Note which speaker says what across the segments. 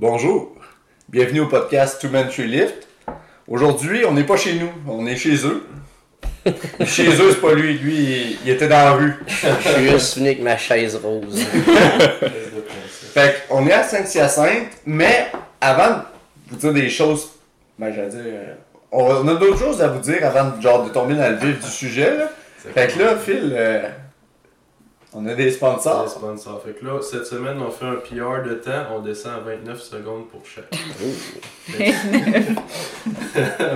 Speaker 1: Bonjour, bienvenue au podcast Two Men Tree Lift. Aujourd'hui, on n'est pas chez nous, on est chez eux. chez eux, c'est pas lui, lui, il, était dans la rue.
Speaker 2: Je suis juste venu avec ma chaise rose.
Speaker 1: fait qu'on est à Saint-Hyacinthe, mais avant de vous dire des choses, ben j'allais dire, euh, on a d'autres choses à vous dire avant genre, de tomber dans le vif du sujet. Là. Fait que là, Phil, euh, on a des sponsors.
Speaker 3: Des sponsors. Fait que là, cette semaine, on fait un PR de temps. On descend à 29 secondes pour chaque.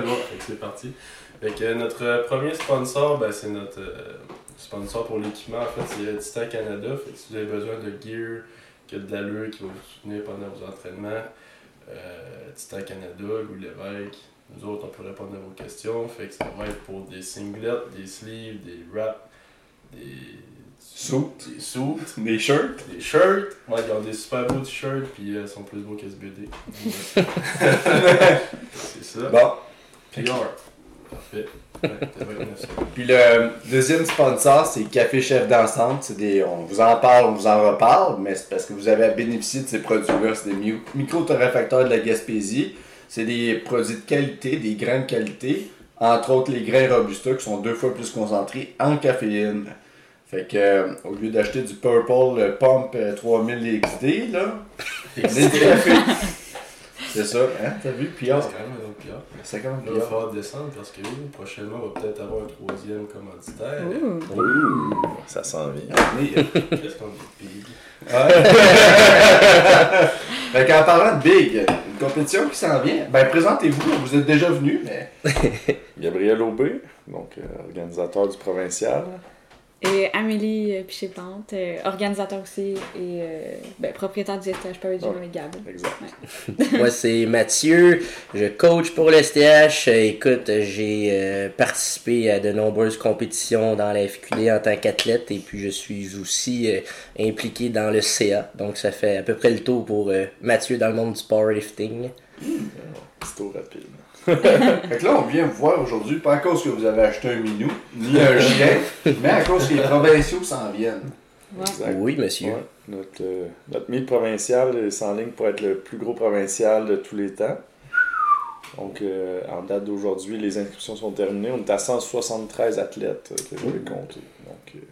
Speaker 3: bon, c'est parti. Fait que notre premier sponsor, ben, c'est notre euh, sponsor pour l'équipement. En fait, c'est Titan Canada. Fait que si vous avez besoin de gear, qui a de l'allure, qui va vous soutenir pendant vos entraînements, euh, Titan Canada, Louis Lévesque, nous autres, on peut répondre à vos questions. Fait que ça va être pour des singlets, des sleeves, des wraps, des
Speaker 1: Suits.
Speaker 3: Des.
Speaker 1: Des shirts.
Speaker 3: Des shirts. Ouais, ils ont des super beaux t-shirts, puis euh, ils sont plus beaux qu'SBD. c'est ça.
Speaker 1: Bon.
Speaker 3: PR. Parfait.
Speaker 1: puis le deuxième sponsor, c'est Café Chef d'Ensemble. Des, on vous en parle, on vous en reparle, mais c'est parce que vous avez à bénéficier de ces produits-là. C'est des micro-torréfacteurs de la Gaspésie. C'est des produits de qualité, des grains de qualité. Entre autres, les grains Robusta qui sont deux fois plus concentrés en caféine. Fait que, euh, au lieu d'acheter du Purple euh, Pump 3000 euh, XD, là, café. C'est ça, hein? T'as vu? Pierre?
Speaker 3: C'est quand même un Pierre.
Speaker 1: C'est quand même
Speaker 3: Là, il va falloir descendre parce que prochainement, on va peut-être avoir un troisième commanditaire.
Speaker 2: Ouh. Ça sent bien.
Speaker 3: Qu'est-ce qu'on dit big?
Speaker 1: Ouais. fait qu'en parlant de big, une compétition qui s'en vient, ben présentez-vous, vous êtes déjà venu, mais.
Speaker 4: Gabriel Aubé, donc organisateur du provincial.
Speaker 5: Et Amélie euh, Piché-Plante, euh, organisateur aussi et euh, ben, propriétaire du STH Paris du ouais, Gab.
Speaker 2: Exact. Moi, c'est Mathieu. Je coach pour le STH. Écoute, j'ai participé à de nombreuses compétitions dans la FQD en tant qu'athlète et puis je suis aussi impliqué dans le CA. Donc, ça fait à peu près le tour pour Mathieu dans le monde du powerlifting.
Speaker 4: C'est tout rapide
Speaker 1: fait que là, on vient vous voir aujourd'hui, pas à cause que vous avez acheté un minou, ni un chien, mais à cause que les provinciaux s'en viennent.
Speaker 2: Oui, monsieur.
Speaker 4: Notre, euh, notre mythe provincial est en ligne pour être le plus gros provincial de tous les temps. Donc, euh, en date d'aujourd'hui, les inscriptions sont terminées. On est à 173 athlètes euh, que je vais compter. Donc,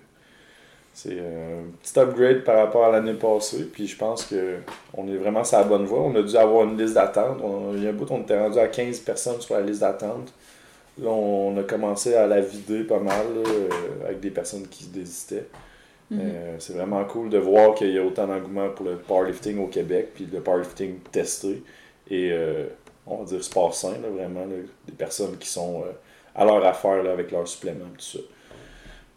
Speaker 4: c'est un petit upgrade par rapport à l'année passée. Puis je pense qu'on est vraiment sur la bonne voie. On a dû avoir une liste d'attente. Il y a un bout, on était rendu à 15 personnes sur la liste d'attente. Là, on a commencé à la vider pas mal euh, avec des personnes qui se désistaient. Mm-hmm. Euh, c'est vraiment cool de voir qu'il y a autant d'engouement pour le powerlifting au Québec, puis le powerlifting testé. Et euh, on va dire sport sain, vraiment. des personnes qui sont à leur affaire avec leurs suppléments, tout ça.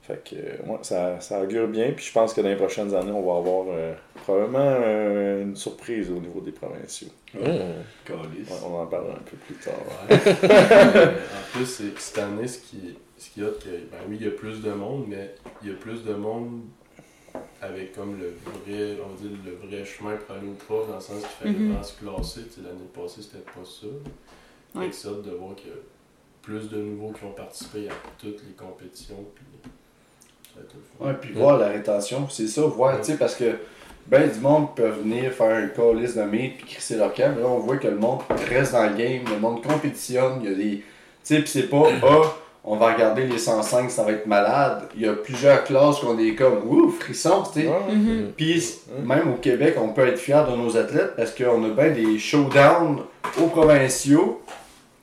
Speaker 4: Fait que, ouais, ça, ça augure bien. Puis je pense que dans les prochaines années, on va avoir euh, probablement euh, une surprise au niveau des provinciaux.
Speaker 3: Mmh.
Speaker 4: on en parlera un peu plus tard.
Speaker 3: en plus, cette année, ce qui, ce qui a, que, ben oui, il y a plus de monde, mais il y a plus de monde avec comme le vrai, on dit le vrai chemin pour aller au prof, dans le sens qu'il fallait vraiment se classer. L'année passée, c'était pas ça. Ouais. ça de voir qu'il y a plus de nouveaux qui ont participé à toutes les compétitions. Puis,
Speaker 1: Ouais, puis voir la rétention, c'est ça, voir, tu sais, parce que ben du monde peut venir faire un call list de meet puis crisser leur camp, là on voit que le monde reste dans le game, le monde compétitionne, il y a des. Tu sais, puis c'est pas ah, on va regarder les 105, ça va être malade. Il y a plusieurs classes qu'on est comme ouf, frisson, tu sais. Mm-hmm. Puis même au Québec, on peut être fier de nos athlètes parce qu'on a bien des showdowns aux provinciaux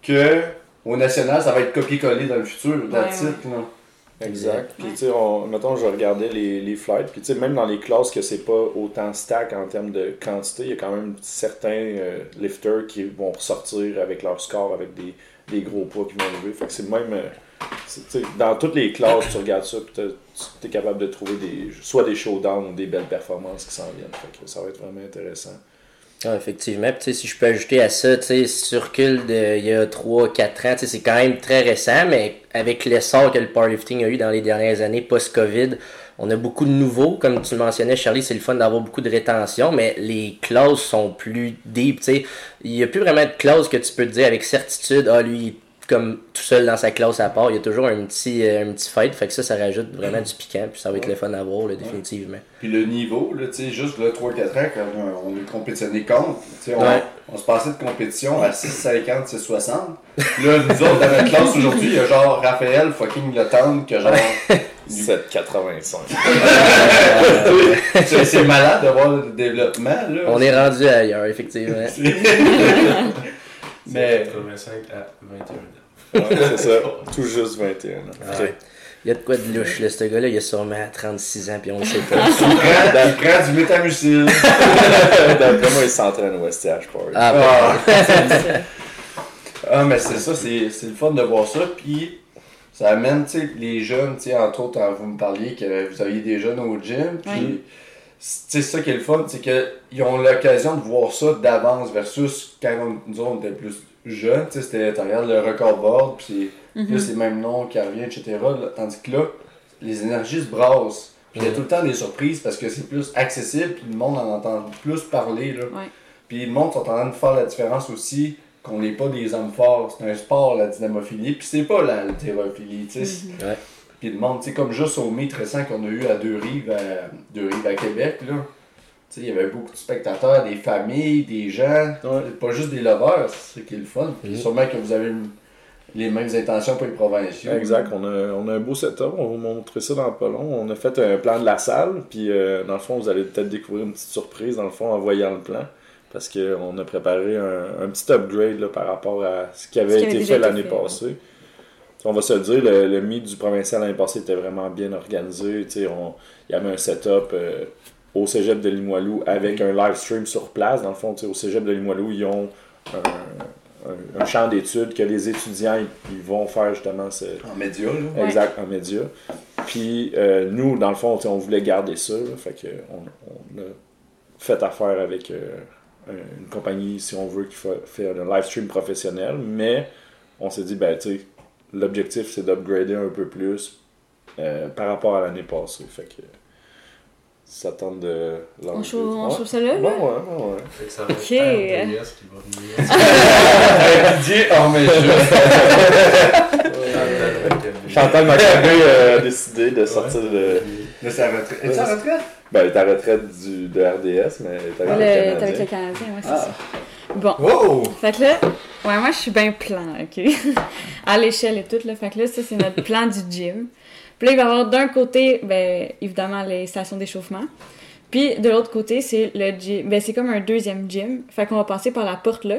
Speaker 1: que au national, ça va être copié-collé dans le futur, le titre.
Speaker 4: Exact. Puis, tu sais, mettons, je regardais les, les flights. Puis, tu sais, même dans les classes que c'est pas autant stack en termes de quantité, il y a quand même certains euh, lifters qui vont ressortir avec leur score, avec des, des gros poids qui vont lever. Fait que c'est même. Euh, dans toutes les classes, tu regardes ça, puis tu es capable de trouver des, soit des showdowns ou des belles performances qui s'en viennent. Fait que ça va être vraiment intéressant.
Speaker 2: Ah, effectivement. Puis, si je peux ajouter à ça, si tu recules il y a 3-4 ans, c'est quand même très récent, mais avec l'essor que le powerlifting a eu dans les dernières années post-COVID, on a beaucoup de nouveaux. Comme tu le mentionnais, Charlie, c'est le fun d'avoir beaucoup de rétention, mais les clauses sont plus deep. sais Il n'y a plus vraiment de clauses que tu peux te dire avec certitude, ah, lui, comme tout seul dans sa classe à part. Il y a toujours un petit, euh, un petit fight. Fait que ça, ça rajoute vraiment du piquant. Puis ça va être le fun à voir, là, définitivement.
Speaker 1: Puis le niveau, là, tu sais, juste là, 3-4 ans, quand on est compétitionné contre, tu sais, on, on, se passait de compétition à 6,50, 6,60. Là, nous autres, dans notre classe aujourd'hui, il y a genre Raphaël fucking Le Temps, que genre.
Speaker 4: 7,85.
Speaker 1: c'est malade de voir le développement, là.
Speaker 2: On est rendu ailleurs, effectivement.
Speaker 3: Mais. 85 à 21
Speaker 4: ans. C'est ça. Tout juste 21 ans.
Speaker 2: Il y a de quoi de louche, là, ce gars-là, il a sûrement 36 ans, puis on ne sait pas.
Speaker 1: il prend du métamucil.
Speaker 4: D'après moi, il s'entraîne au STH Park.
Speaker 2: Ah, ah.
Speaker 1: ah, mais c'est ça, c'est le fun de voir ça, puis ça amène, tu sais, les jeunes, tu sais, entre autres, vous me parliez que vous aviez des jeunes au gym, puis c'est ça qui est le fun, c'est qu'ils ont l'occasion de voir ça d'avance versus quand nous on était plus jeunes, tu sais, c'était, le record board, puis là, mhm. c'est le même nom qui revient, etc. tandis que là, les énergies se brassent. Puis il y a tout le temps des surprises parce que c'est plus accessible, puis le monde en entend plus parler, là. Puis le monde sont en train de faire la différence aussi qu'on n'est pas des hommes forts. C'est un sport, la dynamophilie, puis c'est pas la haltérophilie, tu sais. Mhm. Puis le monde, tu sais, comme juste au mythe récent qu'on a eu à Deux-Rives, à, Deux -Rives à Québec, là. Tu sais, il y avait beaucoup de spectateurs, des familles, des gens, pas juste des lovers, c'est ce qui est le fun. Mhm. sûrement que vous avez les mêmes intentions pour les provinciaux.
Speaker 4: Exact, on a, on a un beau setup, on va vous montrer ça dans le pas long. On a fait un plan de la salle, puis euh, dans le fond, vous allez peut-être découvrir une petite surprise, dans le fond, en voyant le plan. Parce qu'on a préparé un, un petit upgrade là, par rapport à ce qui avait, été fait l'année passée on va se le dire, le, le meet du provincial l'année passée était vraiment bien organisé. Il y avait un setup euh, au cégep de Limoilou avec un live stream sur place. Dans le fond, au cégep de Limoilou, ils ont un, champ d'études que les étudiants ils, vont faire justement.
Speaker 1: En média,
Speaker 4: là. Exact, en média. Puis euh, nous, dans le fond, on voulait garder ça. fait que on, a fait affaire avec euh, une compagnie, si on veut, qui fait, un live stream professionnel. Mais on s'est dit, ben, tu sais, l'objectif, c'est d'upgrader un peu plus euh, par rapport à l'année passée. Fait que ça tente de
Speaker 5: On chauffe, on chauffe ça là?
Speaker 4: Ouais, ouais, ouais.
Speaker 3: Fait que ça va être qui va venir.
Speaker 1: Didier, oh mais
Speaker 4: je... Chantal Maccabé a décidé de sortir de...
Speaker 1: De sa retraite. est sa retraite?
Speaker 4: Ben, elle est à retraite du, de RDS, mais elle est
Speaker 5: avec, le, avec le Canadien, ouais, c'est ah. ça. Bon.
Speaker 1: Wow!
Speaker 5: Fait que là, ouais, moi, je suis bien plan, OK? à l'échelle et tout, là. Fait que là, ça, c'est notre plan du gym. Puis là, il va y avoir d'un côté, ben, évidemment, les stations d'échauffement. Puis de l'autre côté, c'est le gym. Ben, c'est comme un deuxième gym. Fait qu'on va passer par la porte là.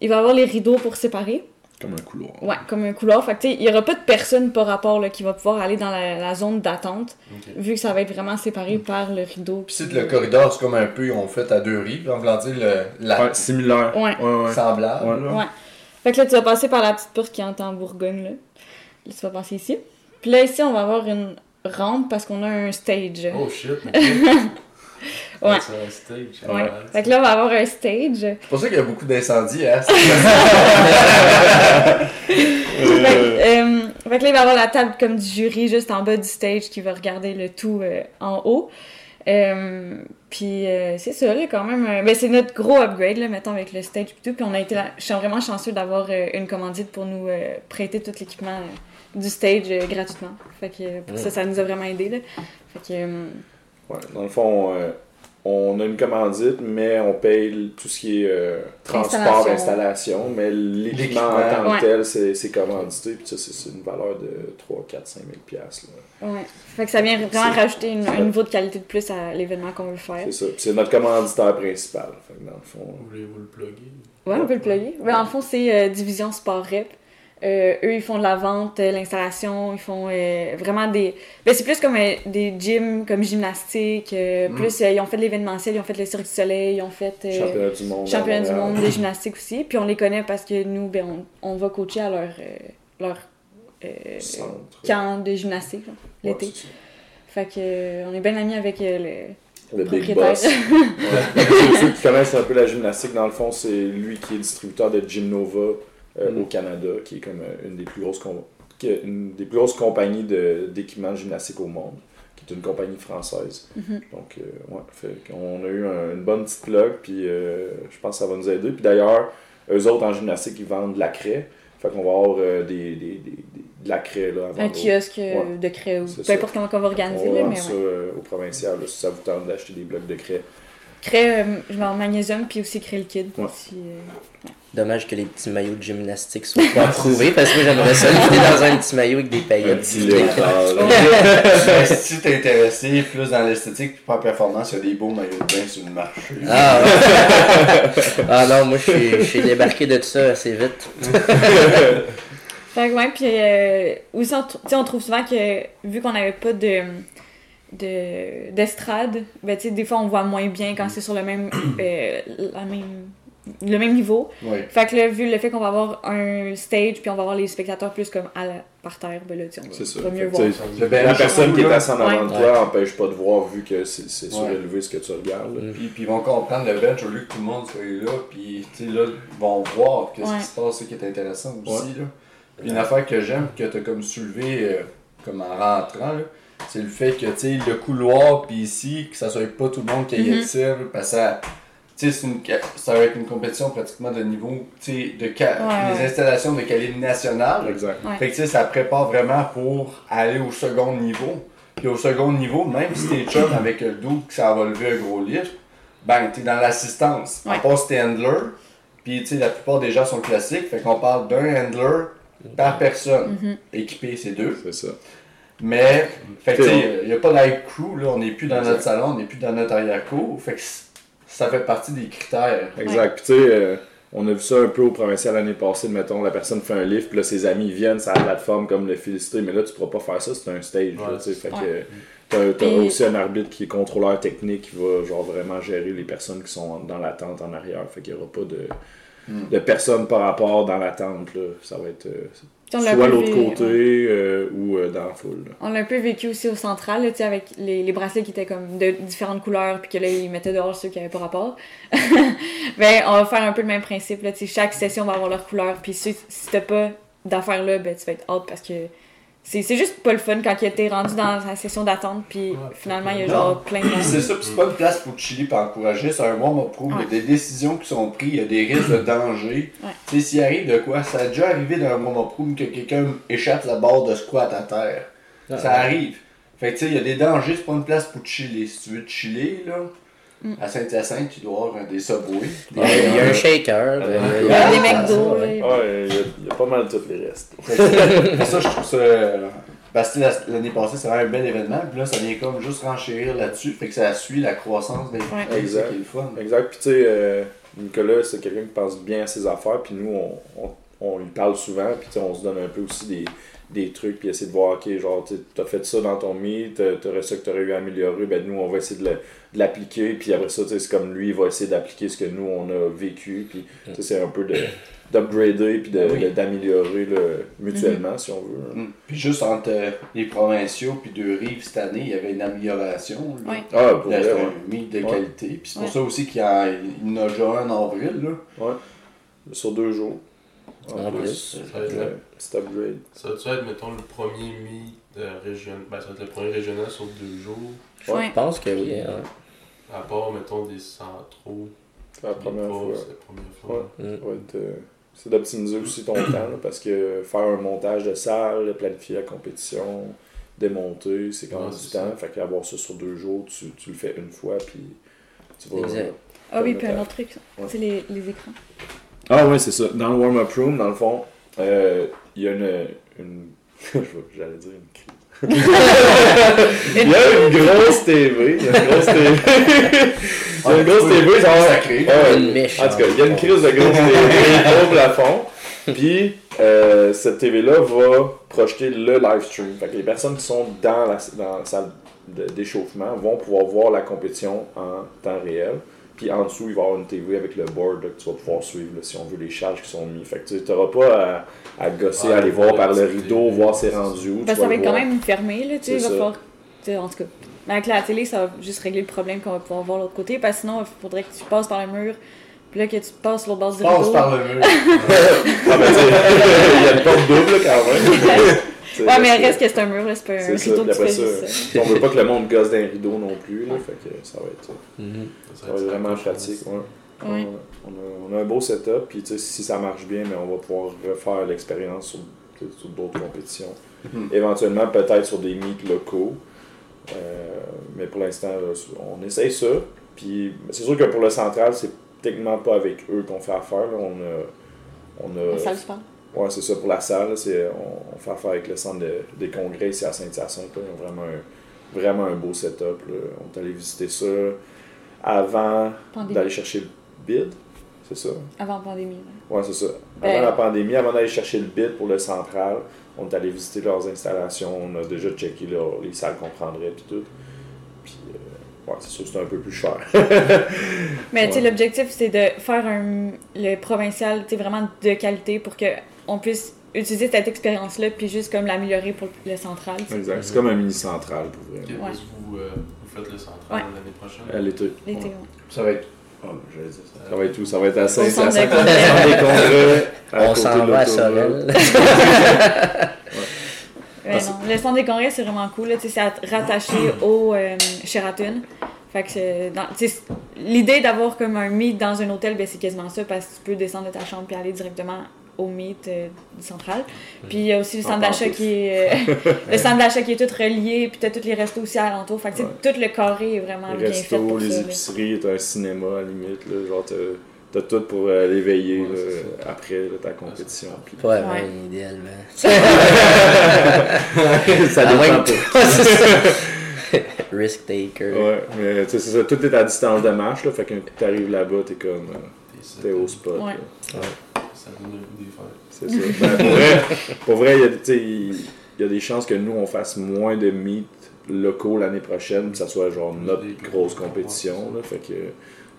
Speaker 5: Il va y avoir les rideaux pour séparer.
Speaker 4: Comme un couloir.
Speaker 5: Ouais, comme un couloir. Fait que, il n'y aura pas de personne par rapport là, qui va pouvoir aller dans la, zone d'attente, vu que ça va être vraiment séparé par le rideau.
Speaker 1: Puis c'est le corridor, c'est comme un peu, on fait à deux rives, en voulant dire le,
Speaker 4: la... Ouais, similaire.
Speaker 5: Ouais.
Speaker 4: ouais,
Speaker 1: Semblable.
Speaker 5: Ouais. Fait que là, tu vas passer par la petite porte qui est en Bourgogne, là. là. Tu vas passer ici. Puis là, ici, on va avoir une rampe parce qu'on a un stage.
Speaker 3: Oh shit!
Speaker 5: Ouais.
Speaker 3: C'est un stage.
Speaker 5: Ouais. Fait que là, on va avoir un stage.
Speaker 1: C'est pour ça qu'il y a beaucoup d'incendies, hein?
Speaker 5: Euh, fait, que, là, il va y avoir la table comme du jury juste en bas du stage qui va regarder le tout euh, en haut. Euh, puis c'est ça, là, quand même. ben, c'est notre gros upgrade, là, mettons, avec le stage et tout. Puis on a été là. Je suis vraiment chanceux d'avoir une commandite pour nous prêter tout l'équipement du stage gratuitement. Fait que pour ça, ça nous a vraiment aidé, là. Fait que
Speaker 4: Ouais, dans le fond, euh, on a une commandite, mais on paye tout ce qui est euh, transport, installation, mais l'équipement en tant que tel, c'est commandité, puis ça, c'est une valeur de 3, 4, 5 000 piastres.
Speaker 5: Ouais. Fait que ça vient vraiment rajouter un niveau de qualité de plus à l'événement qu'on veut faire.
Speaker 4: C'est ça. c'est notre commanditaire principal. Fait que dans le fond...
Speaker 3: Voulez-vous le plugger?
Speaker 5: Ouais, on peut le plugger. Ouais, en fond, c'est euh, Division Sport Rep. Euh, eux, ils font de la vente, euh, l'installation, ils font euh, vraiment des. Ben, c'est plus comme des gyms, comme gymnastique. Mm. Plus, ils ont fait de l'événementiel, ils ont fait le Cirque du Soleil, ils ont fait.
Speaker 4: championnat du monde.
Speaker 5: Championnat du monde, des gymnastiques aussi. Puis on les connaît parce que nous, ben, on, on va coacher à leur, leur camp de gymnastique l'été. fait que on est bien amis avec le.
Speaker 4: Le Big Boss. ceux qui connaissent un peu la gymnastique, dans le fond, c'est lui qui est distributeur de Gymnova euh, au Canada, qui est comme euh, une des plus grosses, une des plus grosses compagnies d'équipements gymnastiques au monde, qui est une compagnie française.
Speaker 5: Mm-hmm.
Speaker 4: Donc, euh, ouais, fait on a eu une bonne petite plug, puis je pense que ça va nous aider. Puis d'ailleurs, eux autres en gymnastique, ils vendent de la craie. Fait qu'on va avoir des, des, des, de la craie là, avant
Speaker 5: Un kiosque
Speaker 4: Ouais.
Speaker 5: de craie ou peu importe comment on va organiser,
Speaker 4: On
Speaker 5: là,
Speaker 4: va
Speaker 5: mais
Speaker 4: ça
Speaker 5: ouais.
Speaker 4: au provincial là, si ça vous tente d'acheter des blocs de craie.
Speaker 5: Euh, je mets en magnésium puis aussi liquide.
Speaker 4: Ouais.
Speaker 5: Si, euh,
Speaker 2: Dommage que les petits maillots de gymnastique soient pas approuvés parce que j'aimerais ça lutter dans un petit maillot avec des
Speaker 4: Un
Speaker 2: paillettes.
Speaker 1: si t'es intéressé plus dans l'esthétique puis pas en performance, il y a des beaux maillots de bain sur le marché.
Speaker 2: Ah, ouais. ah non, moi je suis- débarqué de ça assez vite.
Speaker 5: Fait que ouais, puis euh, aussi, on, tr- tu sais, on trouve souvent que vu qu'on n'avait pas de de- d'estrade, ben tu sais, des fois on voit moins bien quand c'est sur le même, euh, la même le même niveau.
Speaker 1: Oui.
Speaker 5: Fait que là, vu le fait qu'on va avoir un stage puis on va avoir les spectateurs plus comme à la- par terre, ben là, tu on va, mieux voir.
Speaker 1: ben,
Speaker 4: La personne qui est assise en avant de
Speaker 2: Ouais.
Speaker 4: toi n'empêche pas de voir vu que c'est c'est
Speaker 1: Ouais.
Speaker 4: surélevé ce que tu regardes.
Speaker 1: Puis, puis ils vont comprendre le bench au lieu que tout le monde soit là. Puis tu sais, là, ils vont voir qu'est-ce
Speaker 5: Ouais.
Speaker 1: qui se passe, ce qui est intéressant aussi. Là. Puis une affaire que j'aime, que tu as comme soulevé euh, comme en rentrant, là, c'est le fait que tu sais, le couloir, puis ici, que ça soit pas tout le monde qui ait là, Parce que ça, tu sais, c'est une ca- ça va être une compétition pratiquement de niveau, tu sais, de ca-
Speaker 5: Ouais,
Speaker 1: les
Speaker 5: ouais.
Speaker 1: installations de calibre national.
Speaker 4: Exact.
Speaker 5: Ouais.
Speaker 1: Fait que tu sais, ça prépare vraiment pour aller au second niveau. Puis au second niveau, même si t'es chum avec le doute que ça va lever un gros lift, ben t'es dans l'assistance. Part si t'es handler, puis tu sais, la plupart des gens sont classiques, fait qu'on parle d'un handler par personne.
Speaker 5: Mhm.
Speaker 1: Équipé, c'est deux.
Speaker 4: C'est ça.
Speaker 1: Mais, fait que tu
Speaker 4: C'est
Speaker 1: sais, il n'y a pas d'high crew, là, on n'est plus dans
Speaker 4: Exact.
Speaker 1: notre salon, on n'est plus dans notre arrière-cour. Fait que ça fait partie des critères.
Speaker 4: Exact. Puis tu sais, euh, on a vu ça un peu au provincial l'année passée. Mettons, la personne fait un lift, puis là, ses amis viennent sur la plateforme comme le féliciter. Mais là, tu pourras pas faire ça, c'est un stage. là,
Speaker 3: Ouais,
Speaker 4: tu sais. fait que
Speaker 5: Ouais.
Speaker 4: t'as, t'as
Speaker 5: Puis-
Speaker 4: aussi un arbitre qui est contrôleur technique qui va genre vraiment gérer les personnes qui sont dans l'attente en arrière. Fait qu'il y aura pas de,
Speaker 1: Hmm.
Speaker 4: de personnes par rapport dans l'attente. Là. Ça va être euh,
Speaker 5: l'a
Speaker 4: soit l'autre côté
Speaker 5: ouais.
Speaker 4: euh, ou euh, dans la foule. là.
Speaker 5: On l'a un peu vécu aussi au central, là, tu sais, avec les, les bracelets qui étaient comme de différentes couleurs, puis que là, ils mettaient dehors ceux qui avaient pas rapport. ben, on va faire un peu le même principe, là, tu sais, chaque session va avoir leur couleur, puis si, si t'as pas d'affaires là, ben, tu vas être out parce que c'est c'est juste pas le fun quand t'es rendu dans la session d'attente, puis
Speaker 3: Ouais,
Speaker 5: finalement, il y a
Speaker 1: Non.
Speaker 5: genre plein de
Speaker 1: C'est ça, pis c'est pas une place pour chiller et encourager, c'est un warm-up pro. Il y
Speaker 5: Ouais.
Speaker 1: a des décisions qui sont prises, il y a des risques de danger.
Speaker 5: Ouais.
Speaker 1: Tu sais, s'il arrive de quoi, ça a déjà arrivé dans un pro que quelqu'un échappe la barre de squat à terre. Ça arrive. Fait que tu sais, il y a des dangers, c'est pas une place pour chiller. Si tu veux te chiller, là,
Speaker 5: Mm.
Speaker 1: à Saint-Hyacinthe, tu dois avoir des subways.
Speaker 2: Il y a- il y a un shaker. euh,
Speaker 5: Il y a des McDo,
Speaker 4: il y, a- pas mal tous les restes.
Speaker 1: Ça, je trouve ça. euh, Parce que la- l'année passée, c'était vraiment un bel événement. Puis là, ça vient comme juste renchérir là-dessus. Fait que ça suit la croissance des
Speaker 5: Ouais.
Speaker 4: Exact.
Speaker 1: qui est le fun.
Speaker 4: Exact. Puis tu sais, euh, Nicolas, c'est quelqu'un qui pense bien à ses affaires. Puis nous, on, on, on lui parle souvent. Puis tu sais, on se donne un peu aussi des, des trucs. Puis essayer de voir, ok, genre, tu as fait ça dans ton meet, t'aurais ça que t'aurais eu à améliorer. Ben nous, on va essayer de l'appliquer. Puis après ça, tu sais, c'est comme lui, il va essayer d'appliquer ce que nous, on a vécu. Puis tu sais, c'est un peu de d'upgrader puis
Speaker 1: Oui.
Speaker 4: de- d'améliorer mutuellement, si on veut.
Speaker 1: Mm. Puis juste entre euh, les provinciaux puis deux rives cette année, il y avait une amélioration. là.
Speaker 5: Ouais.
Speaker 4: Ah, pour
Speaker 1: Là,
Speaker 4: vrai, ouais.
Speaker 1: un meet de
Speaker 4: Ouais.
Speaker 1: qualité. Puis c'est pour
Speaker 5: Ouais.
Speaker 1: ça aussi qu'il y, en- il a déjà un en avril. Là.
Speaker 4: Sur deux jours.
Speaker 2: En plus.
Speaker 3: Ça
Speaker 4: euh, Petit upgrade.
Speaker 3: ça va être, mettons, le premier meet de région. Ben, ça va être le premier régional sur deux jours?
Speaker 5: Ouais.
Speaker 2: Je pense que oui. hein.
Speaker 3: À part, mettons, des centraux.
Speaker 4: C'est la première fois.
Speaker 3: C'est la première fois.
Speaker 4: Ouais.
Speaker 2: Mm.
Speaker 4: Ça va être, euh, c'est d'optimiser aussi ton temps, là, parce que faire un montage de salle, planifier la compétition, démonter, c'est quand même
Speaker 3: Ouais,
Speaker 4: du
Speaker 3: c'est
Speaker 4: temps. Fait qu'avoir ça sur deux jours, tu, tu le fais une fois, puis tu vas...
Speaker 2: Exact.
Speaker 5: Ah oui, puis un autre truc,
Speaker 4: Ouais.
Speaker 5: c'est les, les écrans.
Speaker 4: Ah oui, c'est ça. Dans le warm-up room, dans le fond, euh, il y a une... une... J'allais dire une crise. Il y a une grosse TV. Il y a une grosse TV. Il y a une grosse TV, genre...
Speaker 1: Sacré.
Speaker 4: Ouais,
Speaker 2: Une mèche,
Speaker 4: En tout cas, il y a une crise de grosse TV au plafond. Puis, euh, cette TV-là va projeter le live stream. Fait que les personnes qui sont dans la, dans la salle d'échauffement vont pouvoir voir la compétition en temps réel. Puis en dessous, il va y avoir une TV avec le board là, que tu vas pouvoir suivre là, si on veut les charges qui sont mises. Fait que tu n'auras pas à, à gosser,
Speaker 3: Ouais,
Speaker 4: à aller voir par le rideau, voir c'est rendu où. tu
Speaker 5: Parce que
Speaker 4: vas
Speaker 5: ça va être quand même fermé, là, tu sais,
Speaker 4: C'est
Speaker 5: il va
Speaker 4: ça.
Speaker 5: falloir... tu sais, En tout cas, mais avec la télé, ça va juste régler le problème qu'on va pouvoir voir de l'autre côté, parce que sinon, il faudrait que tu passes par le mur, puis là, que tu passes l'autre bord du
Speaker 1: Passe
Speaker 5: rideau.
Speaker 1: par le mur.
Speaker 4: Ah, ben, tu sais, il y a une porte double quand même.
Speaker 5: Ouais, mais reste que c'est un mur, c'est pas un rideau
Speaker 4: ça,
Speaker 5: ça.
Speaker 4: on veut pas que le monde gosse d'un rideau non plus, là, fait que ça va être,
Speaker 2: Mhm.
Speaker 4: ça va être vraiment pratique. Ouais.
Speaker 5: Ouais.
Speaker 4: On, a, on, a, un beau setup, puis si ça marche bien, mais on va pouvoir refaire l'expérience sur, sur d'autres compétitions. Mm-hmm. Éventuellement, peut-être sur des meets locaux. Euh, mais pour l'instant, on essaye ça. Puis c'est sûr que pour le central, c'est techniquement pas avec eux qu'on fait affaire. Là. On a, on a,
Speaker 5: la salle sport.
Speaker 4: Ouais, c'est ça. Pour la salle, c'est, on, fait affaire avec le centre des congrès ici à Saint-Hyacinthe. Ils ont vraiment un, vraiment un beau setup. On est allé visiter ça avant d'aller chercher le bid. C'est ça?
Speaker 5: Avant la pandémie.
Speaker 4: Ouais, c'est ça. Avant ben, la pandémie, avant d'aller chercher le bid pour le central, on est allé visiter leurs installations. On a déjà checké les salles qu'on prendrait et tout. Puis, euh, ouais, c'est sûr que c'est un peu plus cher.
Speaker 5: Mais tu sais, l'objectif, c'est de faire un, le provincial vraiment de qualité pour qu'on puisse utiliser cette expérience-là puis juste comme l'améliorer pour le central.
Speaker 4: Exact. C'est comme un mini central pour vrai.
Speaker 3: Ouais. Vous, euh, vous, faites le central l'année prochaine?
Speaker 4: Euh, l'été.
Speaker 5: L'été,
Speaker 1: ouais. Ça va être Oh,
Speaker 4: ça. va être tout, ça va être à saint
Speaker 5: centre
Speaker 4: des
Speaker 2: congrès. On s'en va à Sorel.
Speaker 5: ouais, non. Le centre des congrès, c'est vraiment cool. C'est rattaché au euh, Sheraton. Fait que l'idée d'avoir comme un meet dans un hôtel, ben, c'est quasiment ça parce que tu peux descendre de ta chambre et aller directement au mythe euh, du central. Puis il y a aussi le centre d'achat qui est euh, le centre d'achat qui est tout relié, puis tu as tous les restos aussi alentour. Fait que tout le carré est vraiment bien fait pour
Speaker 4: les épiceries, tu as un cinéma à la limite là, genre t'as tout pour euh, l'éveiller après ta compétition. Puis...
Speaker 2: Ouais, ouais. idéalement.
Speaker 4: ça dépend pas.
Speaker 2: Risk taker.
Speaker 4: Ouais, mais c'est ça, tout est à distance de marche, là, fait que quand t'arrives là-bas, t'es comme. t'es au spot.
Speaker 5: Ouais.
Speaker 4: C'est ça. Ben, pour vrai, pour vrai il, y a, des chances que nous, on fasse moins de meets locaux l'année prochaine, que ça soit genre notre grosse compétition. Là, fait que,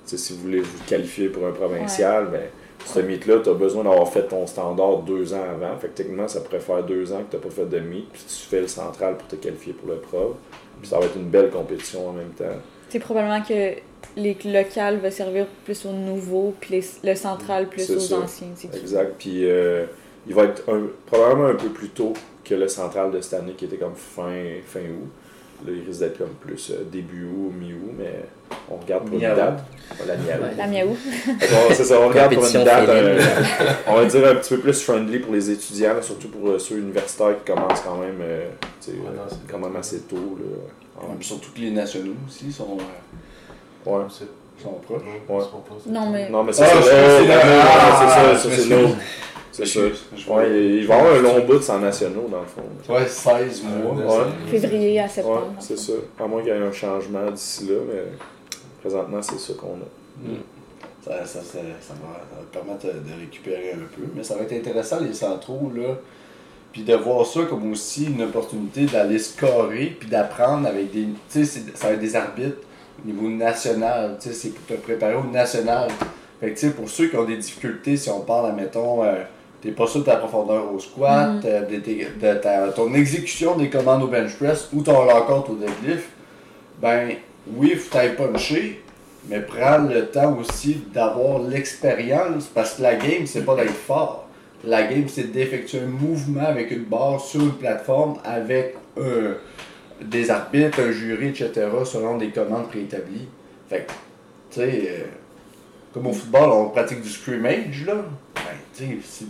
Speaker 4: si vous voulez vous qualifier pour un provincial, ben, ce meet-là, tu as besoin d'avoir fait ton standard deux ans avant. Fait que techniquement, ça pourrait faire deux ans que tu n'as pas fait de meet, puis tu fais le central pour te qualifier pour le pro. Puis ça va être une belle compétition en même temps.
Speaker 5: C'est probablement que les locales va servir plus aux nouveaux, puis le central plus aux anciens.
Speaker 4: Exact. Puis euh, il va être probablement un peu plus tôt que le central de cette année qui était comme fin, fin août. Là, il risque d'être comme plus euh, début août, mi-août, mais on regarde pour une date.
Speaker 5: la mi-août. La mi-août.
Speaker 4: c'est ça, on regarde pour une date, euh, on va dire un petit peu plus friendly pour les étudiants, surtout pour ceux universitaires qui commencent quand même, quand même assez tôt. Là.
Speaker 1: surtout que les nationaux aussi sont
Speaker 4: Ouais.
Speaker 1: Ils sont proches.
Speaker 4: Ouais.
Speaker 5: Non, mais.
Speaker 4: Non, mais c'est ça. C'est ça, c'est ça. C'est ça. Ouais, il va y avoir un long bout sans nationaux, dans le fond.
Speaker 1: Ouais, 16 mois.
Speaker 5: Février à septembre.
Speaker 4: Ouais, c'est ça. À moins qu'il y ait un changement d'ici là, mais présentement, c'est ça qu'on a.
Speaker 1: Hmm. Ça, ça, ça, ça, va, permettre de récupérer un peu. Mais ça va être intéressant, les centraux, là. Puis de voir ça comme aussi une opportunité d'aller scorer, puis d'apprendre avec des. Tu sais, ça va être des arbitres au niveau national. C'est pour te préparer au national. Fait que, pour ceux qui ont des difficultés, si on parle, admettons, euh, t'es pas sûr de ta profondeur au squat, mm. euh, de, ton exécution des commandes au bench press ou ton rencontre au deadlift, ben oui, faut t'aille puncher, mais prends le temps aussi d'avoir l'expérience parce que la game, c'est pas d'être fort. La game, c'est d'effectuer un mouvement avec une barre sur une plateforme avec un des arbitres, un jury, etc., selon des commandes préétablies. Fait tu sais, euh, comme au football, on pratique du scrimmage, là. Ben, tu sais,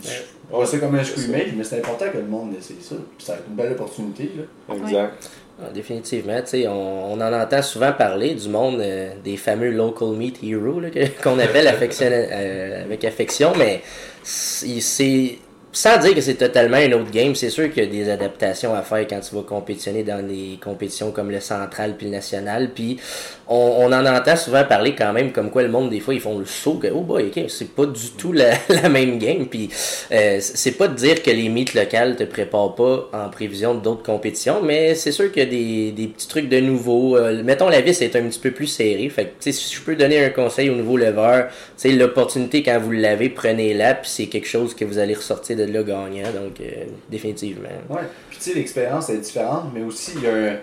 Speaker 1: c'est comme un scrimmage, mais c'est important que le monde essaie ça. Puis ça va être une belle opportunité, là.
Speaker 4: Exact.
Speaker 2: Ah, définitivement, tu sais, on, on, en entend souvent parler du monde euh, des fameux local meat heroes qu'on appelle affection, euh, avec affection, mais c'est sans dire que c'est totalement un autre game, c'est sûr qu'il y a des adaptations à faire quand tu vas compétitionner dans des compétitions comme le central puis le national. Puis on, en entend souvent parler quand même comme quoi le monde des fois ils font le saut que oh boy ok c'est pas du tout la, même game. Puis euh, c'est pas de dire que les mythes locales te préparent pas en prévision d'autres compétitions mais c'est sûr qu'il y a des, des, petits trucs de nouveau. Euh, mettons la vis est un petit peu plus serrée. Fait que si je peux donner un conseil au nouveau c'est l'opportunité quand vous l'avez prenez-la puis c'est quelque chose que vous allez ressortir de là gagnant donc euh, définitivement
Speaker 1: ouais puis tu sais l'expérience est différente mais aussi il y a un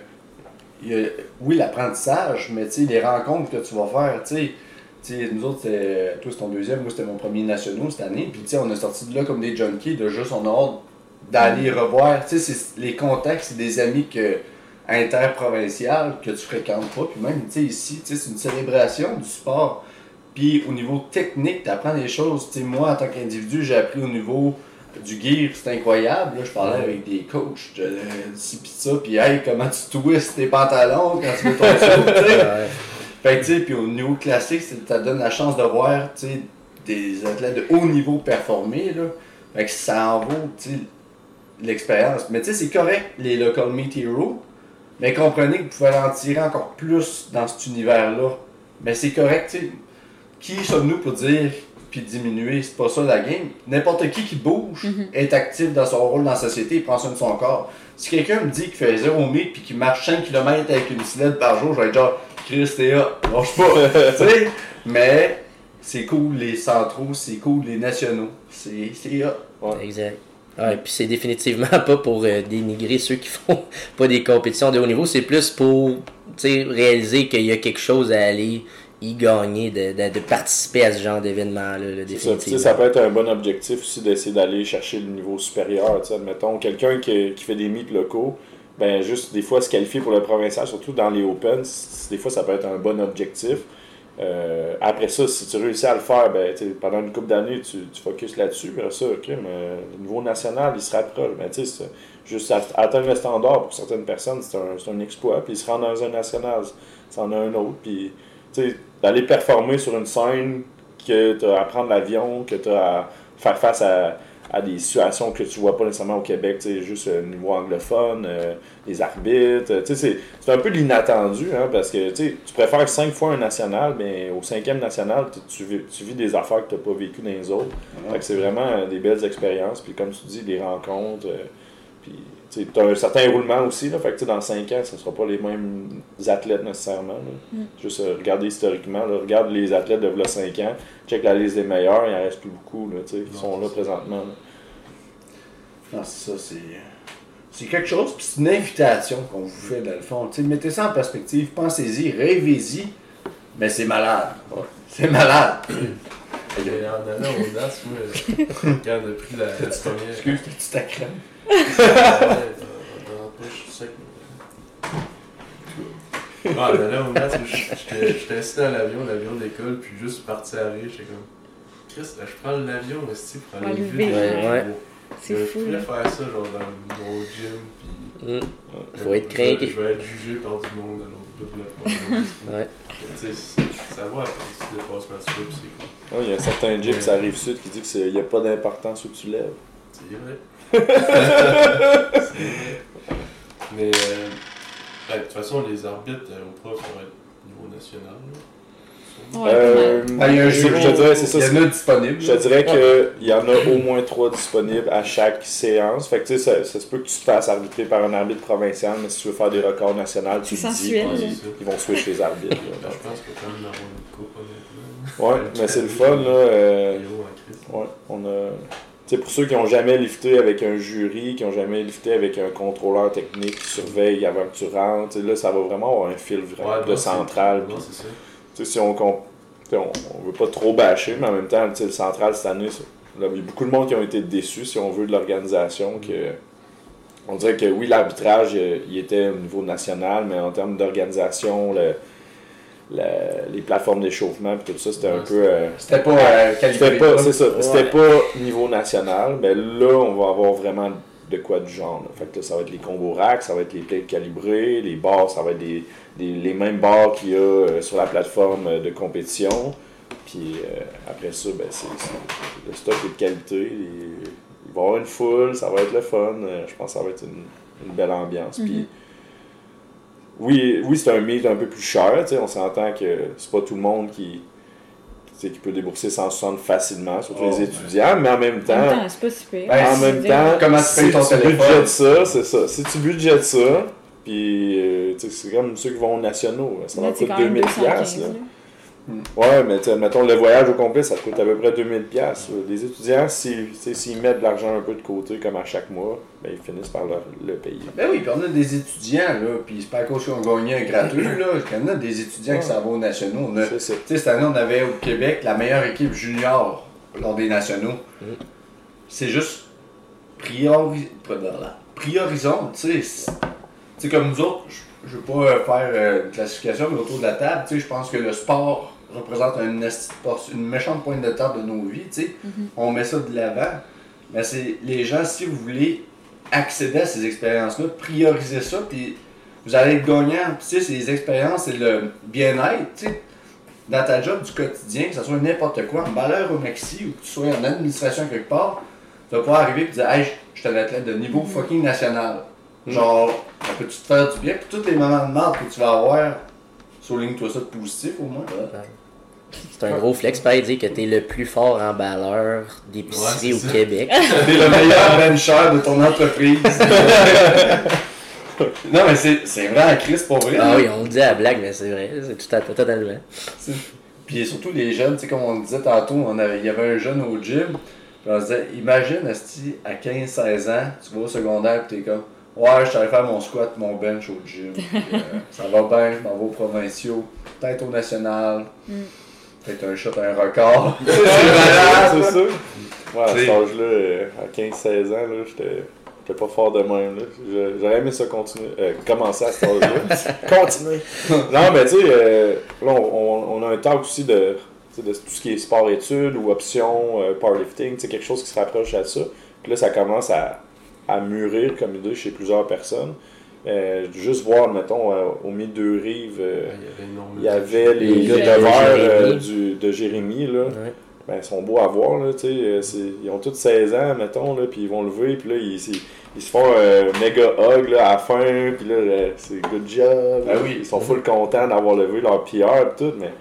Speaker 1: oui, l'apprentissage, mais les rencontres que tu vas faire, tu sais, nous autres, toi c'est ton deuxième, moi c'était mon premier national cette année, puis on est sorti de là comme des junkies, de juste on a hâte d'aller revoir, tu sais, les contacts, c'est des amis que interprovincial que tu fréquentes pas, puis même, tu sais, ici, c'est une célébration du sport. Puis au niveau technique, tu apprends des choses. sais moi, en tant qu'individu, j'ai appris au niveau du gear, c'est incroyable. Là, je parlais avec des coachs de ci pis ça, puis hey, comment tu twists tes pantalons quand tu mets ton saut, Fait tu sais, puis au niveau classique, ça donne la chance de voir, tu sais, des athlètes de haut niveau performer, là. Fait que ça en vaut, tu sais, l'expérience. Mais tu sais, c'est correct, les local meet heroes, mais comprenez que vous pouvez en tirer encore plus dans cet univers-là. Mais c'est correct, tu sais. Qui sommes-nous pour dire puis diminuer, c'est pas ça la game. N'importe qui qui bouge mhm. est actif dans son rôle dans la société, il prend soin de son corps. Si quelqu'un me dit qu'il fait 0 meet puis qu'il marche 5 km avec une silette par jour, je vais être genre Chris Théa, marche pas. sais? Mais c'est cool les centraux, c'est cool les nationaux. C'est
Speaker 2: ouais. Exact. Ouais, puis c'est définitivement pas pour euh, dénigrer ceux qui font pas des compétitions de haut niveau, c'est plus pour réaliser qu'il y a quelque chose à aller y gagner de, de, participer à ce genre d'événement-là, définitivement.
Speaker 4: Ça, ça, peut être un bon objectif aussi d'essayer d'aller chercher le niveau supérieur. Admettons, quelqu'un qui, qui, fait des mythes locaux, ben juste des fois se qualifier pour le provincial, surtout dans les Open, des fois ça peut être un bon objectif. Euh, après ça, si tu réussis à le faire, ben, pendant une couple d'années, tu, tu focuses là-dessus. Mais ça, ok, mais le niveau national, il se rapproche. Sais, juste atteindre le standard pour certaines personnes, c'est un, un, exploit. Puis il se rend dans un national, c'en a un autre. Puis d'aller performer sur une scène, que tu as à prendre l'avion, que tu as à faire face à, à, des situations que tu vois pas nécessairement au Québec, juste au niveau anglophone, euh, les arbitres. C'est un peu l'inattendu, hein, parce que tu préfères cinq fois un national, mais au cinquième national, tu, tu, vis des affaires que tu n'as pas vécues dans les autres. c'est vraiment des belles expériences. Puis comme tu dis, des rencontres. Euh, puis tu as un certain roulement aussi. Là, fait que dans 5 ans, ce ne sera pas les mêmes athlètes nécessairement. Mm. Juste euh, regarder historiquement. regarde les athlètes de 5 ans. Check la liste des meilleurs. Il en reste plus beaucoup là, qui sont là présentement.
Speaker 1: Non, c'est ça. C'est, c'est quelque chose. Puis c'est une invitation qu'on vous fait dans le fond. mettez ça en perspective. Pensez-y. Rêvez-y. Mais c'est malade. C'est malade.
Speaker 3: Il y a en allant au DAS, moi, quand on a pris la, la première.
Speaker 1: Excuse, tu t'accrèmes
Speaker 3: ah, mais là, au moment, j'étais assis dans l'avion, l'avion d'école, puis juste parti à rire, j'étais comme. Chris, là, je prends l'avion aussi pour aller vite.
Speaker 5: Ouais, ouais. C'est fou.
Speaker 3: Je voulais faire ça, genre, dans mon gym, puis.
Speaker 2: Mm. Faut être craqué.
Speaker 3: Je vais être jugé par du monde dans l'autre bout de la Ouais. Tu sais, ça va après, si tu dépasses ma c'est
Speaker 4: cool. Il y a certains gyms, ça arrive sud, qui dit qu'il n'y a pas d'importance où tu lèves.
Speaker 3: C'est vrai. Mais euh, de toute façon, les arbitres euh, au prof vont être niveau national.
Speaker 1: Euh, ah, il y a un je, te dirais, c'est ça. Il y en a disponible.
Speaker 4: Je te dirais qu'il y en a au moins trois disponibles à chaque séance. Fait que tu sais, ça, ça, se peut que tu te fasses arbitrer par un arbitre provincial, mais si tu veux faire des records nationaux, tu le dis. Ils vont switcher les arbitres.
Speaker 3: je pense que quand même avoir une coupe,
Speaker 4: Ouais, mais c'est le fun, là. Euh, ouais, on a pour ceux qui n'ont jamais lifté avec un jury, qui n'ont jamais lifté avec un contrôleur technique qui surveille avant que tu rentres, là, ça va vraiment avoir un fil vraiment de central. si on ne veut pas trop bâcher, mais en même temps, le central cette année, il y a beaucoup de monde qui ont été déçus, si on veut, de l'organisation. que On dirait que oui, l'arbitrage, euh, il était au niveau national, mais en termes d'organisation, les plateformes d'échauffement et tout ça, c'était un peu. Euh,
Speaker 1: c'était pas euh,
Speaker 4: C'était pas, c'est ça. C'était pas niveau national. Mais là, on va avoir vraiment de quoi du genre. Fait que ça va être les combos racks, ça va être les plates calibrées, les barres, ça va être des, les mêmes barres qu'il y a euh, sur la plateforme de compétition. Puis après ça, ben, c'est, le stock est de qualité. il va y avoir une foule, ça va être le fun. je pense que ça va être une, belle ambiance. Puis mm-hmm oui, oui c'est un meet un peu plus cher. On s'entend que c'est pas tout le monde qui, qui peut débourser 160 facilement, surtout les oh, étudiants, mais en même temps. En même temps,
Speaker 5: c'est pas super.
Speaker 4: Ben, en même temps,
Speaker 1: comment tu payes ton si tu budgètes
Speaker 4: ça, c'est ça. Si tu budgètes ça, puis euh, c'est comme ceux qui vont aux nationaux, ça va coûter 2000$. Là. Ouais, mais mettons, le voyage au complet, ça coûte à peu près 2000$. Les étudiants, s'ils mettent de l'argent un peu de côté, comme à chaque mois, ben, ils finissent par le, payer.
Speaker 1: Ben oui, puis on a des étudiants, là, puis c'est pas à cause qu'on gagnait un gratuit, là. On a des étudiants qui s'en vont aux nationaux. Tu sais, cette année, on avait au Québec la meilleure équipe junior lors des nationaux. Mm. C'est juste priori... priorisons, tu sais. C'est comme nous autres, je, ne veux pas faire euh, une classification, mais autour de la table, tu sais, je pense que le sport représente une, une méchante pointe de table de nos vies, tu sais. Mm-hmm. On met ça de l'avant. Mais c'est les gens, si vous voulez accéder à ces expériences-là, priorisez ça, puis vous allez être gagnant. Tu sais, ces expériences, c'est le bien-être, tu sais. Dans ta job du quotidien, que ce soit n'importe quoi, en valeur au maxi ou que tu sois en administration quelque part, tu vas pouvoir arriver et dire Hey, je suis un athlète de niveau mm-hmm. fucking national. Genre, ça peut-tu te faire du bien? Puis tous les moments de merde que tu vas avoir, souligne-toi ça de positif au moins.
Speaker 2: C'est un gros flex, pas dire que t'es le plus fort en balleur d'épicerie au Québec.
Speaker 1: t'es le meilleur bencher de ton entreprise. non, mais c'est vrai à Chris pour vrai.
Speaker 2: Ah oui, on le dit à la blague, mais c'est vrai. C'est tout à fait totalement.
Speaker 1: Puis surtout les jeunes, tu sais, comme on disait tantôt, on avait, il y avait un jeune au gym. Puis on disait, imagine, Asti, à 15-16 ans, tu vas au secondaire et t'es comme, ouais, je suis faire mon squat, mon bench au gym. Euh, ça va bien, je m'en vais aux provinciaux, peut-être au national. Mm. Peut-être un shot, un record. c'est
Speaker 4: malade, c'est ça. Ouais, à cet âge-là, euh, à 15-16 ans, là, j'étais. J'étais pas fort de même. J'aurais aimé ça continuer, euh, commencer à cet âge-là. continuer. non, mais tu sais, euh, là, on, on, a un talk aussi de, de tout ce qui est sport-études ou options, euh, powerlifting, quelque chose qui se rapproche à ça. Puis là, ça commence à, à mûrir comme idée chez plusieurs personnes. Euh, juste voir, mettons, euh, au milieu de rives, euh, il y avait les, les de, de Jérémy. Là. Ben, ils sont beaux à voir. Là, ils ont tous 16 ans, mettons, là, puis ils vont lever, puis là, ils, ils, se font un méga hug là, à la fin, puis là, c'est good job.
Speaker 1: Ben oui.
Speaker 4: Ils sont full contents d'avoir levé leur PR tout, mais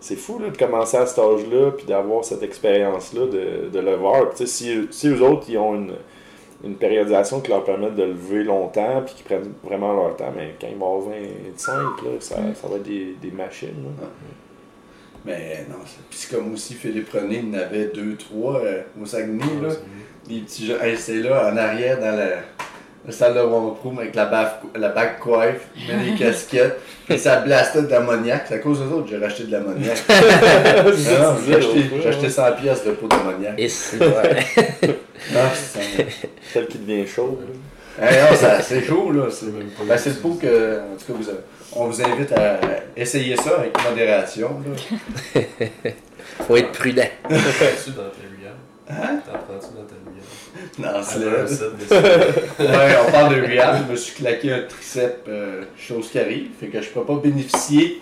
Speaker 4: c'est fou là, de commencer à cet âge-là, puis d'avoir cette expérience-là de, de le voir. Si, si eux autres, ils ont une une périodisation qui leur permet de lever longtemps puis qui prennent vraiment leur temps. Mais quand ils vont avoir 25, là, ça, mm. ça va être des, des machines. Ah.
Speaker 1: Mais non, puis c'est comme aussi Philippe René, il en avait deux, trois euh, au Saguenay. là. Les petits jeux. c'est là, en arrière, dans la, la salle de room avec la, la back coiffe, il met les casquettes, et ça blastait d'ammoniac. C'est à cause de ça que j'ai racheté de l'ammoniac. j'ai acheté, acheté 100 pièces de pot d'ammoniac.
Speaker 2: Et c'est ouais.
Speaker 4: Celle qui devient chaude.
Speaker 1: c'est chaud, là. C'est ben, le pot que, en tout cas, vous on vous invite à essayer ça avec modération.
Speaker 2: Là. Faut être prudent.
Speaker 3: T'en dans Hein? T'en prends-tu dans
Speaker 1: ouais, on parle de rehab. Je me suis claqué un tricep, euh, chose qui arrive. Fait que je peux pas bénéficier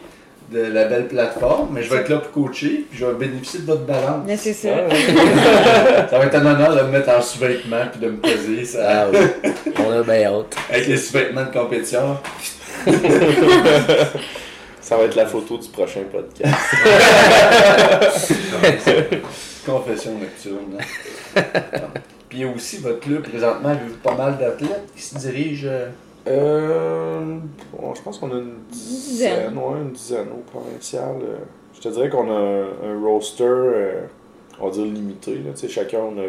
Speaker 1: de la belle plateforme, mais je vais être là pour coacher, puis je vais bénéficier de votre balance.
Speaker 5: Mais c'est ça.
Speaker 1: ça va être un honneur de me mettre en sous-vêtements puis de me peser. Ça... Ah
Speaker 2: oui. On a bien hâte.
Speaker 1: Avec les sous-vêtements de compétition.
Speaker 4: ça va être la photo du prochain podcast.
Speaker 1: Confession nocturne. Puis aussi, votre club, présentement, avez-vous pas mal d'athlètes qui se dirigent euh,
Speaker 4: euh je pense qu'on a une dizaine, ouais, une dizaine au provincial. Euh. Je te dirais qu'on a un, roster, euh, on va dire limité. Là. Chacun, on a,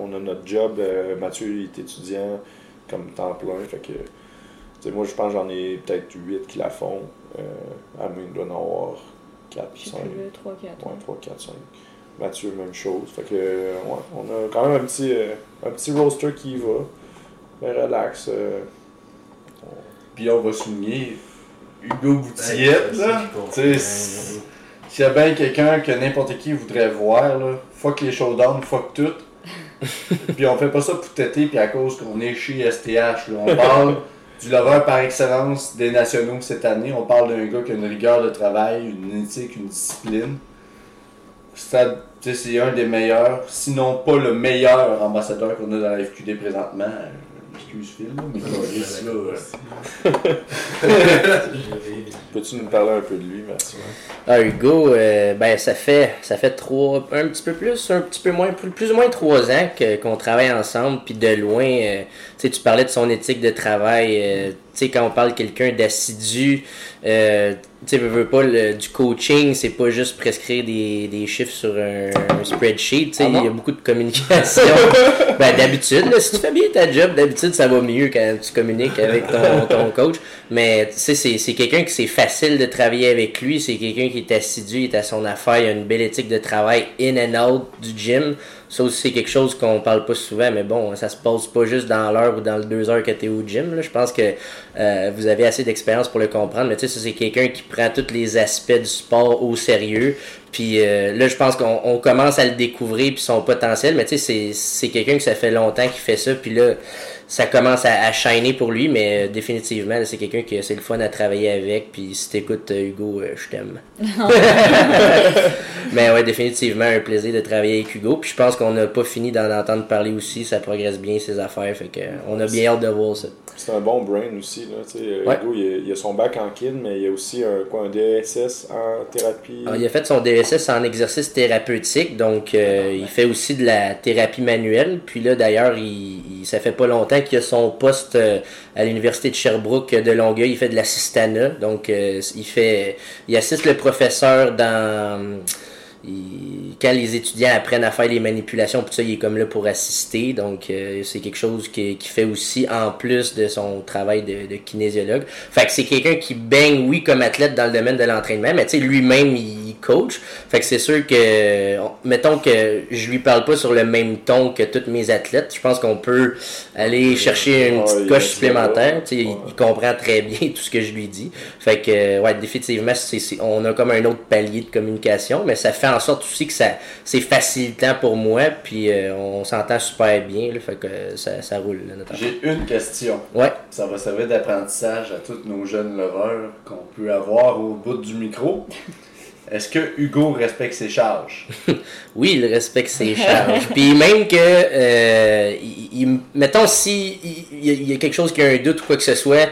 Speaker 4: on a notre job. Mathieu il est étudiant comme temps plein. Fait que, moi, je pense que j'en ai peut-être 8 qui la font. à moi, il doit en avoir 4, 5.
Speaker 5: 3, 4.
Speaker 4: Ouais, 3, 4, 5. Mathieu, même chose. Fait que, ouais, on a quand même un petit, euh, un petit roster qui y va. Mais relax. Euh,
Speaker 1: Puis on va souligner Hugo Boutillette, là. S'il y a bien quelqu'un que n'importe qui voudrait voir, là, fuck les showdowns, fuck tout. puis on fait pas ça pour têter, puis à cause qu'on est chez STH. Là. On parle du lover par excellence des nationaux cette année. On parle d'un gars qui a une rigueur de travail, une éthique, une discipline. Stade c'est un des meilleurs, sinon pas le meilleur ambassadeur qu'on a dans la FQD présentement. Excuse Phil, mais
Speaker 4: Peux-tu nous parler un peu de lui, Mathieu?
Speaker 2: Ah, Hugo, euh, ben ça fait ça fait trois, un petit peu plus, un petit peu moins, plus, ou moins trois ans qu'on travaille ensemble, puis de loin, euh, tu parlais de son éthique de travail, euh, tu sais, quand on parle de quelqu'un d'assidu, euh, tu sais, veux pas du coaching, c'est pas juste prescrire des, des chiffres sur un, spreadsheet, tu sais, ah il y a beaucoup de communication. ben, d'habitude, si tu fais bien ta job, d'habitude, ça va mieux quand tu communiques avec ton, ton coach. Mais, tu sais, c'est quelqu'un qui c'est facile de travailler avec lui, c'est quelqu'un qui est assidu, il est à son affaire, il a une belle éthique de travail in and out du gym. Ça aussi c'est quelque chose qu'on parle pas souvent, mais bon, ça se passe pas juste dans l'heure ou dans le deux heures que tu es au gym. Là. Je pense que euh, vous avez assez d'expérience pour le comprendre, mais tu sais, c'est quelqu'un qui prend tous les aspects du sport au sérieux. Puis euh, là, je pense qu'on commence à le découvrir puis son potentiel, mais tu sais, c'est quelqu'un que ça fait longtemps qu'il fait ça, puis là ça commence à, à shiner pour lui, mais euh, définitivement, c'est quelqu'un qui c'est le fun à travailler avec. Puis si t'écoutes euh, Hugo, euh, je t'aime. mais ouais, définitivement un plaisir de travailler avec Hugo. Puis je pense qu'on n'a pas fini d'en entendre parler aussi. Ça progresse bien ses affaires. Fait que on a bien hâte de voir ça.
Speaker 4: C'est un bon brain aussi. Là, Hugo, il a, a, son bac en kin, mais il a aussi un, quoi, un DSS en thérapie.
Speaker 2: Ah, il a fait son DSS en exercice thérapeutique. Donc il fait aussi de la thérapie manuelle. Puis là, d'ailleurs, il, ça fait pas longtemps qui a son poste euh, à l'université de Sherbrooke de Longueuil. Il fait de l'assistanat. Donc, euh, il fait, il assiste le professeur dans quand les étudiants apprennent à faire les manipulations, tout ça, il est comme là pour assister. Donc, euh, c'est quelque chose qui, qui, fait aussi en plus de son travail de, de kinésiologue. Fait que c'est quelqu'un qui baigne, oui, comme athlète dans le domaine de l'entraînement, mais tu sais, lui-même, il coach. Fait que c'est sûr que, mettons que je lui parle pas sur le même ton que tous mes athlètes. Je pense qu'on peut aller chercher une petite coche supplémentaire. Tu sais, il, comprend très bien tout ce que je lui dis. Fait que, ouais, définitivement, c'est, on a comme un autre palier de communication, mais ça fait en sorte aussi que ça c'est facilitant pour moi, puis euh, on s'entend super bien, là, fait que ça, ça roule.
Speaker 1: J'ai une question.
Speaker 2: Ouais.
Speaker 1: Ça va servir d'apprentissage à tous nos jeunes leveurs qu'on peut avoir au bout du micro. Est-ce que Hugo respecte ses charges?
Speaker 2: oui, il respecte ses charges. Puis même que, euh, il, mettons, si il, y a quelque chose qui a un doute ou quoi que ce soit,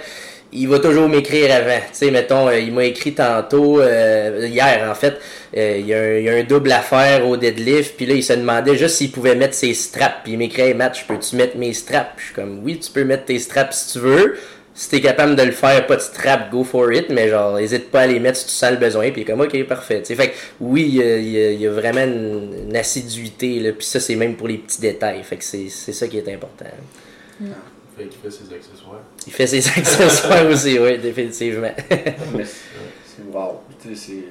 Speaker 2: il va toujours m'écrire avant. Tu sais, mettons, euh, il m'a écrit tantôt, euh, hier en fait, euh, il, y a un, double à faire au deadlift, puis là, il se demandait juste s'il pouvait mettre ses straps. Puis il m'écrit, hey Matt, peux-tu mettre mes straps? je suis comme, oui, tu peux mettre tes straps si tu veux. Si t'es capable de le faire, pas de strap, go for it, mais genre, hésite pas à les mettre si tu sens le besoin, puis comme, ok, parfait. T'sais. Fait que, oui, il y, a, vraiment une, assiduité, puis ça, c'est même pour les petits détails. Fait que c'est ça qui est important.
Speaker 3: Fait qu'il fait ses accessoires.
Speaker 2: Il fait ses accessoires aussi, oui, définitivement.
Speaker 1: c'est wow. C'est, euh,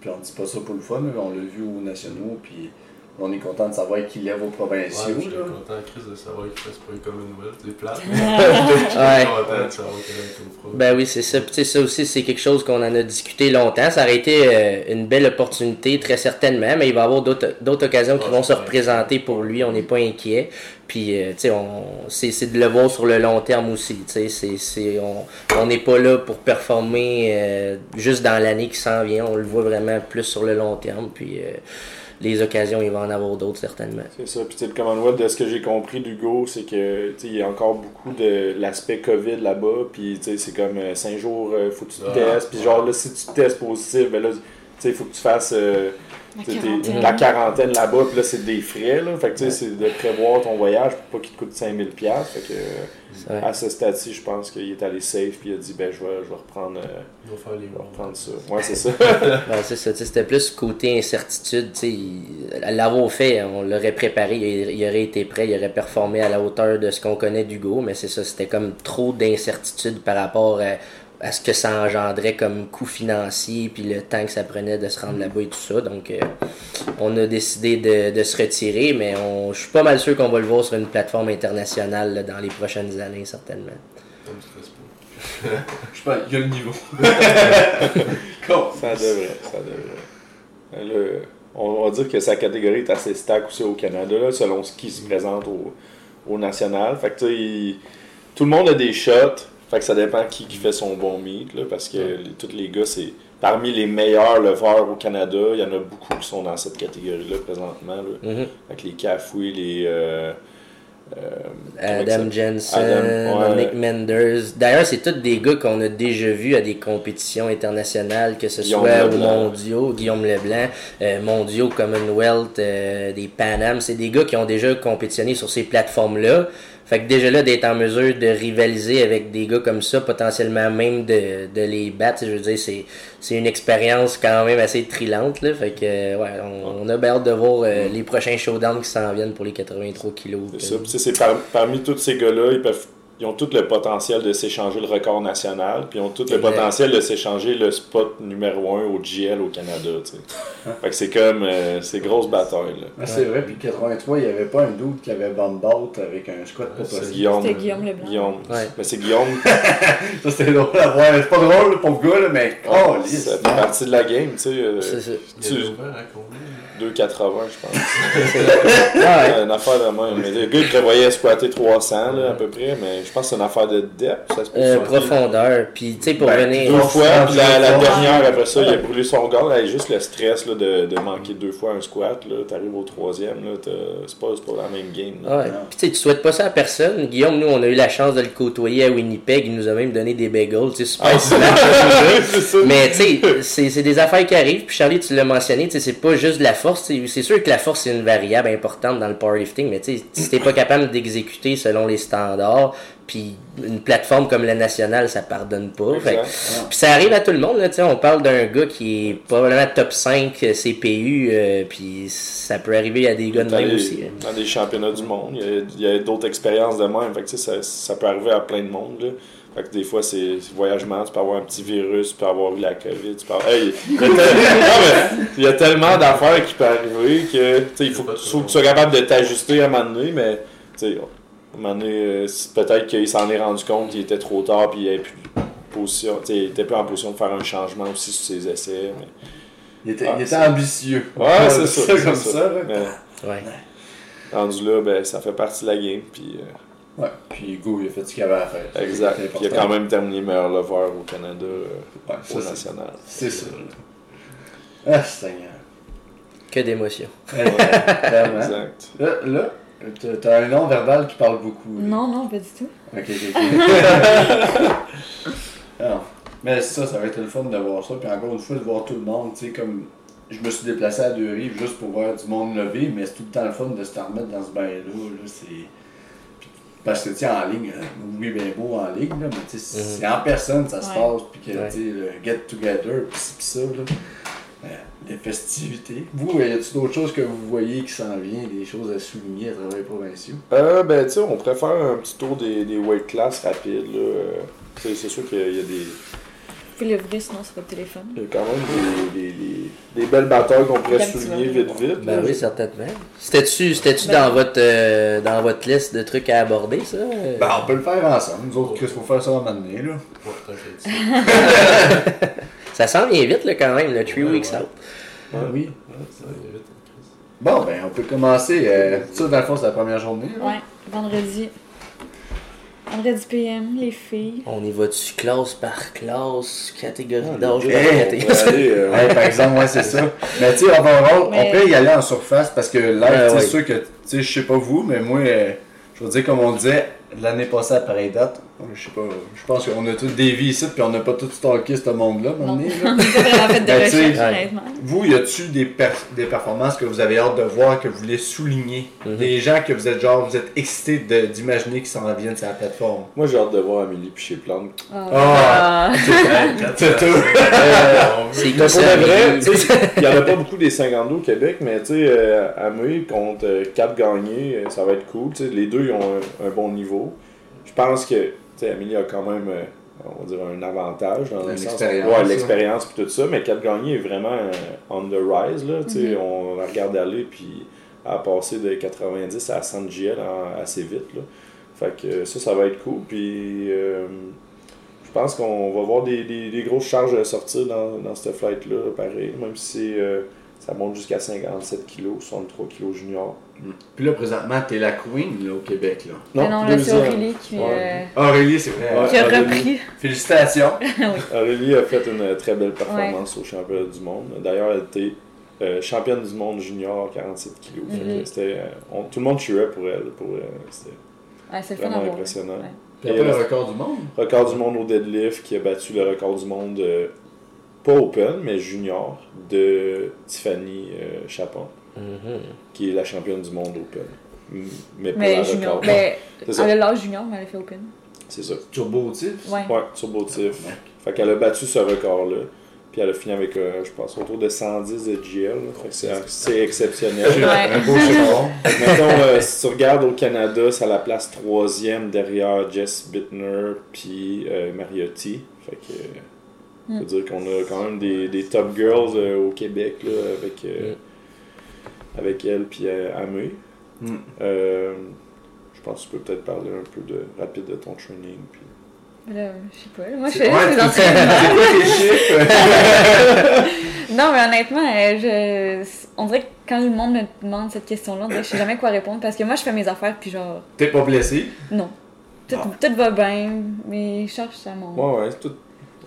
Speaker 1: puis on dit pas ça pour le fun, mais on l'a vu aux nationaux, puis on est content de savoir qu'il lève aux provinciaux. Ouais,
Speaker 3: je suis content, Chris, de savoir qu'il fasse pas une Commonwealth. C'est plate. ouais. content de savoir
Speaker 2: qu'il Ben oui, c'est ça. Puis ça aussi, c'est quelque chose qu'on en a discuté longtemps. Ça aurait été euh, une belle opportunité, très certainement, mais il va y avoir d'autres occasions qui vont se représenter pour lui. On n'est pas inquiet. Puis, euh, tu sais, c'est de le voir sur le long terme aussi. Tu sais, on n'est pas là pour performer euh, juste dans l'année qui s'en vient. On le voit vraiment plus sur le long terme. Puis, les occasions, il va en avoir d'autres certainement.
Speaker 4: C'est ça. Puis le Commonwealth, de ce que j'ai compris d'Hugo, c'est que il y a encore beaucoup de l'aspect COVID là-bas. Puis c'est comme 5 euh, jours, il euh, faut que tu te ah. testes. Puis genre là, si tu te testes positif, ben là, il faut que tu fasses euh, la quarantaine, là-bas. Puis là, c'est des frais. Là. Fait que tu sais, c'est de prévoir ton voyage pour pas qu'il te coûte 5000$. Fait que à ce stade-ci, je pense qu'il est allé safe puis il a dit ben je vais, je vais reprendre,
Speaker 3: euh, faire les
Speaker 4: je vais reprendre ça. Ouais, c'est ça.
Speaker 2: ben, c'est ça. C'était plus côté incertitude. L'avoir fait, on l'aurait préparé, il, aurait été prêt, il aurait performé à la hauteur de ce qu'on connaît d'Hugo, mais c'est ça, c'était comme trop d'incertitude par rapport à à ce que ça engendrait comme coût financier, puis le temps que ça prenait de se rendre là-bas et tout ça. Donc, euh, on a décidé de, se retirer, mais on, je suis pas mal sûr qu'on va le voir sur une plateforme internationale dans les prochaines années, certainement.
Speaker 1: je sais pas, il y a le niveau.
Speaker 4: ça devrait, ça devrait. on va dire que sa catégorie est assez stack aussi au Canada, selon ce qui se présente au, au national. Fait que, tout le monde a des shots fait que ça dépend qui, qui fait son bon meet, là, parce que tous les gars, c'est parmi les meilleurs leveurs au Canada. Il y en a beaucoup qui sont dans cette catégorie-là présentement. Là. Mm les Cafouis, les. Euh,
Speaker 2: euh, Adam Jensen, Nick Menders. D'ailleurs, c'est tous des gars qu'on a déjà vus à des compétitions internationales, que ce soit aux mondiaux, Guillaume Leblanc, euh, mondiaux, Commonwealth, des Pan Am. C'est des gars qui ont déjà compétitionné sur ces plateformes-là. Fait que déjà là, d'être en mesure de rivaliser avec des gars comme ça, potentiellement même de, de les battre, je veux dire, c'est, c'est une expérience quand même assez trillante. Là. Fait que, ouais, on, a bien hâte de voir euh, les prochains showdowns qui s'en viennent pour les 83 kilos.
Speaker 4: C'est ça. c'est parmi tous ces gars-là, ils peuvent ils ont tout le potentiel de s'échanger le record national, puis ils ont tout le potentiel de s'échanger le spot numéro 1 au GL au Canada. fait que c'est comme, euh, c'est grosse bataille.
Speaker 1: Ah, c'est vrai, puis 83, il n'y avait pas un doute qui avait bombard avec un squat pas
Speaker 5: possible. C'était Guillaume Leblanc.
Speaker 4: Guillaume. Mais c'est Guillaume.
Speaker 1: ça, c'était drôle à voir. C'est pas drôle pour le gars, mais oh,
Speaker 4: Ça fait partie de la game, tu sais. Euh, c'est ça. Tu... 2,80 je pense. ouais. une affaire de même. Mais le gars il prévoyait squatter 300 là, à peu près, mais je pense que c'est une affaire de depth. Ça se
Speaker 2: euh, profondeur. Puis tu sais, pour ben, venir.
Speaker 4: Deux fois, puis la, la, dernière après ça, il a brûlé son gars. Là, juste le stress là, de, de, manquer deux fois un squat. Tu arrives au troisième, c'est pas, pas la même game.
Speaker 2: Ouais. Puis tu sais, tu souhaites pas ça à personne. Guillaume, nous, on a eu la chance de le côtoyer à Winnipeg. Il nous a même donné des bagels. Tu sais, super ah, Mais tu sais, c'est des affaires qui arrivent. Puis Charlie, tu l'as mentionné, c'est pas juste de la force. C'est sûr que la force, c'est une variable importante dans le powerlifting, mais si t'es pas capable d'exécuter selon les standards, puis une plateforme comme la nationale, ça pardonne pas. puis ça arrive à tout le monde. Là, on parle d'un gars qui est probablement top 5 CPU, euh, puis ça peut arriver à des gars de même aussi.
Speaker 4: Dans des championnats du monde, il y a, d'autres expériences de même. Fait ça, ça peut arriver à plein de monde. Là. Fait que des fois, c'est voyagement, tu peux avoir un petit virus, tu peux avoir eu la COVID, tu peux Hey, il y a tellement d'affaires qui peuvent arriver que il faut, faut que tu sois capable de t'ajuster à un moment donné, mais à un moment donné, euh, peut-être qu'il s'en est rendu compte qu'il était trop tard puis il n'était plus, position, il était plus en position de faire un changement aussi sur ses essais. Mais...
Speaker 1: Il était, il était ambitieux.
Speaker 4: Ouais, c'est ça. C'est comme ça. mais, ouais. Rendu là, ben, ça fait partie de la game. Puis, euh,
Speaker 1: Ouais, puis Go, il a fait ce qu'il avait à faire.
Speaker 4: Exact. Puis il a quand même terminé meilleur lover au Canada, euh, ouais, au national.
Speaker 1: C'est ça. Ah, Seigneur.
Speaker 2: Que d'émotions.
Speaker 1: exact. Là, là t'as un nom verbal qui parle beaucoup.
Speaker 5: Non, non, pas du tout.
Speaker 1: Ok, ok, ok. mais ça, ça va être le fun de voir ça. Puis encore une fois, de voir tout le monde, tu sais, comme je me suis déplacé à deux rives juste pour voir du monde lever, mais c'est tout le temps le fun de se remettre dans ce bain-là. Là, c'est parce que, tu sais, en ligne, euh, oui, bien beau en ligne, là, mais tu sais, c'est en personne ça se passe, puis que, tu sais, le get-together, puis ça, là. Euh, les festivités. Vous, y a-t-il d'autres choses que vous voyez qui s'en viennent, des choses à souligner à travers les provinciaux?
Speaker 4: Euh, ben, tu sais, on préfère un petit tour des, des weight class rapides, là. Euh, c'est sûr qu'il y a des
Speaker 5: l'ouvrir sinon sur votre téléphone.
Speaker 4: Il y a quand même des, des, des, belles batailles qu'on pourrait souligner vite vite.
Speaker 2: Ben oui, certainement. C'était-tu ben dans, votre, euh, dans votre liste de trucs à aborder, ça?
Speaker 1: Ben, on peut le faire ensemble. Nous autres, qu'est-ce qu'il faut faire ça à un moment donné, là?
Speaker 2: ça sent bien vite, là, quand même, le 3 weeks out.
Speaker 1: Ouais, oui. ça vite. Bon, ben, on peut commencer. Euh, ça, dans le fond, c'est la première journée.
Speaker 5: Oui, vendredi. Vendredi PM, les filles.
Speaker 2: On y va-tu classe par classe, catégorie ah, d'âge?
Speaker 1: euh, Par exemple, ouais, c'est ça. Mais tu sais, on va on peut y aller en surface parce que là, c'est sûr que, tu sais, je sais pas vous, mais moi, euh, je veux dire, comme on disait, l'année passée à pareille date, je sais pas, je pense qu'on a tous des vies ici, puis on n'a pas tout stalké ce monde-là.
Speaker 5: On fait de ben, recherche,
Speaker 1: Vous, y a-tu des, des performances que vous avez hâte de voir, que vous voulez souligner? Mhm. Des gens que vous êtes genre, vous êtes excités d'imaginer qu'ils s'en viennent sur la plateforme?
Speaker 4: Moi, j'ai hâte de voir Amélie Piché Plante.
Speaker 1: Ah, oh. c'est tout.
Speaker 4: C'est vrai, il n'y en a pas beaucoup des 52 au Québec, mais tu sais, euh, Amélie contre 4 euh, gagnés, euh, ça va être cool. les deux, ils ont un bon niveau. Je pense que Amélie a quand même, euh, on va dire, un avantage dans le sens. Ouais, l'expérience et tout ça, mais Kat Gagné est vraiment euh, on the rise. Là, mm-hmm. On la regarde aller, puis a passé de 90 à 100 GL assez vite. Là. Fait que ça, ça va être cool. Puis euh, je pense qu'on va voir des, des, des, grosses charges sortir dans, dans cette flight-là, pareil, même si ça monte jusqu'à 57 kg, 63 kg junior.
Speaker 1: Puis là, présentement, t'es la queen là, au Québec. Là.
Speaker 5: Non, non là, c'est Aurélie qui, euh...
Speaker 1: Aurélie, c'est vrai.
Speaker 5: qui a repris.
Speaker 1: Félicitations.
Speaker 4: Aurélie a fait une très belle performance au championnat du monde. D'ailleurs, elle était euh, championne du monde junior 47 kg. Mm tout le monde cheerait pour elle. Pour,
Speaker 5: c'était
Speaker 4: vraiment impressionnant.
Speaker 1: Puis après, le record du monde?
Speaker 4: Record du monde au deadlift qui a battu le record du monde, euh, pas open, mais junior, de Tiffany Chapon. Mhm. qui est la championne du monde Open.
Speaker 5: Mais pas mais junior. Mais elle a l'âge junior, mais elle a fait Open.
Speaker 4: C'est ça.
Speaker 1: Turbo Tif?
Speaker 5: Ouais.
Speaker 4: Ouais, Turbo Tif. Fait qu'elle a battu ce record-là. Puis elle a fini avec, euh, je pense, autour de 110 de GL. c'est exceptionnel.
Speaker 1: Un beau chiffon.
Speaker 4: Mettons, euh, si tu regardes au Canada, c'est à la place troisième derrière Jess Bittner puis euh, Mariotti. Fait que, on peut dire qu'on a quand même des, des top girls au Québec là, avec, avec elle puis Amé.
Speaker 1: Mm.
Speaker 4: je pense que tu peux peut-être parler un peu de, rapide de ton training. Puis...
Speaker 5: Là, je sais pas. Moi, je fais ouais, c'est Non, mais honnêtement, euh, je... on dirait que quand le monde me demande cette question-là, je sais jamais quoi répondre parce que moi, je fais mes affaires puis genre.
Speaker 1: T'es pas blessé?
Speaker 5: Non. Tout, ah. tout va bien, mais je cherche ça mon.
Speaker 4: Ouais, ouais, tout.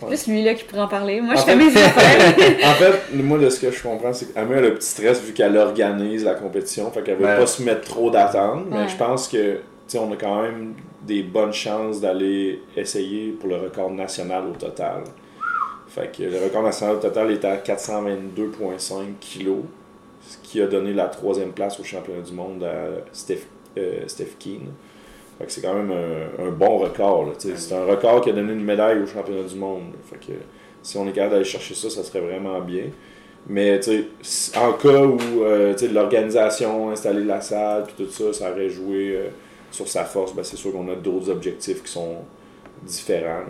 Speaker 5: Ouais. Juste lui là qui pourrait en parler. Moi, je fais mes affaires.
Speaker 4: en fait, moi, de ce que je comprends, c'est qu'Amé a le petit stress vu qu'elle organise la compétition. Fait qu'elle veut pas se mettre trop d'attente. Mais je pense que, tu on a quand même des bonnes chances d'aller essayer pour le record national au total. Fait que le record national au total était à 422,5 kg, ce qui a donné la troisième place au championnat du monde à Steph, euh. Fait que c'est quand même un, bon record. C'est un record qui a donné une médaille au championnat du monde. Fait que si on est capable d'aller chercher ça, ça serait vraiment bien. Mais en cas où euh, l'organisation, installer la salle, puis tout ça, ça aurait joué. Euh, sur sa force, ben, c'est sûr qu'on a d'autres objectifs qui sont différents.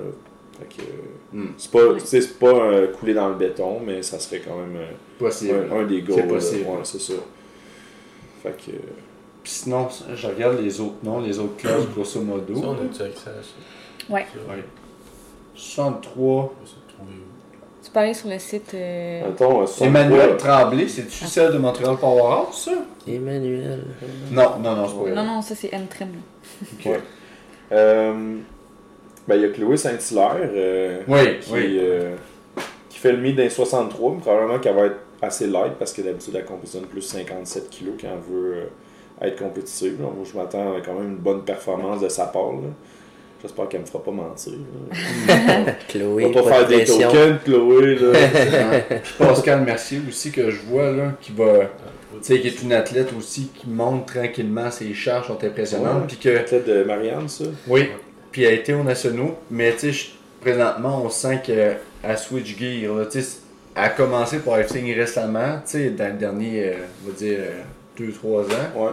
Speaker 4: Hmm. C'est pas, c'est pas euh, couler dans le béton, mais ça serait quand même
Speaker 1: euh,
Speaker 4: Un, des goals. C'est possible. c'est ça. Fait que...
Speaker 1: Puis sinon, je regarde les autres noms, les autres classes, grosso modo.
Speaker 3: Ça, on a-tu accès à ça?
Speaker 5: Ouais.
Speaker 1: ouais. 63.
Speaker 5: Tu aller sur le site. Euh...
Speaker 4: Attends,
Speaker 1: Emmanuel Tremblay, c'est-tu celle de Montréal Powerhouse, ça?
Speaker 2: Emmanuel.
Speaker 1: Non, non, non, c'est pas
Speaker 5: Non, non, ça c'est M. Trim.
Speaker 4: Ok. Euh, ben, il y a Chloé Saint-Hilaire euh,
Speaker 1: oui,
Speaker 4: qui,
Speaker 1: oui.
Speaker 4: Euh, qui fait le mi d'un 63, mais probablement qu'elle va être assez light parce que d'habitude elle compétitionne plus 57 kg quand elle veut être compétitive. Donc, je m'attends à quand même une bonne performance de sa part. Là. J'espère qu'elle me fera pas mentir.
Speaker 2: Chloé.
Speaker 4: On va pas, faire des tokens, Chloé. Là.
Speaker 1: Pascal Mercier aussi que je vois là, qui va. Tu sais, qui est une athlète aussi qui monte tranquillement, ses charges sont impressionnantes. puis que...
Speaker 4: L'athlète de Marianne, ça?
Speaker 1: Oui, puis elle a été au nationaux, mais tu sais, présentement, on sent qu'elle switch gear. Là, elle a commencé pour signé récemment, tu sais, dans le dernier, euh, on va dire, 2-3 euh, ans.
Speaker 4: Ouais.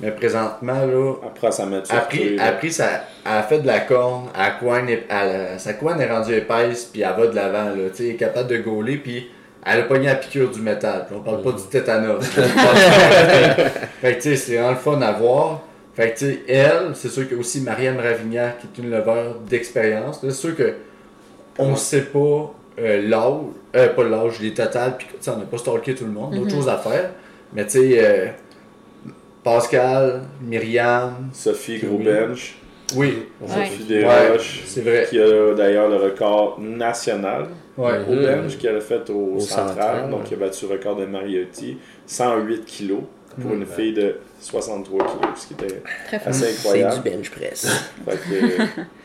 Speaker 1: Mais présentement, là.
Speaker 4: Après, ça met
Speaker 1: Après, après ça, elle a fait de la corne, sa couenne est rendue épaisse, puis elle va de l'avant, là. Tu sais, elle est capable de gauler, puis elle a pogné la piqûre du métal. on parle pas du tétanos. fait que, tu sais, c'est vraiment le fun à voir. Fait que, tu sais, elle, c'est sûr qu'il y a aussi Marianne Ravignac, qui est une leveur d'expérience. C'est sûr que on sait pas euh, l'âge, euh, pas l'âge, les totales, puis on n'a pas stalké tout le monde, d'autres mm-hmm. choses à faire. Mais tu sais, euh, Pascal, Myriam,
Speaker 4: Sophie Grosbench.
Speaker 1: Oui.
Speaker 4: Sophie Desroches.
Speaker 1: c'est vrai.
Speaker 4: Qui a d'ailleurs le record national
Speaker 1: ouais.
Speaker 4: au bench qu'elle a fait au, central. donc, il a battu le record de Mariotti. 108 kilos pour une fille de 63 kilos, ce qui était assez incroyable.
Speaker 2: C'est du bench press.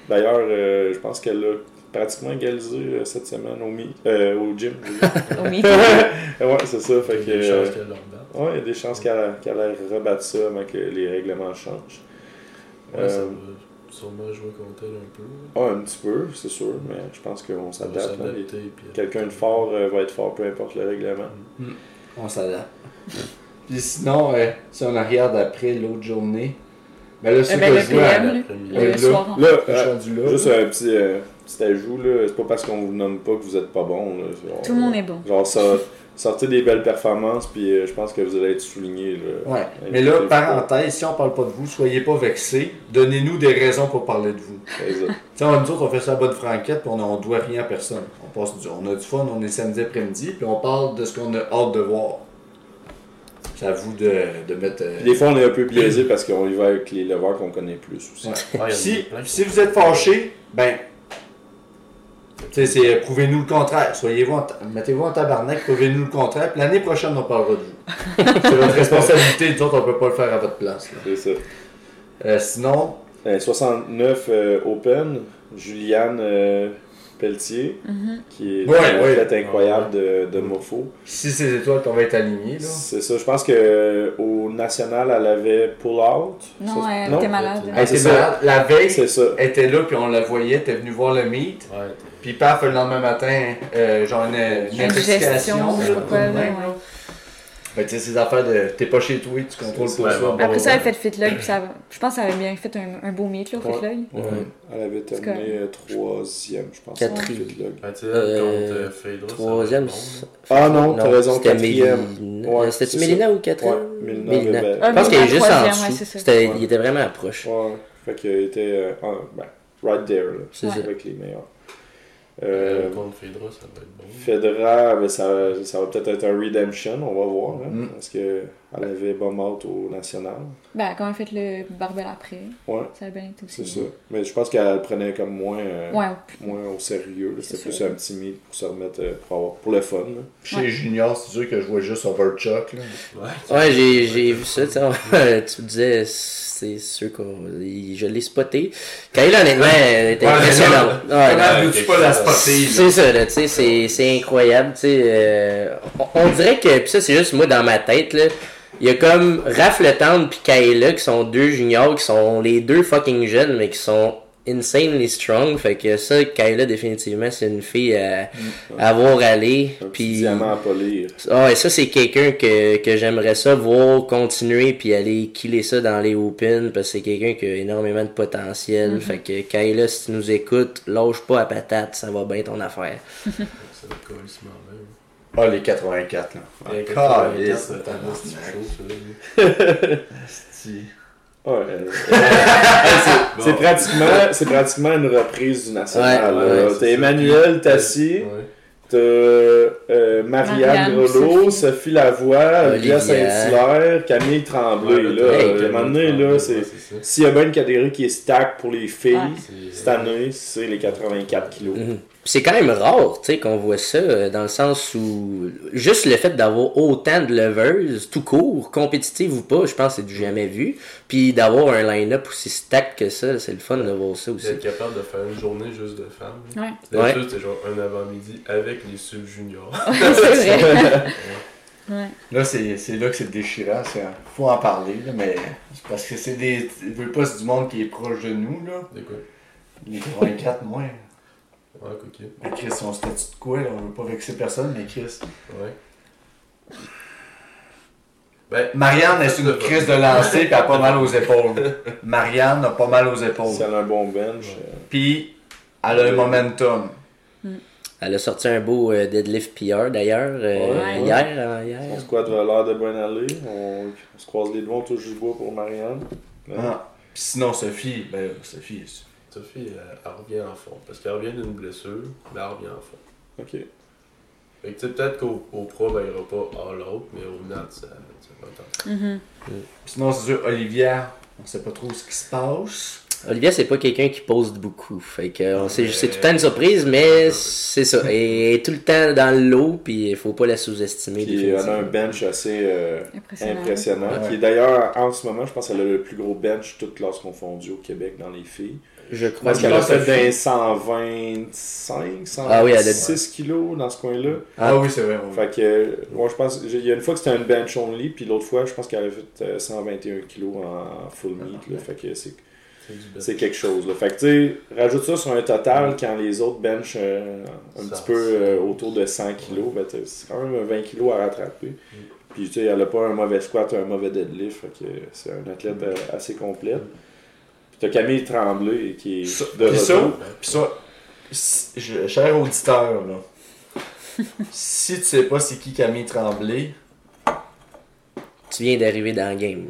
Speaker 4: d'ailleurs, euh, je pense qu'elle a pratiquement égalisé euh, cette semaine au, mi, euh, au gym.
Speaker 5: au mi.
Speaker 4: ouais, c'est ça. Fait
Speaker 3: que,
Speaker 4: il y a des chances qu'elle qu ait rebattre ça avant que les règlements changent.
Speaker 3: Ouais, ça euh, va sûrement jouer contre elle un peu.
Speaker 4: Ah, un petit peu, c'est sûr, mais je pense qu'on s'adapte. Hein. Quelqu'un de fort euh, va être fort, peu importe le règlement.
Speaker 1: Mm. On s'adapte. Puis sinon, euh, si on regarde après l'autre journée, ben là, c'est
Speaker 5: ben, le, le, soir.
Speaker 4: Là, là, juste un petit, petit ajout, là, c'est pas parce qu'on vous nomme pas que vous êtes pas bon. Là.
Speaker 5: Tout le monde est bon.
Speaker 4: Genre ça sortez des belles performances, puis euh, je pense que vous allez être souligné.
Speaker 1: ouais. Mais là, parenthèse, si on parle pas de vous, soyez pas vexés. Donnez-nous des raisons pour parler de vous. sais, nous autres, on fait ça à bonne franquette, puis on ne doit rien à personne. On, passe du, on a du fun, on est samedi après-midi, puis on parle de ce qu'on a hâte de voir. C'est à vous de, de mettre. Euh,
Speaker 4: des fois, on est un peu biaisé parce qu'on y va avec les leveurs qu'on connaît plus aussi.
Speaker 1: si, si vous êtes fâché, ben c'est prouvez-nous le contraire. Soyez-vous mettez-vous en tabarnak, prouvez-nous le contraire. L'année prochaine, on parlera de vous. c'est votre responsabilité. Nous autres, on peut pas le faire à votre place.
Speaker 4: C'est ça.
Speaker 1: Euh, sinon?
Speaker 4: 69 euh, euh, Open, Juliane Pelletier,
Speaker 5: Mhm.
Speaker 4: qui est
Speaker 1: Ouais,
Speaker 4: une
Speaker 1: ouais.
Speaker 4: athlète incroyable de, de Mofo.
Speaker 1: Si ces étoiles peuvent être alignées, là.
Speaker 4: C'est ça, je pense que au national, elle avait pull out.
Speaker 5: Non,
Speaker 4: Ça,
Speaker 5: elle était malade.
Speaker 1: Elle
Speaker 4: c'est
Speaker 1: était malade. La veille,
Speaker 4: ça.
Speaker 1: elle était là, puis on la voyait, elle était venue voir le meet.
Speaker 3: Ouais,
Speaker 1: Puis paf, le lendemain matin, euh, genre une, une
Speaker 5: je pas
Speaker 1: Ben, tu sais, ces affaires de t'es pas chez toi, tu contrôles pas
Speaker 3: ça.
Speaker 1: ça. Bon,
Speaker 5: Après ça,
Speaker 1: bon,
Speaker 5: elle a fait Fitlog, puis ça, je pense qu'elle avait bien fait un, un beau meet là, au
Speaker 4: Ouais.
Speaker 5: Fitlog.
Speaker 4: Ouais. Elle avait terminé euh, troisième, je pense.
Speaker 2: Quatrième.
Speaker 3: Ben,
Speaker 2: Euh,
Speaker 3: euh, ça
Speaker 2: Troisième.
Speaker 4: Ah non, t'as raison,
Speaker 2: c'était
Speaker 4: quatrième.
Speaker 2: Mélina.
Speaker 4: Ouais,
Speaker 2: C'était-tu Mélina ou quatrième?
Speaker 4: Ouais, Mélina
Speaker 5: Ah,
Speaker 2: Je pense qu'elle est juste en dessous.
Speaker 5: ça.
Speaker 2: Il était vraiment proche.
Speaker 4: Ouais, fait qu'il était euh, en- ben, right there, là,
Speaker 2: C'est ça.
Speaker 4: avec les meilleurs.
Speaker 3: Bon.
Speaker 4: Euh,
Speaker 3: Euh, contre Phaedra, ça va être bon.
Speaker 4: Federa, ben, ça, ça va peut-être être un redemption, on va voir. hein,
Speaker 1: Mm.
Speaker 4: Parce qu'elle avait bomb out au national.
Speaker 5: Ben, elle a quand même fait le barbel après.
Speaker 4: Ouais,
Speaker 5: Ça a bien été aussi.
Speaker 4: c'est ça. Mais je pense qu'elle prenait comme moins, euh,
Speaker 5: Ouais,
Speaker 4: moins au sérieux. C'était
Speaker 5: C'est
Speaker 4: plus un petit meet pour se remettre euh, pour, avoir, pour le fun. là.
Speaker 1: Chez
Speaker 5: Ouais.
Speaker 1: Junior, c'est sûr que je vois juste Overchuck. Là.
Speaker 3: Ouais.
Speaker 2: Ouais, j'ai, j'ai vu ça, tu sais, on- tu me disais, c'est sûr que je l'ai spoté. Kayla, honnêtement, elle était impressionnante. C'est ça, là, tu sais, c'est, incroyable, tu sais. euh, on, dirait que, pis ça, c'est juste moi dans ma tête, là. Il y a comme Raph Le Tendre pis Kayla qui sont deux juniors, qui sont les deux fucking jeunes, mais qui sont insanely strong. Fait que ça, Kayla, définitivement, c'est une fille à, à voir aller.
Speaker 4: Un petit
Speaker 2: Puis,
Speaker 4: diamant à polir.
Speaker 2: ah, et ça, c'est quelqu'un que, que j'aimerais ça voir continuer puis aller killer ça dans les Open parce que c'est quelqu'un qui a énormément de potentiel. Fait que Kayla, si tu nous écoutes, lâche pas à patate, ça va bien ton affaire.
Speaker 3: Ça va.
Speaker 1: Ah, les 84, là. Ah,
Speaker 3: 84,
Speaker 1: yes.
Speaker 3: t'as un
Speaker 4: Ouais, euh, c'est c'est pratiquement, c'est pratiquement une reprise du national.
Speaker 2: Ouais,
Speaker 4: t'as. Emmanuel Tassi,
Speaker 3: Ouais.
Speaker 4: t'as euh, Marianne Grelot,
Speaker 5: Sophie.
Speaker 4: Lavoie, Olivia. Saint-Hilaire, Camille Tremblay.
Speaker 3: Ouais,
Speaker 4: là,
Speaker 2: hey,
Speaker 4: à un moment donné. S'il y a bien une catégorie qui est stack pour les filles, cette année, c'est les 84 kilos.
Speaker 2: Mhm. Puis C'est quand même rare, tu sais, qu'on voit ça, euh, dans le sens où juste le fait d'avoir autant de leveuses, tout court, compétitives ou pas, je pense que c'est du jamais vu. Puis d'avoir un line-up aussi stack que ça, c'est le fun de voir ça aussi.
Speaker 3: D'être capable de faire une journée juste de femmes.
Speaker 5: Ouais.
Speaker 3: D'habitude, c'est genre un avant-midi avec les sub-juniors.
Speaker 5: c'est vrai. ouais.
Speaker 1: Là, c'est c'est là que c'est déchirant. c'est- Faut en parler, là, mais c'est parce que c'est des. Je veux pas, c'est du monde qui est proche de nous, là.
Speaker 3: De quoi?
Speaker 1: Les 84, moins.
Speaker 3: Ouais, ok.
Speaker 1: Mais Chris, on statut de quoi, là? On veut pas vexer personne, mais Chris.
Speaker 3: Ouais. Ben,
Speaker 1: Marianne est une crise de lancer pis elle a pas mal aux épaules. Marianne a pas mal aux épaules.
Speaker 4: Si elle a un bon bench, euh,
Speaker 1: Puis, elle a le momentum.
Speaker 2: Elle a sorti un beau euh, deadlift PR d'ailleurs, euh,
Speaker 4: Ouais.
Speaker 2: hier. euh,
Speaker 4: son
Speaker 2: hier.
Speaker 4: squat va l'air de bien aller. On, on se croise les doigts, on touche du bois pour Marianne. Ouais.
Speaker 1: Ah. Puis sinon, Sophie, ben Sophie,
Speaker 3: Sophie, elle, elle revient en fond. Parce qu'elle revient d'une blessure, mais elle revient en fond.
Speaker 4: Ok.
Speaker 3: Fait que tu sais, peut-être qu'au au pro, ben, il n'y aura pas all out, mais au nat, ça, ça va être
Speaker 5: Mhm.
Speaker 1: sinon c'est sûr, Olivia, on sait pas trop ce qui se passe.
Speaker 2: Olivia, c'est pas quelqu'un qui pose beaucoup. Fait que on sait-
Speaker 3: Mais-
Speaker 2: c'est tout le temps une surprise, mais c'est ça. Elle est tout le temps dans l'eau, puis il faut pas la sous-estimer.
Speaker 4: Puis elle a un bench assez euh,
Speaker 5: Impressionnant.
Speaker 4: impressionnant.
Speaker 1: Ouais.
Speaker 4: Qui est d'ailleurs, en ce moment, je pense qu'elle a le plus gros bench, toute classe confondue au Québec dans les filles.
Speaker 2: Je crois que
Speaker 4: qu'elle a fait
Speaker 1: que-
Speaker 4: d'un 125, 126
Speaker 2: Ah oui, a-
Speaker 4: kilos dans ce coin-là.
Speaker 2: Ah.
Speaker 1: Ah, oui, c'est vrai. oui.
Speaker 4: Fait que, moi je pense, il y a une fois que c'était un bench only, puis l'autre fois, je pense qu'elle a fait euh, 121 kilos en full meat. Là, fait que c'est
Speaker 3: C'est
Speaker 4: quelque chose. Là. Fait que tu sais, rajoute ça sur un total quand les autres bench euh, un
Speaker 3: Ça,
Speaker 4: petit peu euh, autour de 100 kilos, ben, c'est quand même 20 kilos à rattraper. Puis tu sais, elle a pas un mauvais squat, un mauvais deadlift, fait que c'est un athlète euh, assez complet. T'as Camille Tremblay qui est
Speaker 1: Ça-
Speaker 4: de
Speaker 1: ça,
Speaker 4: retour.
Speaker 1: Pis ça, je- cher auditeur, là, si tu sais pas c'est qui Camille Tremblay,
Speaker 2: tu viens d'arriver dans le game.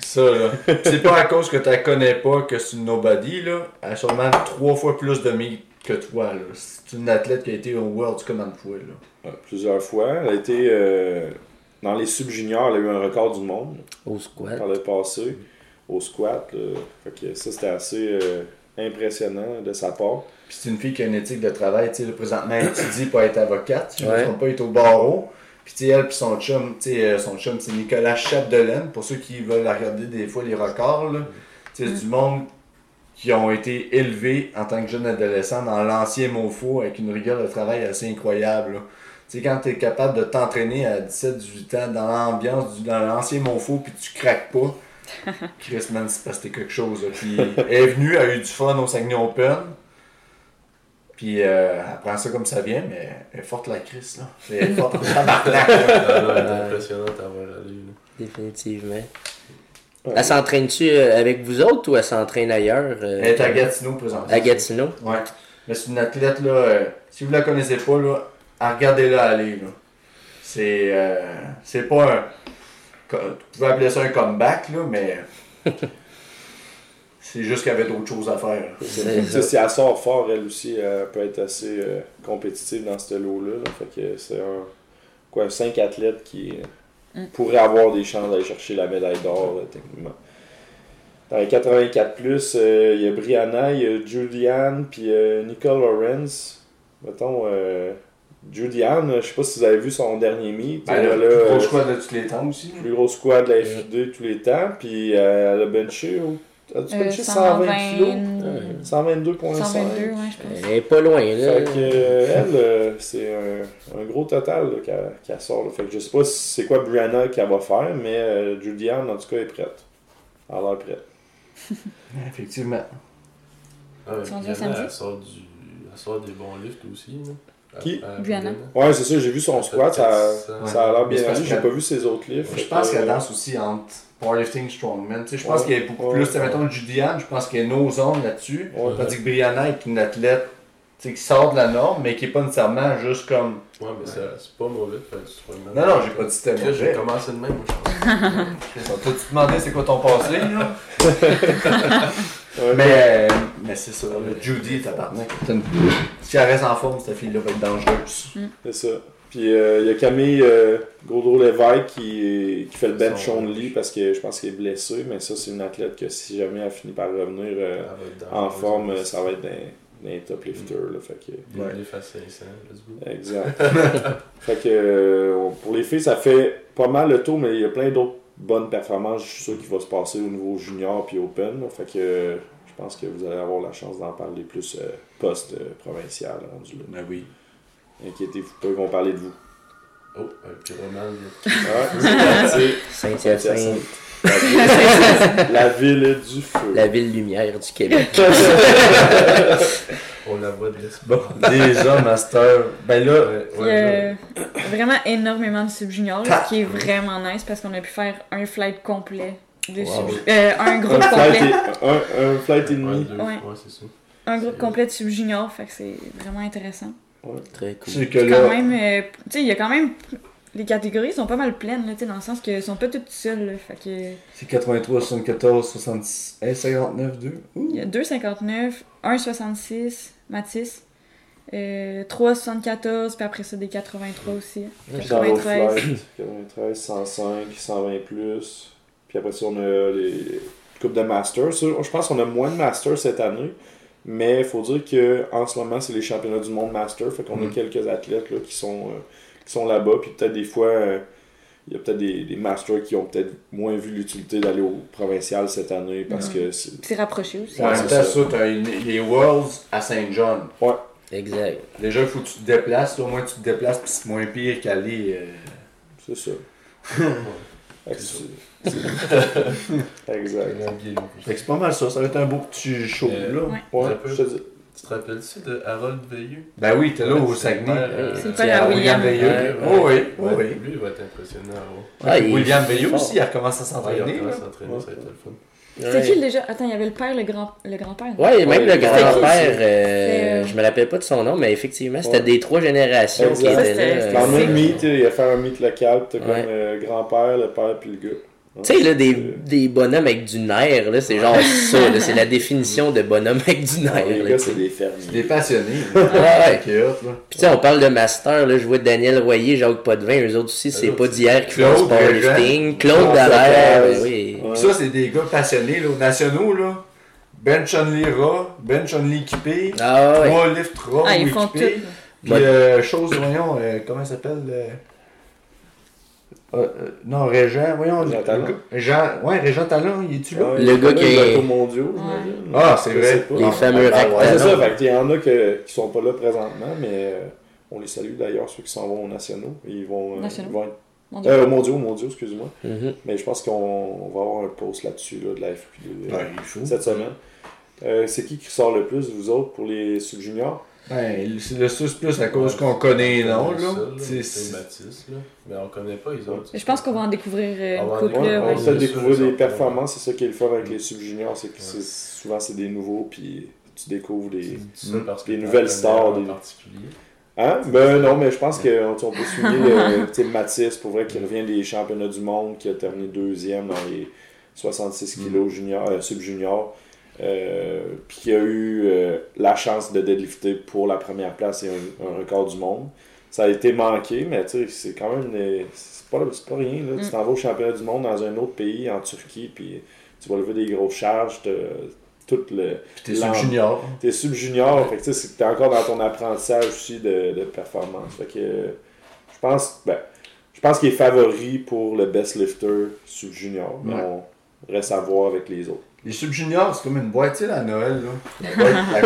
Speaker 1: ça là, c'est pas à cause que tu la connais pas que c'est une nobody, là. Elle a sûrement trois fois plus de meat que toi, là. C'est une athlète qui a été au World de fois, là.
Speaker 4: Ouais, plusieurs fois. Elle a été euh, dans les sub-juniors, elle a eu un record du monde
Speaker 2: Au squat.
Speaker 4: par le passé au squat. là. Fait que ça, c'était assez euh, impressionnant de sa part.
Speaker 1: Puis c'est une fille qui a une éthique de travail, tu sais, présentement, elle étudie pour être avocate, si
Speaker 2: Ouais.
Speaker 1: pas, elle est au barreau. Puis tu sais, elle puis son chum, tu sais, euh, son chum, c'est Nicolas Chapdelaine, pour ceux qui veulent regarder des fois les records, là. Tu sais, c'est du monde qui ont été élevés en tant que jeunes adolescents dans l'ancien MOFO avec une rigueur de travail assez incroyable. là. Tu sais, quand tu es capable de t'entraîner à 17-18 ans dans l'ambiance, du- dans l'ancien MOFO, puis tu craques pas, Chris, man, c'est parce que quelque chose. là. Puis elle est venue, elle a eu du fun au Saguenay Open. Puis euh, elle prend ça comme ça vient, mais elle est forte la Chris, là. Elle est forte en tabarnak,
Speaker 3: elle est impressionnante à avoir allé. là.
Speaker 2: Définitivement.
Speaker 4: Ouais.
Speaker 2: Elle s'entraîne-tu euh, avec vous autres ou elle s'entraîne ailleurs? euh,
Speaker 1: Elle est à Gatineau présentement.
Speaker 2: à Gatineau?
Speaker 1: Ouais. Mais c'est une athlète, là, euh, si vous la connaissez pas, là, regardez-la aller, là. C'est, euh, c'est pas un... Vous pouvez appeler ça un comeback, là, mais... c'est juste qu'il y avait d'autres choses à faire.
Speaker 2: C'est
Speaker 4: Tu si elle sort fort, elle aussi, elle peut être assez euh, compétitive dans ce lot-là. là. Fait que c'est un, quoi, cinq athlètes qui
Speaker 5: Mm.
Speaker 4: pourraient avoir des chances d'aller chercher la médaille d'or, là, techniquement. Dans les 84, euh, il y a Brianna, il y a Julianne, puis euh, Nicole Lawrence. Mettons, Julianne, je sais pas si vous avez vu son dernier meet.
Speaker 1: Ben,
Speaker 4: Elle a,
Speaker 1: le plus gros squad de tous les temps aussi.
Speaker 4: plus gros squad de la FID tous les temps, puis euh, elle a benché, as-tu
Speaker 5: Euh,
Speaker 4: benché 120 kilos?
Speaker 5: 120...
Speaker 4: 122.5.
Speaker 5: 122, ouais, je pense.
Speaker 2: Elle est pas loin, là.
Speaker 4: Fait que, euh, elle, c'est un, un gros total qu'elle qu'elle sort. là. Fait que je sais pas si c'est quoi Brianna qu'elle va faire, mais euh, Julianne, en tout cas, est prête. Elle a l'air prête.
Speaker 1: Effectivement.
Speaker 3: Ah, elle sort, du... elle sort des bons lifts aussi. Là.
Speaker 4: Qui?
Speaker 3: À- à
Speaker 5: Brianna.
Speaker 4: Ouais, c'est ça, j'ai vu son squat, ça, a l'air bien
Speaker 1: parce
Speaker 4: allé. J'ai pas vu ses autres lifts.
Speaker 1: Je pense
Speaker 4: que,
Speaker 1: qu'elle danse aussi entre powerlifting strongman. Tu je pense
Speaker 4: Ouais.
Speaker 1: qu'il y a beaucoup
Speaker 4: Ouais.
Speaker 1: plus. tu Mettons Julianne, je pense qu'il y a no zone là-dessus.
Speaker 4: Ouais.
Speaker 1: Tandis que Brianna est une athlète tu sais, qui sort de la norme, mais qui est pas nécessairement juste comme.
Speaker 3: Ouais, mais ça- c'est pas mauvais de faire du strongman.
Speaker 1: Non, non, j'ai pas dit que c'était
Speaker 3: J'ai commencé de même, moi, je pense.
Speaker 1: T'as-tu demandé c'est quoi ton passé, là?
Speaker 4: Ouais,
Speaker 1: Mais, mais c'est ça, le Judy, c'est une- Si elle reste en forme, cette fille-là va être dangereuse.
Speaker 4: C'est ça. Puis euh, il y a Camille euh, Gaudreau-Lévesque qui, qui fait le bench only parce que je pense qu'elle est blessée, mais ça, c'est une athlète que si jamais elle finit par revenir euh,
Speaker 3: dans-
Speaker 4: en forme, euh, ça va être d'un d'un top lifter. Là, fait que,
Speaker 1: Ouais.
Speaker 3: 500, let's go.
Speaker 4: exact. fait que euh, pour les filles, ça fait pas mal le tour, mais il y a plein d'autres bonnes performances. Je suis sûr qu'il va se passer au niveau junior puis open. là. fait que euh, je pense que vous allez avoir la chance d'en parler plus euh, post-provincial rendu là.
Speaker 1: Ben oui.
Speaker 4: Inquiétez-vous pas, ils vont parler de vous.
Speaker 3: Oh, un pyromane.
Speaker 4: c'est
Speaker 2: Saint-Hyacinthe,
Speaker 4: La ville, la ville du feu.
Speaker 2: la ville lumière du Québec.
Speaker 3: On la voit de l'espoir.
Speaker 1: Déjà, Master. Ben là,
Speaker 3: Ouais,
Speaker 5: Il y
Speaker 3: ouais,
Speaker 5: a vraiment énormément de sub-juniors, là, ce qui est vraiment nice parce qu'on a pu faire un flight complet de
Speaker 1: Wow.
Speaker 5: sub euh, un
Speaker 4: Un
Speaker 5: groupe
Speaker 4: flight,
Speaker 5: complet.
Speaker 4: et, un, un flight et demi.
Speaker 5: Ouais.
Speaker 3: ouais, c'est ça.
Speaker 5: Un groupe complet de sub-juniors, fait que c'est vraiment intéressant.
Speaker 2: Très cool.
Speaker 1: c'est que
Speaker 5: Puis quand même, euh, tu sais, il y a quand même. Les catégories sont pas mal pleines, là, tu sais, dans le sens qu'elles sont pas toutes seules, là, fait que.
Speaker 1: C'est 83, 74, 66, hey, 59, 2.
Speaker 5: Il y a 2,59, 1,66, Matisse, euh, 3,74, puis après ça des 83 aussi.
Speaker 4: Dans l'autre
Speaker 5: 93.
Speaker 4: flight, 93, 105, 120 plus. Puis après ça, on a les coupes de master. Ça, je pense qu'on a moins de master cette année. Mais il faut dire que en ce moment, c'est les championnats du monde master. Fait qu'on
Speaker 1: Mm.
Speaker 4: a quelques athlètes là, qui sont, euh, qui sont là-bas. Puis peut-être des fois, euh, il y a peut-être des, des masters qui ont peut-être moins vu l'utilité d'aller au provincial cette année parce
Speaker 5: Mm.
Speaker 4: que c'est.
Speaker 5: C'est rapproché aussi.
Speaker 1: En
Speaker 4: Ouais,
Speaker 1: même
Speaker 4: c'est
Speaker 1: temps,
Speaker 4: ça.
Speaker 1: ça, t'as les Worlds à Saint-John.
Speaker 2: Exact.
Speaker 1: Déjà, il faut que tu te déplaces. Au moins, tu te déplaces, puis c'est moins pire qu'aller. euh,
Speaker 4: C'est ça. C'est- exact.
Speaker 3: C'est
Speaker 1: pas mal ça. Ça va être un beau petit show,
Speaker 3: Euh,
Speaker 1: là.
Speaker 5: ouais.
Speaker 4: Ouais, je te dis.
Speaker 3: Tu te rappelles-tu de Harold Veilleux?
Speaker 1: Ben oui, t'es là
Speaker 3: Ouais,
Speaker 1: au Saguenay.
Speaker 3: euh,
Speaker 5: C'est le
Speaker 2: Tiens,
Speaker 5: père à
Speaker 1: William
Speaker 5: William.
Speaker 1: Veilleux. Oh oui, oh oui.
Speaker 3: Lui, il va être impressionnant. ouais.
Speaker 2: Ah, il-
Speaker 1: William Veilleux
Speaker 2: fort.
Speaker 1: aussi, il recommence à
Speaker 3: Ouais, il
Speaker 1: s'entraîner.
Speaker 3: va
Speaker 1: là.
Speaker 3: s'entraîner, ça va être le fun.
Speaker 5: C'était qui déjà? Attends, il y avait le père, le grand le grand-père. non?
Speaker 2: Ouais, même
Speaker 4: Ouais,
Speaker 2: le grand-père, euh,
Speaker 5: C'est,
Speaker 2: je me rappelle pas de son nom, mais effectivement, c'était
Speaker 4: Ouais.
Speaker 2: des trois générations qui étaient là. Euh,
Speaker 4: le meet, il a faire un meet local, t'as comme le grand-père, le père puis le gars.
Speaker 2: Tu sais, là, des, des bonhommes avec du nerf, là, c'est genre ça, là, c'est la définition de bonhomme avec du nerf.
Speaker 4: les
Speaker 2: là,
Speaker 4: gars, c'est des
Speaker 1: C'est
Speaker 4: fermiers.
Speaker 1: des passionnés.
Speaker 2: Ouais. Puis tu sais, on parle de master, là, je vois Daniel Royer, Jacques Potvin, eux autres aussi, c'est pas d'hier qui font
Speaker 1: Claude
Speaker 2: du powerlifting. Claude
Speaker 4: Claude
Speaker 2: Dallaire, ben oui.
Speaker 4: Ouais.
Speaker 1: Ça, c'est des gars passionnés, là, aux nationaux, là. Bench only ras, bench only équipé,
Speaker 2: Ah ouais.
Speaker 1: trois lift
Speaker 5: Ah, ils font tout.
Speaker 1: Puis, euh, chose, voyons, euh, comment ça s'appelle euh, euh, non, Régent, voyons.
Speaker 4: Régent Talon.
Speaker 1: Jean, ouais, Régent Talon, il est-tu là?
Speaker 4: Ouais,
Speaker 2: Le gars qui
Speaker 4: il
Speaker 2: est-
Speaker 4: mondiaux,
Speaker 5: Ouais.
Speaker 4: j'imagine.
Speaker 1: Ah, c'est vrai.
Speaker 2: Les
Speaker 1: Ah,
Speaker 2: fameux
Speaker 1: ah,
Speaker 2: rectangles.
Speaker 4: Ouais, c'est ça,
Speaker 1: non.
Speaker 4: fait qu'il y en a que, qui sont pas là présentement, mais euh, on les salue d'ailleurs, ceux qui s'en vont aux nationaux. Ils vont, euh,
Speaker 5: Nationaux?
Speaker 4: ils vont être- euh, mondiaux, aux mondiaux, excuse-moi.
Speaker 2: Mhm.
Speaker 4: Mais je pense qu'on on va avoir un post là-dessus, là, de la euh,
Speaker 1: Ouais, il faut.
Speaker 4: cette semaine. Euh, c'est qui qui sort le plus, vous autres, pour les sub-juniors?
Speaker 1: Ouais, c'est le sus plus à cause qu'on connaît les noms,
Speaker 3: On connaît
Speaker 1: là.
Speaker 3: ça,
Speaker 1: C'est-
Speaker 3: Baptiste, là. Mais on connaît pas les autres.
Speaker 5: Je pense qu'on va en découvrir euh,
Speaker 3: On va en
Speaker 5: une couple.
Speaker 4: on peut-être
Speaker 3: c'est
Speaker 4: découvrir des performances, c'est ça qui est le fun avec les sub-juniors, c'est que c'est- souvent c'est des nouveaux, puis tu découvres des. Nouvelles stars, des-. Hein? Ben non, mais je pense qu'on on peut souligner le, Mathis, pour vrai, qui revient des championnats du monde, qui a terminé deuxième dans les 66 kilos junior, euh, sub-junior, euh, puis qui a eu euh, la chance de deadlifter pour la première place et un, un record du monde. Ça a été manqué, mais tu sais, c'est quand même. C'est pas, c'est pas rien. Là. Tu
Speaker 5: Mm.
Speaker 4: t'en vas au championnat du monde dans un autre pays, en Turquie, puis tu vas lever des grosses charges, t'as tout le.
Speaker 1: Puis t'es sub-junior.
Speaker 4: T'es sub-junior, fait que t'es encore dans ton apprentissage aussi de, de performance. Fait que je pense, ben, je pense qu'il est favori pour le best lifter sub-junior, mais
Speaker 1: Ouais.
Speaker 4: on reste à voir avec les autres.
Speaker 1: Les sub-juniors, c'est comme une boîte, tu sais, à Noël, là. La,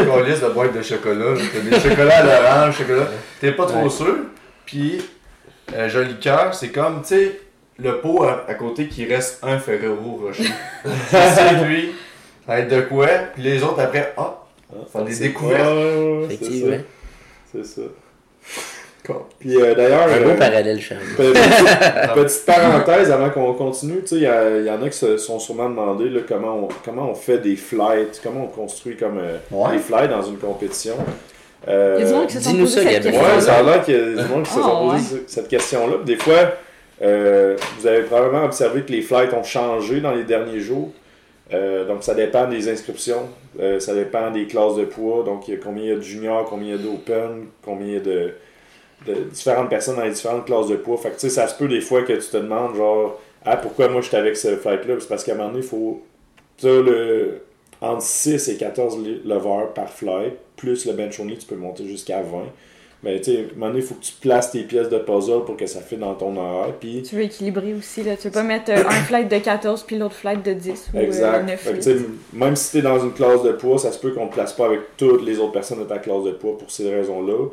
Speaker 1: boîte, la de boîte de chocolat, là. T'as des chocolats à l'orange, chocolat. T'es pas trop
Speaker 2: Ouais.
Speaker 1: sûr. Puis, euh, joli cœur, c'est comme, tu sais, le pot à, à côté qui reste un Ferrero Rocher. c'est lui. Ça va être de quoi? Puis les autres après, ah, Faire des découvertes.
Speaker 2: Effectivement.
Speaker 4: C'est ça. Puis euh, d'ailleurs,
Speaker 2: Un
Speaker 4: euh,
Speaker 2: beau parallèle, Charles.
Speaker 4: Petite, petite parenthèse avant qu'on continue, tu sais, il y, y en a qui se sont sûrement demandé là, comment, on, comment on fait des flights, comment on construit comme euh,
Speaker 1: Ouais.
Speaker 4: des flights dans une compétition. Euh,
Speaker 5: Il y a du monde qui se sont
Speaker 2: dis-nous
Speaker 5: posé
Speaker 2: ça, Gabriel.
Speaker 4: Ouais, ça a l'air qu'il y a du monde qui se sont posé cette question-là. Des fois, euh, vous avez probablement observé que les flights ont changé dans les derniers jours. Euh, donc, ça dépend des inscriptions, euh, ça dépend des classes de poids. Donc, il y a combien il y a de juniors, combien il y a d'open, combien il y a de, de différentes personnes dans les différentes classes de poids. Fait que, tu sais, ça se peut des fois que tu te demandes, genre, ah, pourquoi moi je suis avec ce flight-là? C'est parce qu'à un moment donné, il faut. Tu sais, le, entre 6 et 14 li- levers par flight, plus le bench only, tu peux monter jusqu'à 20. Mais tu sais, à un moment donné, il faut que tu places tes pièces de puzzle pour que ça fit dans ton horaire. Puis,
Speaker 5: Tu veux équilibrer aussi, là. Tu veux pas mettre euh, un flight de 14 puis l'autre flight de 10 ou euh,
Speaker 4: exact.
Speaker 5: 9.
Speaker 4: Fait que, tu sais, même si tu es dans une classe de poids, ça se peut qu'on ne te place pas avec toutes les autres personnes de ta classe de poids pour ces raisons-là.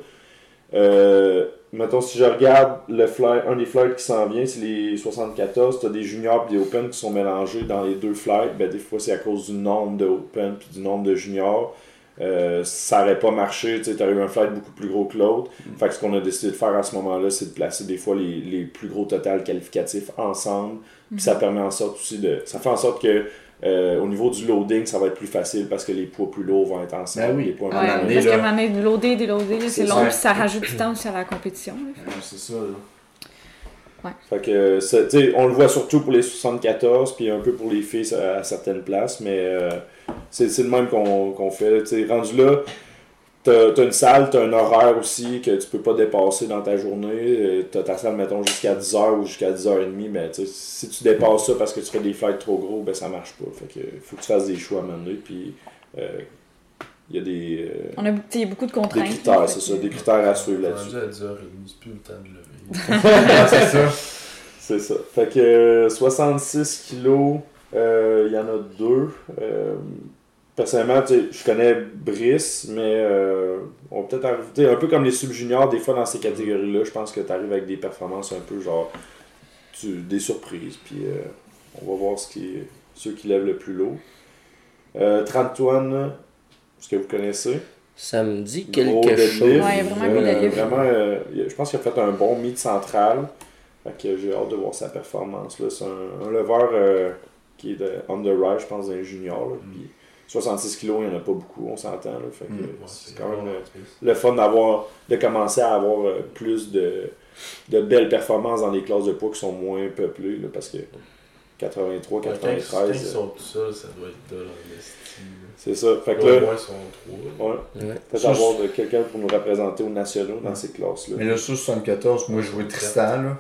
Speaker 4: Euh, mettons, si je regarde le flight, un des flights qui s'en vient, c'est les 74. Tu as des juniors et des open qui sont mélangés dans les deux flights. Ben, des fois, c'est à cause du nombre de open puis du nombre de juniors. Euh, ça n'aurait pas marché, tu aurais eu un flight beaucoup plus gros que l'autre. Fait que ce qu'on a décidé de faire à ce moment-là, c'est de placer des fois les, les plus gros totals qualificatifs ensemble. Puis ça permet en sorte aussi de. Ça fait en sorte que euh, au niveau du loading, ça va être plus facile parce que les poids plus lourds vont être ensemble.
Speaker 1: Ben oui.
Speaker 4: Les poids
Speaker 5: Ouais, parce
Speaker 1: là-
Speaker 5: qu'à un moment donné, de loader, déloader, c'est long,
Speaker 1: ça.
Speaker 5: puis ça rajoute du temps aussi à la compétition.
Speaker 1: c'est ça, là.
Speaker 4: Fait que, c'est- tu sais, on le voit surtout pour les 74, puis un peu pour les filles à, à certaines places, mais euh, c'est c'est le même qu'on qu'on fait. Tu sais, rendu là, t'as as une salle, t'as un horaire aussi que tu peux pas dépasser dans ta journée. Euh, T'as ta salle, mettons, jusqu'à 10h ou jusqu'à 10h30, mais tu sais, si tu dépasses ça parce que tu fais des flights trop gros, ben ça marche pas. Fait que faut que tu fasses des choix à un moment donné, puis euh, il y a des, euh,
Speaker 5: On a, beaucoup de
Speaker 4: des
Speaker 5: contraintes.
Speaker 4: critères,
Speaker 5: là,
Speaker 4: c'est ça, des critères à suivre là-dessus.
Speaker 3: À 10h30, c'est plus le temps de lever.
Speaker 1: C'est ça.
Speaker 4: C'est ça. Fait que euh, 66 kilos, euh, il y en a deux. Personnellement, je connais Brice, mais euh, on va peut-être arriver. tu sais, Un peu comme les sub-juniors, des fois dans ces catégories-là, je pense que tu arrives avec des performances un peu genre tu- des surprises. Puis euh, on va voir ce qui, ceux qui lèvent le plus lourd. Euh, Trantoine, est-ce que vous connaissez?
Speaker 2: Ça me dit quelque chose.
Speaker 5: Ouais, vraiment
Speaker 4: Euh, vraiment, euh, je pense qu'il a fait un bon meet central. Fait que j'ai hâte de voir sa performance. là. C'est un, un lever euh, qui est de underrise, je pense, d'un junior. là. Puis 66 kilos, il n'y en a pas beaucoup, on s'entend. Là. Fait que,
Speaker 1: Mm.
Speaker 3: Ouais,
Speaker 4: c'est quand même euh, le fun d'avoir de commencer à avoir euh, plus de, de belles performances dans les classes de poids qui sont moins peuplées. là, parce que 83,
Speaker 3: Quand, quand ils
Speaker 4: 93,
Speaker 3: sont tout seuls, ça doit être de
Speaker 4: c'est ça. Fait que
Speaker 3: Là,
Speaker 4: là,
Speaker 3: au moins, ils sont trois.
Speaker 4: ouais,
Speaker 2: Ouais.
Speaker 4: peut-être avoir quelqu'un pour nous représenter aux nationaux dans ces classes-là.
Speaker 1: Mais là, sur 74, moi, je jouais Tristan, là.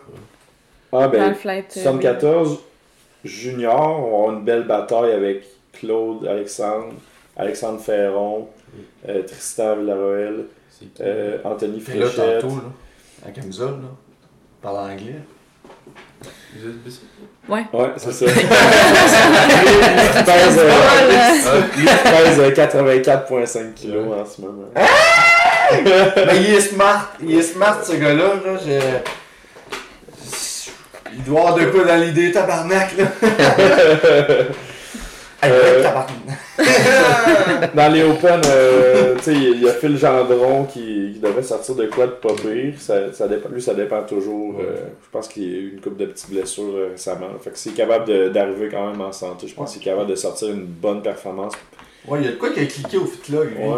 Speaker 4: Ah,
Speaker 5: Dans
Speaker 4: ben,
Speaker 5: le flight. euh,
Speaker 4: 74 junior, on va avoir une belle bataille avec Claude, Alexandre, Alexandre Ferron, euh, Tristan Villaroel, euh, Anthony
Speaker 1: Et là,
Speaker 4: Fréchette.
Speaker 1: tantôt, là, à camisole, là, parle anglais.
Speaker 5: Ouais.
Speaker 4: Ouais, c'est ça. il pèse, euh, lui, il pèse 84,5 kilos en ce moment.
Speaker 1: Mais il est smart. Il est smart, ce gars-là. Là. Je- Il doit avoir de quoi dans l'idée, tabarnak, là.
Speaker 4: Euh. Dans les Open, euh, tu sais, il y a Phil Gendron qui, qui devrait sortir de quoi de pas pire. Ça, ça dépend, lui, ça dépend toujours. euh, je pense qu'il y a eu une couple de petites blessures euh, récemment. Fait que s'il est capable d'arriver quand même en santé, je pense qu'il est capable de sortir une bonne performance.
Speaker 1: Ouais, il y a de quoi qui a cliqué au fitlog, lui.
Speaker 4: Ouais.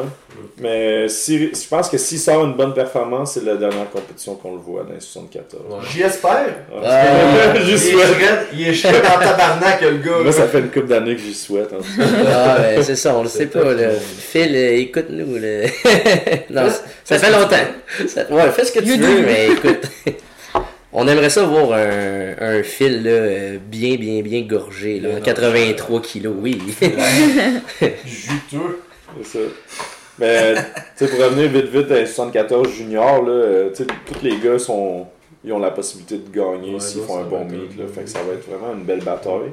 Speaker 4: Mais si, je pense que s'il sort une bonne performance, c'est la dernière compétition qu'on le voit dans les 74.
Speaker 3: Ouais.
Speaker 1: J'y espère.
Speaker 4: Ouais.
Speaker 2: Ah.
Speaker 4: J'y
Speaker 1: il, est
Speaker 4: souhaite.
Speaker 1: shred- il est shred en tabarnak, le gars.
Speaker 4: Moi,
Speaker 1: là.
Speaker 4: ça fait une couple d'années que j'y souhaite. en tout cas.
Speaker 2: Ah, ben, c'est ça, on le sait pas, là. Phil, euh, écoute-nous, là. non, ça- ça fait longtemps. Ça- ouais, fais ce que tu
Speaker 5: You
Speaker 2: veux,
Speaker 5: do.
Speaker 2: mais écoute. On aimerait ça voir un, un là, euh, bien, bien, bien gorgé, là.
Speaker 3: Bien
Speaker 2: 83 kilos, oui.
Speaker 1: Juteux.
Speaker 4: C'est ça. Mais, tu sais, pour revenir vite, vite à les 74 juniors, là, euh, tu sais, tous les gars sont, ils ont la possibilité de gagner
Speaker 3: Ouais,
Speaker 4: s'ils font un bon meet, là. Fait que ça va être vraiment une belle bataille.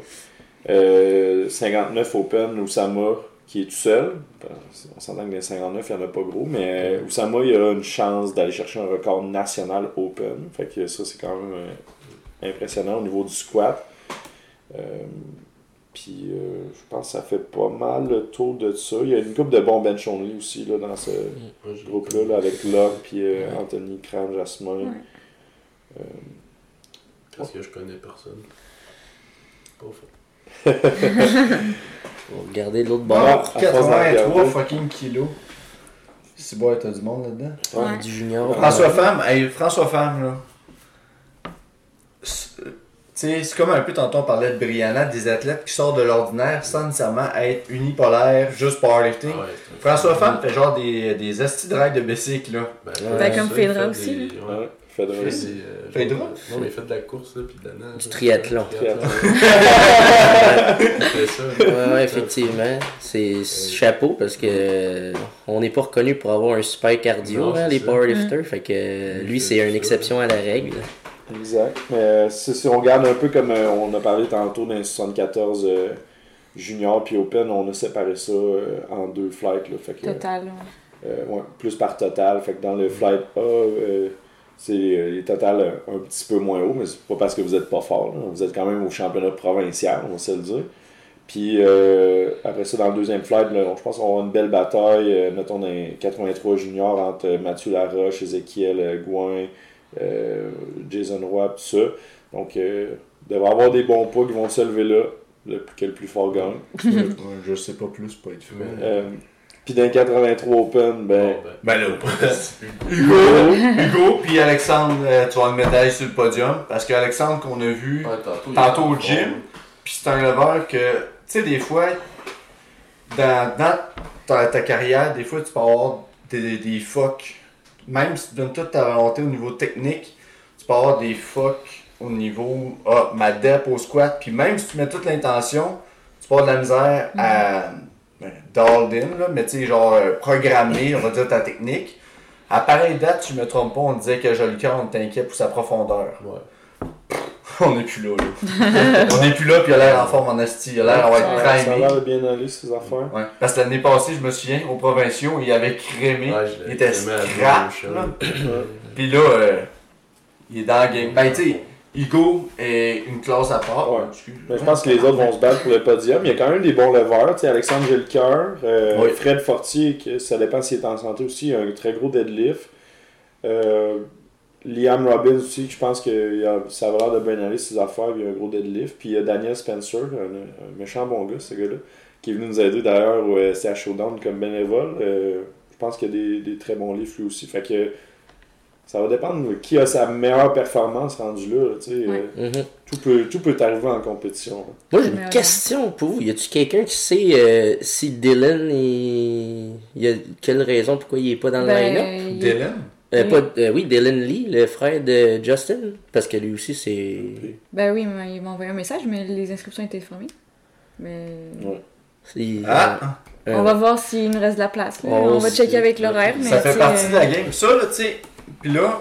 Speaker 4: Euh, 59 Open, Oussama, qui est tout seul. On s'entend que les 59, il n'y en a pas gros, mais Oussama, il a une chance d'aller chercher un record national Open. Fait que ça, c'est quand même euh, impressionnant au niveau du squat. Euh, puis euh, je pense que ça fait pas mal le tour de ça. Il y a une couple de bons bench only aussi là, dans ce groupe-là, là, avec Locke puis euh. Anthony Cran, Jasmin. Euh,
Speaker 3: Parce que je connais personne. Pas faux.
Speaker 2: On va regarder de l'autre bord.
Speaker 4: à force d'en
Speaker 1: 83
Speaker 4: regarder.
Speaker 1: fucking kilos. C'est bon, t'as du monde là-dedans?
Speaker 5: Ouais.
Speaker 2: Du junior.
Speaker 1: François Femme, hey, François Femme, là. C'est- sais, c'est comme un peu tantôt on parlait de Brianna, des athlètes qui sortent de l'ordinaire sans nécessairement être unipolaires, juste powerlifting.
Speaker 3: Ah ouais,
Speaker 1: François Femme fait genre des, des de de bicycle, là.
Speaker 3: Ben,
Speaker 2: Ben,
Speaker 5: comme Fedra aussi,
Speaker 3: des-
Speaker 5: là.
Speaker 4: Aussi.
Speaker 3: des, euh, Non, mais il fait de la course, là, puis de la nage.
Speaker 2: Du triathlon.
Speaker 3: Triathlon. Il fait ça.
Speaker 2: Ouais, ouais, effectivement. C'est chapeau parce que euh, on n'est pas reconnu pour avoir un super cardio,
Speaker 3: Non,
Speaker 2: hein, les
Speaker 3: ça.
Speaker 2: powerlifters. Fait que lui, c'est une exception à la règle.
Speaker 4: Exact. Mais euh, si, on regarde un peu comme euh, on a parlé tantôt les 74 euh, juniors puis Open, on a séparé ça euh, en deux flights. Là, fait que,
Speaker 5: Total. ouais.
Speaker 4: Euh, ouais, plus par total. Fait que dans le flight A, euh, c'est euh, les totales euh, un petit peu moins haut, mais c'est pas parce que vous êtes pas fort. là. Vous êtes quand même au championnat provincial, on va se le dire. Puis euh, après ça, dans le deuxième flight, là, je pense qu'on avoir une belle bataille, euh, mettons dans les 83 juniors entre Mathieu Laroche, euh, Gouin, euh, Jason Roy, tout ça. Donc, euh, il devrait y avoir des bons poids qui vont se lever là, le, que le plus fort gagne.
Speaker 1: Je sais pas plus pour être fou.
Speaker 4: Puis dans les 83 Open, ben,
Speaker 3: Bon, ben,
Speaker 1: Ben là, Hugo, Hugo puis Alexandre, euh, tu vas une médaille sur le podium. Parce qu'Alexandre qu'on a vu
Speaker 3: ouais, tantôt,
Speaker 1: au gym, puis c'est un leveur que, tu sais, des fois, dans, dans ta, ta carrière, des fois, tu peux avoir des, des, des fucks. Même si tu donnes toute ta volonté au niveau technique, tu peux avoir des fucks au niveau, ah, ma dep au squat. Puis même si tu mets toute l'intention, tu peux avoir de la misère à ben, dialed in, là, mais tu sais, genre, euh, programmer, on va dire, ta technique. À pareille date, je me trompe pas, on disait que Jolicoeur, on était inquiet pour sa profondeur.
Speaker 3: Ouais.
Speaker 1: On n'est plus là, là. on n'est plus là, puis il a l'air en forme en esti. Il a l'air d'avoir
Speaker 4: ça,
Speaker 1: être
Speaker 4: ça a
Speaker 1: primé.
Speaker 4: l'air de bien aller ces affaires.
Speaker 1: Ouais. Parce que l'année passée, je me souviens, aux provinciaux, il avait crémé.
Speaker 3: Ouais,
Speaker 1: il était scrap. Puis là, euh, il est dans le game. Ben, tu sais, Hugo est une classe à part.
Speaker 4: Ouais. Mais je pense que les autres vont se battre pour le podium. Il y a quand même des bons leveurs. Tu sais, Alexandre Gilcoeur, euh,
Speaker 1: Oui.
Speaker 4: Fred Fortier, ça dépend s'il est en santé aussi, il a un très gros deadlift. Euh, Liam Robbins aussi, je pense que a- ça va l'air de bien aller ses affaires, il a un gros deadlift. Puis il y a Daniel Spencer, un, un méchant bon gars, ce gars-là, qui est venu nous aider d'ailleurs au CH Showdown comme bénévole. Euh, je pense qu'il y a des, des très bons livres lui aussi. Fait que ça va dépendre de qui a sa meilleure performance rendue là. là, tu sais,
Speaker 5: Ouais.
Speaker 4: euh,
Speaker 2: Mhm.
Speaker 4: tout, peut, tout peut arriver en compétition. là.
Speaker 2: Moi, j'ai une
Speaker 5: ouais.
Speaker 2: question pour vous. Y a-tu quelqu'un qui sait euh, si Dylan est. Y a quelle raison pourquoi il est pas dans le line-up?
Speaker 5: Ben, il-
Speaker 1: Dylan?
Speaker 2: Euh,
Speaker 5: oui.
Speaker 2: pas- euh, Oui, Dylan Lee, le frère de Justin. Parce que lui aussi, c'est.
Speaker 5: ben oui, il m'a- il m'a envoyé un message, mais les inscriptions étaient fermées. Mais
Speaker 4: Ouais.
Speaker 1: Ah!
Speaker 2: euh,
Speaker 5: on va voir s'il nous reste de la place. là.
Speaker 2: on
Speaker 5: on va checker avec l'horaire. mais
Speaker 1: Ça fait partie
Speaker 5: euh,
Speaker 1: de la game. Ça, là, tu sais. Puis là,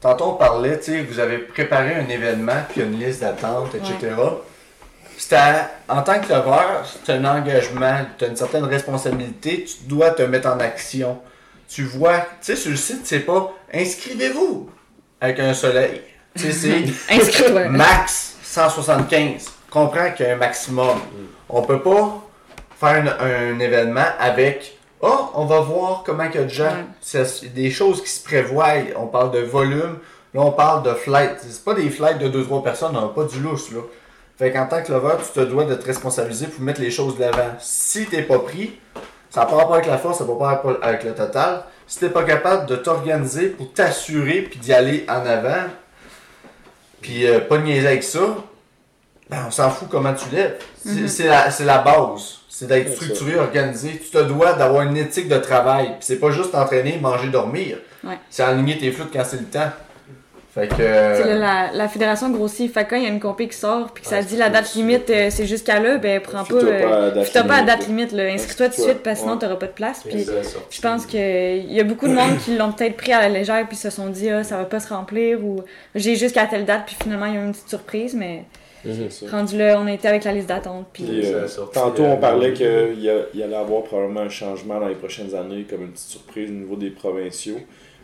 Speaker 1: tantôt on parlait, tu sais, vous avez préparé un événement, puis une liste d'attente, etc. C'était, en tant que leveur, c'est un engagement, tu as une certaine responsabilité, tu dois te mettre en action. Tu vois, tu sais, sur le site, c'est pas inscrivez-vous avec un soleil. Tu sais, c'est max 175. Comprends qu'il y a un maximum. On peut pas faire un, événement avec Oh, on va voir comment il y a de gens. C'est des choses qui se prévoient. On parle de volume. Là, on parle de flight. C'est pas des flights de 2-3 personnes, on n'a pas du lousse, là. Fait qu'en tant que lover, tu te dois de te responsabiliser pour mettre les choses de l'avant. Si t'es pas pris, ça n'a pas avec la force, ça va pas avec le total. Si t'es pas capable de t'organiser pour t'assurer puis d'y aller en avant, puis euh, pas niaiser avec ça, ben on s'en fout comment tu lèves. C'est mm-hmm. la, base. C'est d'être structuré, organisé. Tu te dois d'avoir une éthique de travail. Puis c'est pas juste t'entraîner, manger, dormir. C'est aligner tes flûtes quand c'est le temps. Fait que.
Speaker 5: la, la, fédération grossit. Fait que quand il y a une compé qui sort puis que ça dit la date limite, euh, c'est jusqu'à là, ben prends pas. Euh, t'as pas à date limite. Inscris-toi tout de suite parce que sinon t'auras pas de place. Puis je pense qu'il y a beaucoup de monde qui l'ont peut-être pris à la légère puis se sont dit ah, ça va pas se remplir ou j'ai jusqu'à telle date puis finalement il y a une petite surprise, mais. Mhm. Rendu là, on été avec la liste d'attente. Puis...
Speaker 4: Euh, tantôt, on parlait qu'il y, y, allait avoir probablement un changement dans les prochaines années, comme une petite surprise au niveau des provinciaux.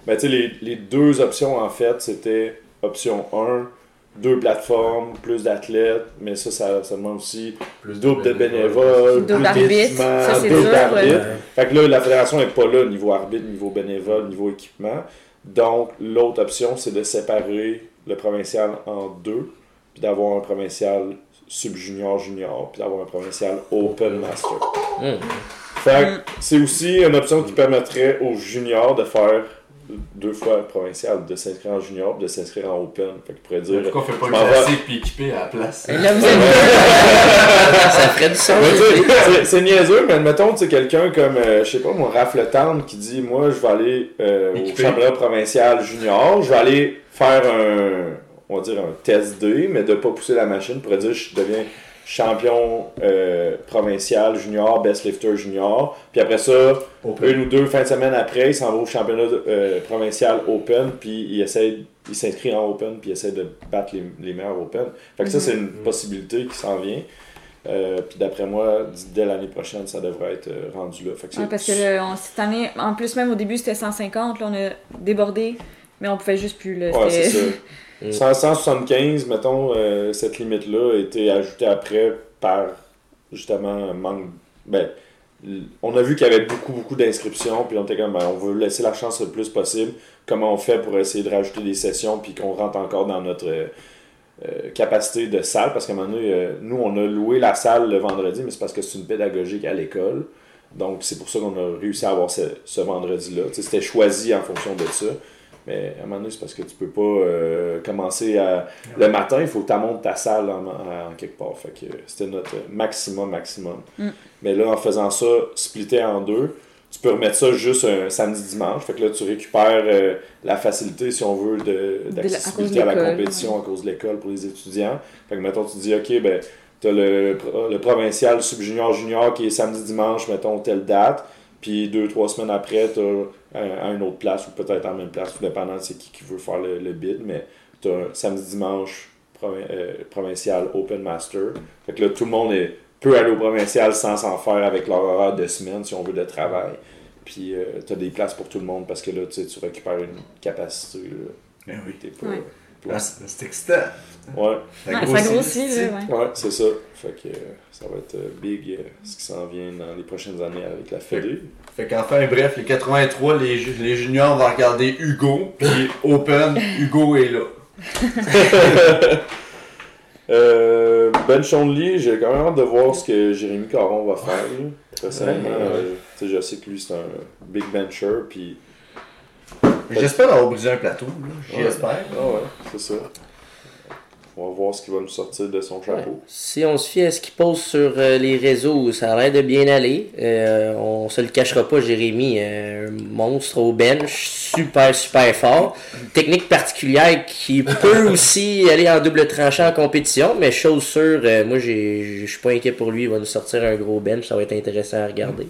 Speaker 4: Ben, les, les deux options, en fait, c'était option 1, deux plateformes, plus d'athlètes, mais ça, ça, ça, demande aussi plus double de bénévoles, double d'arbitres, double d'arbitres. Fait que là, la fédération n'est pas là niveau arbitre, niveau bénévole, niveau équipement. Donc, l'autre option, c'est de séparer le provincial en deux, puis d'avoir un provincial sub-junior, junior, puis d'avoir un provincial open master. Hmm. Fait que c'est aussi une option qui permettrait aux juniors de faire deux fois provincial, de s'inscrire en junior de s'inscrire en open. Fait que pourrait dire.
Speaker 1: Pourquoi on fait pas le classique puis équipé à la place là, vous
Speaker 2: Ça ferait du sens.
Speaker 4: C'est niaiseux, mais admettons, tu sais, quelqu'un comme, euh, je sais pas, mon Raph Town qui dit Moi, je vais aller euh, au championnat provincial junior, je vais aller faire un, on va dire, un test D, mais de pas pousser la machine, pourrait dire Je deviens champion euh, provincial junior, best lifter junior. Puis après ça, une ou deux fins de semaine après, il s'en va au championnat euh, provincial open, puis il essaie, il s'inscrit en open, puis il essaie de battre les, les meilleurs open. Fait que ça, c'est une mhm. possibilité qui s'en vient. Euh, puis d'après moi, dès l'année prochaine, ça devrait être rendu là.
Speaker 5: Fait parce que cette année, en plus même au début, c'était 150, là on a débordé, mais on pouvait juste plus. Là,
Speaker 4: ouais, c'est ça. 175, mm. mettons, euh, cette limite-là a été ajoutée après par justement un manque. Ben, on a vu qu'il y avait beaucoup, beaucoup d'inscriptions, puis on était comme, ben, on veut laisser la chance le plus possible. Comment on fait pour essayer de rajouter des sessions, puis qu'on rentre encore dans notre euh, capacité de salle, parce qu'à un moment donné, euh, nous, on a loué la salle le vendredi, mais c'est parce que c'est une pédagogique à l'école. Donc, c'est pour ça qu'on a réussi à avoir ce, ce vendredi-là. C'était choisi en fonction de ça. Mais à un moment donné, c'est parce que tu peux pas euh, commencer le matin, il faut que tu montes ta salle en, quelque part. Fait que c'était notre maximum, maximum. Mm. Mais là, en faisant ça, splitté en deux, tu peux remettre ça juste un samedi-dimanche. Fait que là, tu récupères euh, la facilité, si on veut, d'accessibilité à la compétition à cause de l'école pour les étudiants. Fait que, mettons, tu dis, OK, ben, tu as le, le provincial sub-junior junior qui est samedi-dimanche, mettons, telle date. Puis deux, trois semaines après, tu as à une autre place ou peut-être en même place, tout dépendant de c'est qui qui veut faire le, bid. Mais tu as samedi, dimanche, euh, provincial, open master. Fait que là, tout le monde est, peut aller au provincial sans s'en faire avec leur horaire de semaine si on veut de travail. Puis euh, tu as des places pour tout le monde parce que là, tu récupères une capacité. Là.
Speaker 1: Ben oui. Pas, ah, c'est excitant.
Speaker 4: Ouais.
Speaker 5: Ça grossit,
Speaker 4: ouais. ouais c'est ça. Fait que euh, ça va être euh, big euh, ce qui s'en vient dans les prochaines années avec la Fédé.
Speaker 1: Fait qu'enfin, bref, les 83, les, les juniors vont regarder Hugo, puis Open, Hugo est là.
Speaker 4: ben Chonley, j'ai quand même hâte de voir ce que Jérémy Caron va faire. Personnellement, je sais que lui c'est un big bencher, puis
Speaker 1: J'espère avoir brisé un plateau. J'espère.
Speaker 4: Ah ouais, c'est ça. On va voir ce qui va nous sortir de son chapeau.
Speaker 2: Si on se fie à ce qu'il pose sur euh, les réseaux, ça a l'air de bien aller. Euh, on se le cachera pas, Jérémy. un monstre au bench, super, super fort. technique particulière qui peut aussi aller en double tranchant en compétition, mais chose sûre, euh, moi je suis pas inquiet pour lui. Il va nous sortir un gros bench, ça va être intéressant à regarder.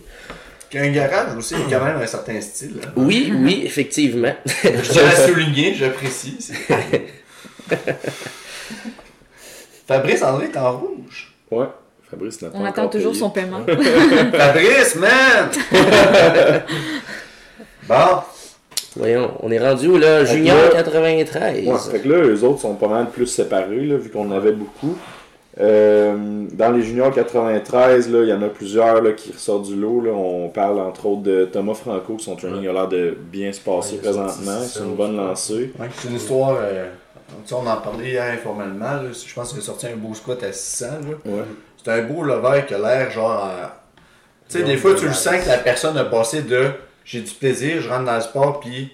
Speaker 1: qu'un garage aussi, il y a quand même un certain style. Hein.
Speaker 2: Oui, oui, effectivement.
Speaker 1: je tiens à souligner, j'apprécie. Fabrice André est en rouge.
Speaker 4: Ouais. Fabrice
Speaker 5: n'a pas On attend toujours son paiement.
Speaker 1: Fabrice, man! bon.
Speaker 2: Voyons, on est rendu où là? Junior 93.
Speaker 4: Ouais, fait que là, eux autres sont pas mal plus séparés, là, vu qu'on avait beaucoup. Euh, dans les juniors 93, là, il y en a plusieurs là, qui ressortent du lot. Là. On parle entre autres de Thomas Franco, son training a l'air de bien se passer présentement. C'est une bonne lancée.
Speaker 1: c'est une histoire. Euh, on en parlait hier informellement. Je pense qu'il a sorti un beau squat à 600. C'est un beau lever qui a l'air genre. Tu sais, des fois, tu le sens que la personne a passé de j'ai du plaisir, je rentre dans le sport, puis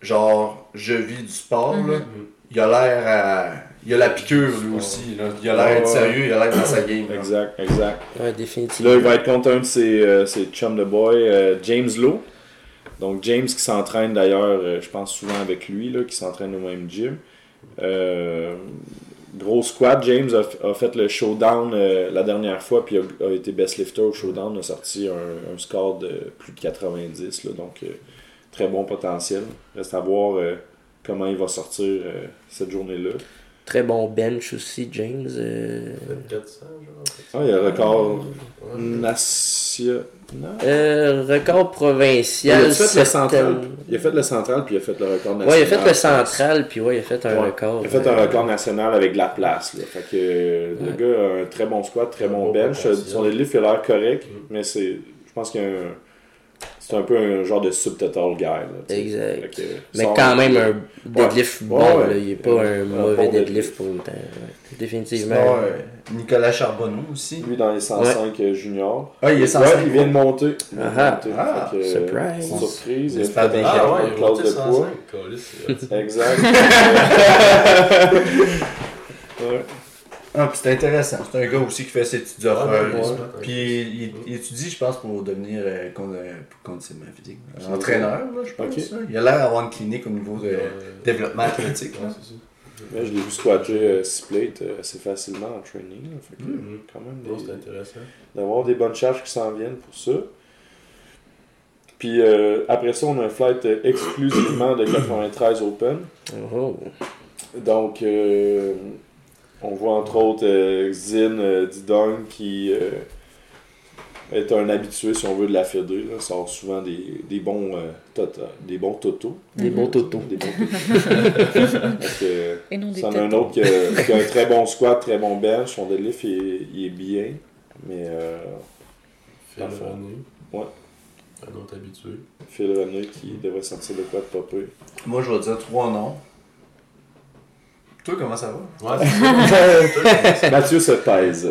Speaker 1: genre, je vis du sport. là. Mm-hmm. Il a l'air à il a la piqûre lui aussi. Là. Il a l'air d'être sérieux, il a l'air dans sa game.
Speaker 4: Exact, exact.
Speaker 2: Ouais, définitivement.
Speaker 4: Là, il va être contre un de ses, euh, ses chums de boy, euh, James Lowe. Donc, James qui s'entraîne d'ailleurs, euh, je pense souvent avec lui, là, qui s'entraîne au même gym. Gros squat, James a, fait le showdown la dernière fois, puis a, été best lifter au showdown, a sorti un, score de plus de 90. Là, donc, très bon potentiel. Reste à voir comment il va sortir cette journée-là.
Speaker 2: Très bon bench aussi, James. Euh...
Speaker 3: 400,
Speaker 4: Ah, il y a un record national.
Speaker 2: Euh, record provincial.
Speaker 4: Il a, fait le central. il a fait le central, puis il a fait le record national.
Speaker 2: Ouais, il a fait le central, puis ouais, il a fait un record.
Speaker 4: Il a fait un euh, record national avec de la place. Là. Fait que le gars a un très bon squat, très bon, bench. Son deadlift il a l'air correct, mm. mais c'est, je pense qu'il y a un c'est un peu un genre de subtotal guy. Là,
Speaker 2: exact. mais quand même un deadlift bon. Là, il n'est pas un, mauvais deadlift pour le temps. Définitivement.
Speaker 1: Nicolas Charbonneau aussi.
Speaker 4: Lui dans les 105 euh, juniors.
Speaker 1: Ah, il est 105.
Speaker 4: il vient de monter.
Speaker 2: Ah, ah surprise.
Speaker 4: Surprise. Il
Speaker 3: pas ah, ouais,
Speaker 4: une classe de poids. exact.
Speaker 1: ouais. Ah, puis c'est intéressant. C'est un gars aussi qui fait ses petites affaires. puis il, étudie, je pense, pour devenir euh, conditionnement physique. Entraîneur, là, je pense. Il a l'air d'avoir une clinique au niveau de développement athlétique.
Speaker 4: je l'ai vu squatter euh, split euh, assez facilement en training. fait que,
Speaker 3: mm-hmm. quand même, c'est intéressant.
Speaker 4: D'avoir des bonnes charges qui s'en viennent pour ça. Puis euh, après ça, on a un flight exclusivement de 93 Open.
Speaker 2: Oh.
Speaker 4: Donc, on voit entre autres euh, Xin euh, Didong qui euh, est un habitué, si on veut, de la Fédé. Là. sort souvent des, des bons tota, des bons totos.
Speaker 2: Des bons totos.
Speaker 4: Des bons c'en a un autre qui a, un très bon squat, très bon bench. Son deadlift, il, il est bien. Mais.
Speaker 3: Phil René.
Speaker 4: Ouais.
Speaker 3: Un autre habitué.
Speaker 4: Phil René qui devrait sortir de quoi de popper.
Speaker 1: Moi, je vais dire trois noms. Toi, comment ça va?
Speaker 3: Ouais,
Speaker 4: Mathieu se pèse.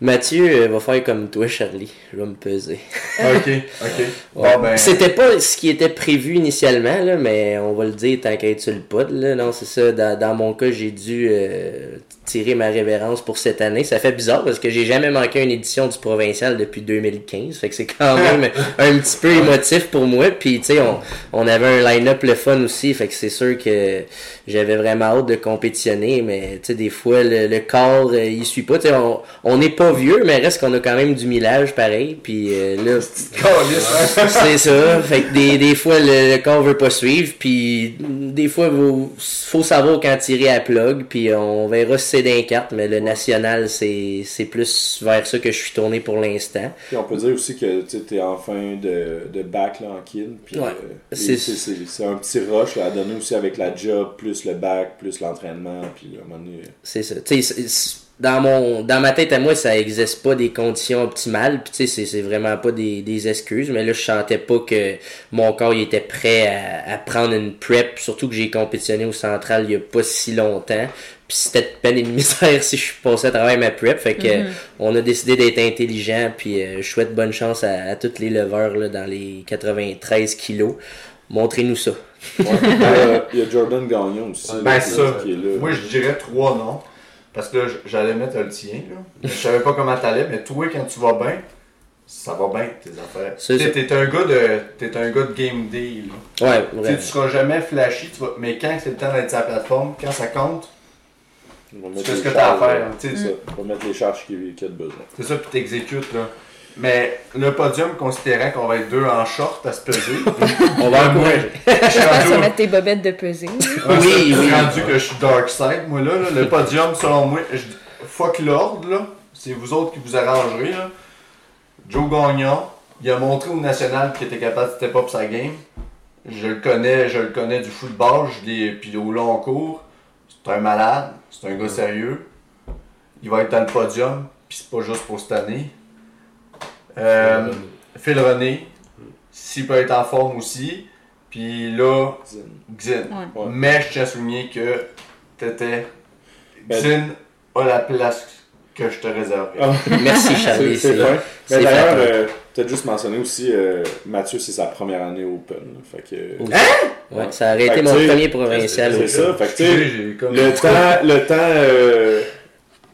Speaker 2: Mathieu euh, va faire comme toi, Charlie. Je vais me peser.
Speaker 1: ok, ok.
Speaker 2: Ben, C'était pas ce qui était prévu initialement, là, mais on va le dire tant qu'à être sur le pod. Là. Non, c'est ça. Dans, mon cas, j'ai dû euh, tirer ma révérence pour cette année. Ça fait bizarre parce que j'ai jamais manqué une édition du provincial depuis 2015. Fait que c'est quand même un petit peu émotif pour moi. Puis, tu sais, on, on avait un line-up le fun aussi. Fait que c'est sûr que j'avais vraiment hâte de compétitionner. Mais, tu sais, des fois, le, corps, euh, il suit pas. Tu sais, on, n'est pas vieux, mais reste qu'on a quand même du millage pareil. Puis euh, là, c'est ça. Fait que des, des fois, le, corps veut pas suivre. Puis des fois, il faut savoir quand tirer à plug. Puis on verra si c'est d'un carte, mais le national, c'est plus vers ça que je suis tourné pour l'instant.
Speaker 4: Puis on peut dire aussi que tu es en fin de, de back là, en kin. Puis
Speaker 2: ouais,
Speaker 4: euh, c'est un petit rush à donner aussi avec la job, plus le back, plus l'entraînement. Puis à un moment donné.
Speaker 2: C'est ça. Tu sais, dans mon dans ma tête à moi ça existe pas des conditions optimales puis tu sais c'est vraiment pas des, des excuses mais là je sentais pas que mon corps il était prêt à, à prendre une prep surtout que j'ai compétitionné au central il y a pas si longtemps puis c'était de peine et de misère si je suis passé à travers ma prep fait que mm-hmm. on a décidé d'être intelligent puis euh, je souhaite bonne chance à, à tous les leveurs là, dans les 93 kilos montrez-nous ça
Speaker 4: euh, il y a Jordan Gagnon aussi
Speaker 1: ben, ça, qui est là. moi je dirais trois noms parce que j'allais mettre le tien, là. Je savais pas comment t'allais, mais toi, quand tu vas bien, ça va bien, tes affaires. T'es un gars de. T'es un gars de game day,
Speaker 2: là. Ouais.
Speaker 1: Tu seras jamais flashy, tu vas, mais quand c'est le temps d'être sur la plateforme, quand ça compte, tu fais ce que t'as à faire.
Speaker 4: Tu vas mettre les charges qu'il y a besoin.
Speaker 1: C'est ça, puis t'exécutes, là. Mais le podium, considérant qu'on va être deux en short à se peser,
Speaker 2: On va encourager.
Speaker 1: je suis
Speaker 5: vas
Speaker 1: rendu,
Speaker 5: mettre tes bobettes de pesée.
Speaker 1: Ouais,
Speaker 2: Oui, oui.
Speaker 1: rendu que je suis dark side, moi là, là. Le podium, selon moi, je, fuck l'ordre, là. C'est vous autres qui vous arrangerez, là. Joe Gagnon, il a montré au national qu'il était capable de step up sa game. Je le connais, je le connais du football, je l'ai, puis au long cours. C'est un malade, c'est un gars sérieux. Il va être dans le podium, puis c'est pas juste pour cette année. Euh, Phil René, s'il peut être en forme aussi. Puis là, Xin.
Speaker 5: Ouais.
Speaker 1: Mais je tiens à souligner que t'étais.
Speaker 4: Ben-
Speaker 1: Xin a la place que je te réservais.
Speaker 4: Ah.
Speaker 2: Merci, Charlie.
Speaker 4: c'est vrai. Mais d'ailleurs, euh, peut-être juste mentionner aussi, euh, Mathieu, c'est sa première année Open. là. Fait que.
Speaker 2: Aussi. Ouais, ça aurait été mon premier provincial.
Speaker 4: C'est
Speaker 2: aussi.
Speaker 4: ça. Fait que, tu sais,
Speaker 1: j'ai comme.
Speaker 4: le temps. Le temps euh,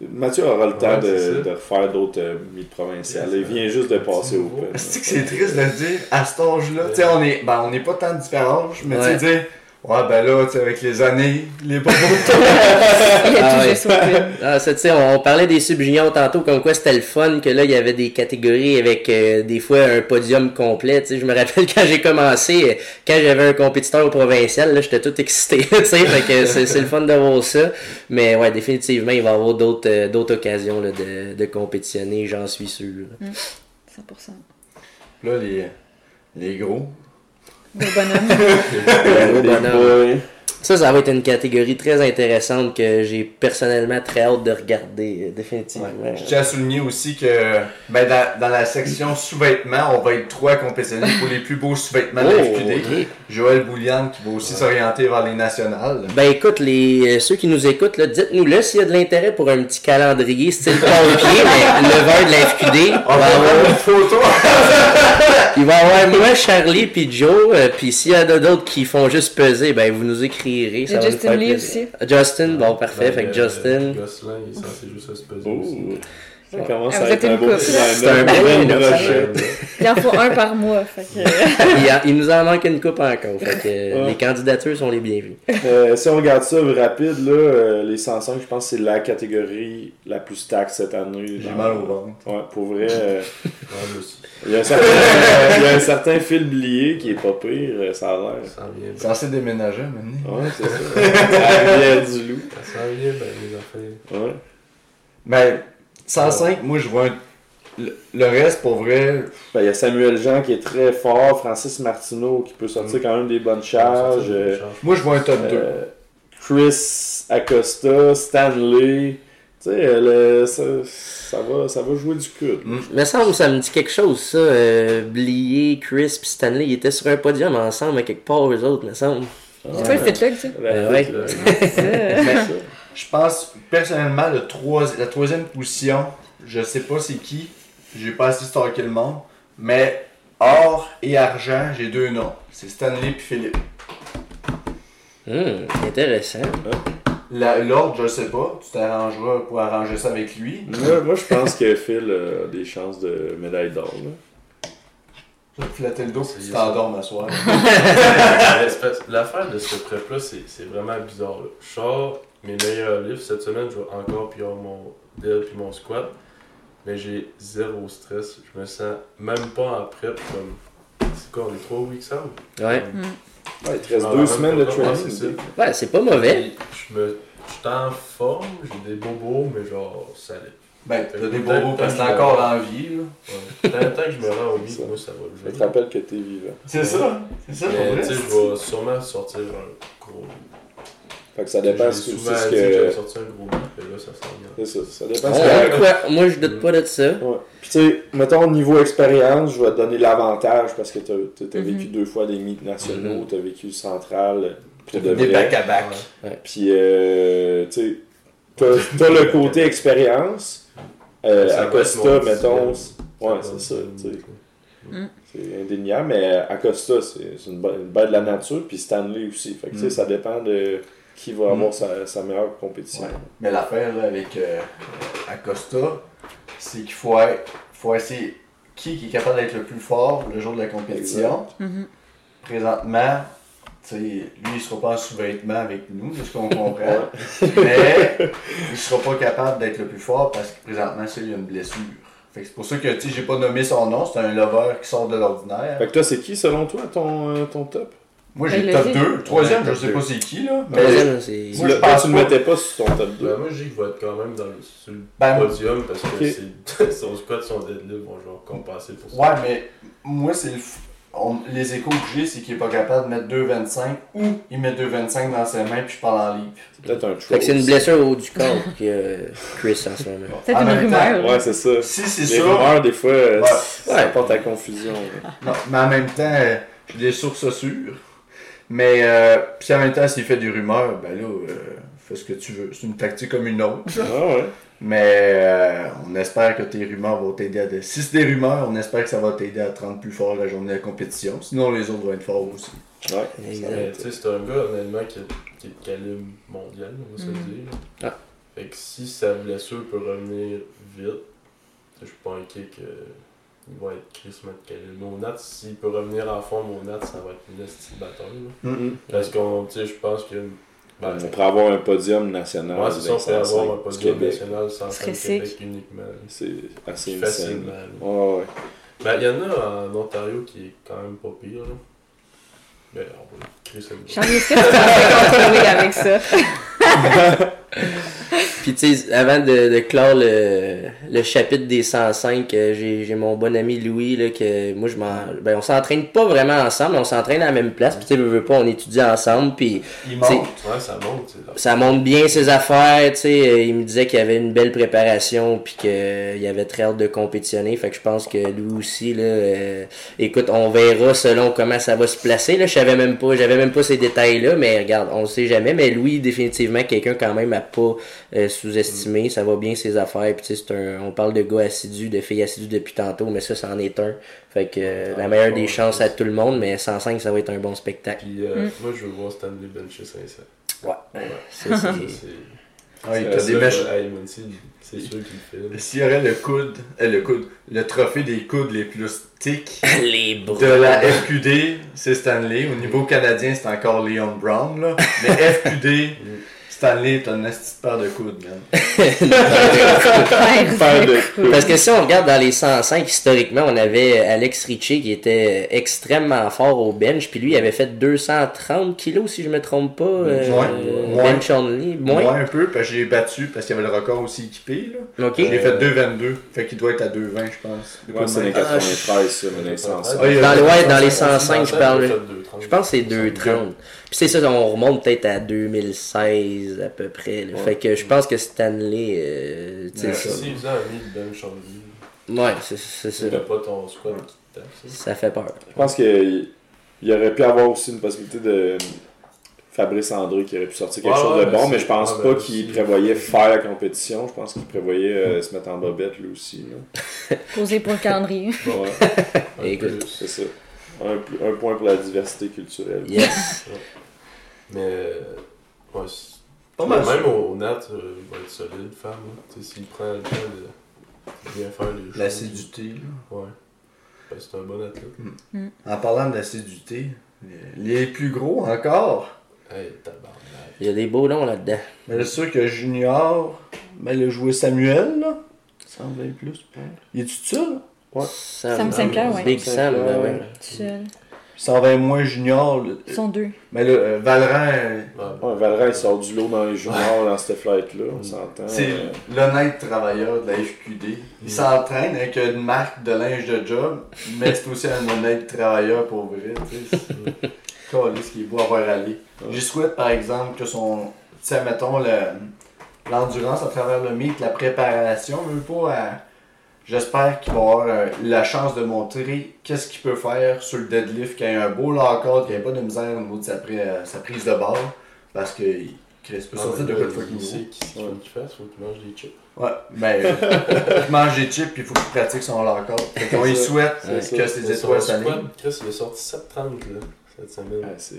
Speaker 4: Mathieu aura le temps
Speaker 3: Ouais,
Speaker 4: de, de refaire d'autres euh, mi-provinciales. Il vient juste de passer au Open.
Speaker 1: C'est que c'est triste de le dire à cet âge-là. On est, ben, on n'est pas tant différents, mais
Speaker 2: Ouais.
Speaker 1: tu sais, dire, ouais, ben là, tu sais, avec les années, les pas
Speaker 5: Il a
Speaker 2: Ah
Speaker 5: tout
Speaker 2: ouais. Ah, ça, tu sais, on, on parlait des sub-juniors tantôt, comme quoi c'était le fun, que là, il y avait des catégories avec euh, des fois un podium complet. Tu sais, je me rappelle quand j'ai commencé, euh, quand j'avais un compétiteur au provincial, là, j'étais tout excité. Tu sais, fait que c'est, c'est le fun de voir ça. Mais ouais, définitivement, il va y avoir d'autres, euh, d'autres occasions là, de, de compétitionner, j'en suis sûr.
Speaker 5: 100%.
Speaker 1: Là, les, les gros.
Speaker 5: Gros bonhomme.
Speaker 2: Gros
Speaker 4: Des
Speaker 2: bonhomme.
Speaker 4: boys.
Speaker 2: Ça, ça va être une catégorie très intéressante que j'ai personnellement très hâte de regarder, euh, définitivement.
Speaker 1: Je tiens à souligner aussi que ben, dans, dans la section sous-vêtements, on va être trois compétitionnés pour les plus beaux sous-vêtements de la
Speaker 2: Oh,
Speaker 1: FQD. Joël Bouliane qui va aussi s'orienter vers les nationales.
Speaker 2: Ben écoute, les, euh, ceux qui nous écoutent, là, dites-nous là s'il y a de l'intérêt pour un petit calendrier style pompier, mais le vin de la FQD.
Speaker 1: On
Speaker 2: va
Speaker 1: va
Speaker 2: avoir-
Speaker 1: une photo.
Speaker 2: il va y avoir moi, Charlie, puis Joe, euh, puis s'il y en a d'autres qui font juste peser, ben vous nous écrirez. Ça va nous
Speaker 5: Justin
Speaker 2: faire
Speaker 5: Lee
Speaker 2: plaisir. Justin, bon parfait, fait que Justin.
Speaker 3: Gosselin, il est censé juste se peser
Speaker 4: Oh.
Speaker 3: aussi.
Speaker 4: Ça commence
Speaker 5: Ah,
Speaker 4: à être un
Speaker 5: une
Speaker 4: beau.
Speaker 2: C'est un
Speaker 4: brochette.
Speaker 5: Il en faut un par mois. Fait que...
Speaker 2: il, y a- il nous en manque une coupe encore, fait que euh,
Speaker 4: Ouais.
Speaker 2: les candidatures sont les bienvenues.
Speaker 4: Euh, si on regarde ça rapide, là, euh, les 105, je pense que c'est la catégorie la plus stack cette année.
Speaker 1: J'ai mal au ventre.
Speaker 4: Ouais, pour vrai. euh,
Speaker 3: Ouais, moi aussi.
Speaker 4: Il, y a un certain, il y a un certain Phil Blier qui est pas pire, euh, ça a l'air.
Speaker 3: Ça vient bien.
Speaker 1: Censé déménager maintenant.
Speaker 4: Ouais, c'est ça. La rivière du loup.
Speaker 3: Ça s'en vient bien, les affaires.
Speaker 4: Ouais.
Speaker 1: Mais 105, moi je vois un- le, le reste pour vrai.
Speaker 4: Ben, il y a Samuel Jean qui est très fort, Francis Martineau qui peut sortir quand même des bonnes charges.
Speaker 3: Ça,
Speaker 4: euh,
Speaker 3: ça change.
Speaker 1: Moi je vois un top 2.
Speaker 4: euh, Chris Acosta, Stanley. Tu sais, euh, le- ça, ça, va, ça va jouer du coude.
Speaker 2: Me semble ça me dit quelque chose, ça. Euh, Blier, Chris puis Stanley, ils étaient sur un podium ensemble à quelque part, eux autres, me semble.
Speaker 5: C'est pas le ça?
Speaker 4: La
Speaker 2: Euh, ouais.
Speaker 5: Ça.
Speaker 1: Mais je pense personnellement le trois- la troisième position, je sais pas c'est qui. J'ai pas assez stalké le monde. Mais or et argent, j'ai deux noms. C'est Stanley puis Philippe.
Speaker 2: Hum, intéressant.
Speaker 1: L'autre, je sais pas. Tu t'arrangeras pour arranger ça avec lui.
Speaker 4: Moi, moi, je pense que Phil a des chances de médaille d'or. là.
Speaker 1: Je vais te flatter le dos que tu t'endormes à soir.
Speaker 3: L'affaire de ce prep-là, c'est c'est vraiment bizarre. Là. Je sors mes meilleurs livres. Cette semaine, je vais encore puis mon dead puis mon squat. Mais j'ai zéro stress. Je me sens même pas en prep comme. C'est quoi, on est trois weeks out?
Speaker 2: Ouais.
Speaker 4: Ouais, il te reste
Speaker 3: Ah,
Speaker 4: deux semaines de
Speaker 3: ouais,
Speaker 4: training.
Speaker 2: Ouais, c'est pas mauvais.
Speaker 3: Je me. Je suis en forme, j'ai des bobos, mais genre, ça allait.
Speaker 1: Ben, t'as des bobos parce que t'es encore en vie. là.
Speaker 3: Tant tant que je me rends au lit,
Speaker 4: Ça.
Speaker 3: moi, ça va
Speaker 4: Je te rappelle que t'es vivant.
Speaker 1: C'est ça. C'est ça pour vrai.
Speaker 3: tu sais, je vais sûrement sortir un gros.
Speaker 4: Fait que ça dépend ce que
Speaker 3: souvent
Speaker 4: ce
Speaker 3: que un gros là, ça.
Speaker 4: C'est ça, ça dépend ce que.
Speaker 2: quoi? Moi, je doute pas de ça.
Speaker 4: Ouais. Puis tu sais, mettons au niveau expérience, je vais te donner l'avantage parce que t'as as,
Speaker 5: Mhm.
Speaker 4: vécu deux fois des meets nationaux,
Speaker 2: Mhm.
Speaker 4: t'as vécu le central, puis t'as
Speaker 1: Des back-à-back.
Speaker 4: Puis euh, tu sais, t'as t'as le côté expérience. Euh, Acosta, mettons, ouais, c'est ça, tu sais.
Speaker 5: Mm.
Speaker 4: C'est indéniable, mais Acosta, c'est c'est une, bo- une bête de la nature, puis Stanley aussi. Fait que, tu sais,
Speaker 1: Mm.
Speaker 4: ça dépend de qui va avoir
Speaker 1: Mm.
Speaker 4: sa, sa meilleure compétition.
Speaker 1: Ouais. Mais l'affaire avec euh, Acosta, c'est qu'il faut, faut essayer qui, qui est capable d'être le plus fort le jour de la compétition.
Speaker 5: Mhm.
Speaker 1: Présentement, tu sais, lui, il sera pas en sous-vêtement avec nous, de ce qu'on comprend. mais il sera pas capable d'être le plus fort parce que présentement, c'est il y a une blessure. Fait que c'est pour ça que tu sais, j'ai pas nommé son nom, c'est un lover qui sort de l'ordinaire.
Speaker 4: Fait que toi, c'est qui selon toi ton, euh, ton top?
Speaker 1: Moi j'ai
Speaker 5: le
Speaker 1: top
Speaker 5: dit.
Speaker 1: 2. Le troisième, je
Speaker 4: top
Speaker 1: sais pas c'est qui là. mais-
Speaker 2: Troisième, c'est.
Speaker 4: Tu
Speaker 1: Moi,
Speaker 4: le-
Speaker 1: je pense
Speaker 4: tu le
Speaker 1: pas.
Speaker 4: mettais pas sur ton top 2.
Speaker 3: Ben, moi, je dis qu'il va être quand même dans le, sur le
Speaker 1: Ben,
Speaker 3: podium parce que c'est, son squat, son deadlift vont genre compenser pour ça.
Speaker 1: Ouais, mais moi, c'est le. les échos que j'ai, c'est qu'il est pas capable de mettre 2,25 ou il met 2,25 dans ses mains puis je parle en livre.
Speaker 4: C'est peut-être un
Speaker 2: Fait que c'est une blessure au haut du corps que euh, Chris en ce moment.
Speaker 5: Peut-être
Speaker 1: En
Speaker 5: une
Speaker 1: même temps,
Speaker 5: rumeur.
Speaker 4: Ouais, c'est ça.
Speaker 1: Si c'est
Speaker 4: Les
Speaker 1: ça.
Speaker 4: rumeurs, des fois,
Speaker 1: Ouais.
Speaker 4: ça apporte à confusion.
Speaker 1: Non, mais en même temps, euh, j'ai des sources sûres. Mais euh, puis en même temps, s'il fait des rumeurs, ben là, euh, fais ce que tu veux. C'est une tactique comme une autre.
Speaker 4: Ah ouais.
Speaker 1: Mais euh, on espère que tes rumeurs vont t'aider à. Si c'est des rumeurs, on espère que ça va t'aider à te rendre plus fort la journée de la compétition. Sinon, les autres vont être forts aussi.
Speaker 4: Ouais.
Speaker 3: Tu sais, c'est un gars, honnêtement, qui, qui est de calibre mondial, on va se le
Speaker 5: Mm.
Speaker 3: dire.
Speaker 2: Ah.
Speaker 3: Fait que si sa blessure peut revenir vite, tu sais, je suis pas inquiet que il va être crissement de calibre. Mais au Nat, s'il peut revenir en forme au Nat, ça va être une esti de bataille. là.
Speaker 4: Mhm.
Speaker 3: Parce qu'on, tu sais, je pense que. ben,
Speaker 4: On pourrait avoir un podium national.
Speaker 3: ouais, c'est ça, on pourrait avoir
Speaker 4: 105
Speaker 3: un podium
Speaker 4: Québec.
Speaker 3: national sans
Speaker 5: serait
Speaker 3: Québec uniquement.
Speaker 4: C'est assez insane.
Speaker 3: Facilement. là.
Speaker 4: Ouais, ouais.
Speaker 3: Ben, il y en a en Ontario qui est quand même pas pire. Là. Ben, on va créer ça.
Speaker 5: T'en fais contrôler avec ça?
Speaker 2: Puis tu sais, avant de, de clore le, le chapitre des 105, euh, j'ai mon bon ami Louis, là, que moi je m'en... Ben on s'entraîne pas vraiment ensemble, on s'entraîne à la même place, puis tu sais, veux, pas, on étudie ensemble, puis
Speaker 1: Il monte.
Speaker 3: Ouais, ça monte. tu sais.
Speaker 2: ça monte bien ses affaires, tu sais, euh, il me disait qu'il y avait une belle préparation, puis qu'il avait très hâte de compétitionner, fait que je pense que lui aussi, là, euh, écoute, on verra selon comment ça va se placer, là, je savais même pas, j'avais même pas ces détails-là, mais regarde, on sait jamais, mais Louis, définitivement, quelqu'un quand même à pas euh, sous-estimer, ça va bien ses affaires, puis c'est un, on parle de gars assidus, de filles assidues depuis tantôt, mais ça, c'en est un, fait que euh, la meilleure des chances à tout le monde, mais 105, ça va être un bon spectacle.
Speaker 3: Puis euh,
Speaker 5: Mm.
Speaker 3: moi, je veux voir Stanley bencher 500.
Speaker 2: Ouais.
Speaker 3: Ouais.
Speaker 2: C'est-
Speaker 3: c'est.
Speaker 1: Ouais, il
Speaker 3: c'est-
Speaker 1: des mèches.
Speaker 3: sûr qu'il le fait.
Speaker 1: S'il y aurait le coude, euh, le coude, le trophée des coudes les plus
Speaker 2: bras.
Speaker 1: de la FQD, c'est Stanley. Au niveau canadien, c'est encore Leon Brown, là. Mais FQD, Stanley est un esti de paire de coudes, man.
Speaker 4: De-
Speaker 2: Parce que si on regarde dans les 105, historiquement, on avait Alex Ritchie qui était extrêmement fort au bench, puis lui il avait fait 230 kilos si je me trompe pas. euh,
Speaker 1: Moins.
Speaker 2: euh,
Speaker 1: Moins.
Speaker 2: bench only. Moins?
Speaker 1: Moins un peu, parce que j'ai battu, parce qu'il y avait le record aussi équipé, là.
Speaker 2: Ok.
Speaker 1: J'ai fait 2,22. Fait qu'il doit être à 2,20, je pense.
Speaker 4: Ouais,
Speaker 1: de
Speaker 4: c'est les
Speaker 1: même.
Speaker 4: 93, ça, mais les 105.
Speaker 1: Ah,
Speaker 2: Dans, le, ouais, dans les
Speaker 3: 105,
Speaker 2: 105, je parle.
Speaker 3: j'ai fait 2,30.
Speaker 2: Je pense que c'est 230. Puis c'est ça, on remonte peut-être à 2016 à peu près.
Speaker 3: Ouais.
Speaker 2: Fait que je pense que Stanley, euh, tu sais,
Speaker 1: Ouais,
Speaker 2: ça-
Speaker 3: Si faisait un mid bench on lui,
Speaker 2: ouais, c'est c'est ça.
Speaker 3: pas ton squat qui te tape. ça?
Speaker 2: Ça fait peur.
Speaker 4: Je pense qu'il il aurait pu avoir aussi une possibilité de Fabrice André qui aurait pu sortir quelque
Speaker 3: Ouais,
Speaker 4: chose
Speaker 3: ouais,
Speaker 4: de bon, mais je pense
Speaker 3: ouais,
Speaker 4: pas qu'il
Speaker 3: aussi.
Speaker 4: prévoyait faire la compétition. Je pense qu'il prévoyait euh, se mettre en bobette lui aussi.
Speaker 5: Posé pour le calendrier.
Speaker 4: Ouais,
Speaker 3: Un
Speaker 2: Écoute.
Speaker 3: peu.
Speaker 4: c'est ça. Un, un point pour la diversité culturelle.
Speaker 2: Yes.
Speaker 3: Mais, euh, ouais,
Speaker 1: Pas mal
Speaker 3: Même au, au Nat, euh, il va être solide, femme. hein. Tu sais, s'il prend le temps de bien faire les choses.
Speaker 1: L'acidité, là.
Speaker 3: Ouais. Ben, c'est un bon athlète.
Speaker 1: En parlant d'acidité, les plus gros encore.
Speaker 3: Hey.
Speaker 2: Il y a des beaux noms là-dedans.
Speaker 1: Mais c'est sûr que Junior, ben, il a joué Samuel, là. 120 plus, je pense. Il est-tu seul?
Speaker 2: Sam,
Speaker 5: Sam Sinclair, ouais.
Speaker 2: Big Sam, ben ouais.
Speaker 5: Tout seul.
Speaker 1: 120 moins Junior.
Speaker 5: Ils sont deux.
Speaker 1: Mais là, euh, Valran, euh,
Speaker 3: Ouais.
Speaker 4: Il sort du lot dans les juniors dans cette flight-là, on s'entend.
Speaker 1: c'est
Speaker 4: Euh,
Speaker 1: l'honnête travailleur de la FQD. Il s'entraîne avec une marque de linge de job, mais c'est aussi un honnête travailleur pour vrai. C'est Calisse qui est beau à voir aller. J'y souhaite par exemple que son. Tu sais, mettons, le- l'endurance à travers le mythe, la préparation, veut pas à- J'espère qu'il va avoir euh, la chance de montrer qu'est-ce qu'il peut faire sur le deadlift, qu'il ait un beau lockout, qu'il n'y ait pas de misère au niveau de sa, pri- euh, sa prise de barre. Parce que Chris peut
Speaker 3: Ah,
Speaker 1: sortir de
Speaker 3: mais
Speaker 1: quoi de fucking
Speaker 3: il sait qu'il qu'il faut qu'il fasse, faut qu'il mange des chips.
Speaker 1: Ouais, ben, euh, il mange des chips puis il faut qu'il pratique son lockout. Fait qu'on lui souhaite que ses
Speaker 3: Mais
Speaker 1: étoiles s'alignent.
Speaker 3: Chris, il est sorti 7,30 là, cette semaine.
Speaker 4: ouais, c'est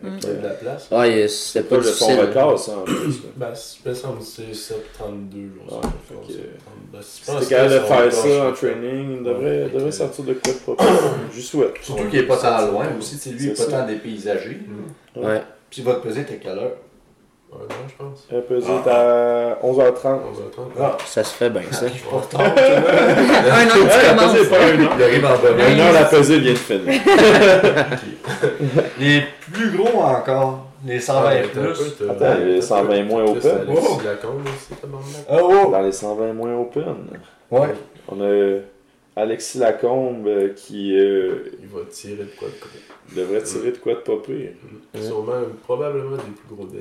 Speaker 5: Mm.
Speaker 3: A de la place.
Speaker 2: Ah, il- c'était
Speaker 4: pas
Speaker 2: pas
Speaker 4: le son record, ça, en plus. là.
Speaker 3: Ben, c'est- il me semble que c'est 7,32 jours.
Speaker 4: Ouais,
Speaker 3: ça,
Speaker 4: fait
Speaker 3: je pense,
Speaker 4: que-
Speaker 3: 7,32. Ben, si
Speaker 4: capable de faire ça en training, il devrait,
Speaker 3: Ouais,
Speaker 4: devrait sortir de quoi de propre. Je souhaite.
Speaker 1: Surtout qu'il est pas tant loin aussi, lui, il est
Speaker 4: c'est
Speaker 1: pas tant dépaysagé.
Speaker 3: Mm.
Speaker 2: Ouais.
Speaker 1: Puis il va te peser t'es quelle heure?
Speaker 3: Un an, je pense.
Speaker 4: Elle a pesé à 11h30.
Speaker 3: 11h30.
Speaker 1: Ah.
Speaker 2: Ça se fait bien, ça.
Speaker 1: Arrive pas tard, tu vois.
Speaker 5: Un an tu
Speaker 4: Ouais, la
Speaker 5: commences.
Speaker 4: pesée est pas un an.
Speaker 1: Il arrive en bas.
Speaker 4: Un an, la pesée vient de finir.
Speaker 1: Les plus gros encore. Les 120
Speaker 3: Ah,
Speaker 1: plus.
Speaker 4: Attends, les 120 moins open.
Speaker 1: Oh. Ah oh!
Speaker 4: Dans les 120 moins open,
Speaker 1: Ouais.
Speaker 4: on a Alexis Lacombe euh, qui euh,
Speaker 3: Il va tirer de quoi de quoi.
Speaker 4: devrait tirer de quoi de pas pire.
Speaker 2: Ouais.
Speaker 3: Sûrement, probablement des plus gros monde.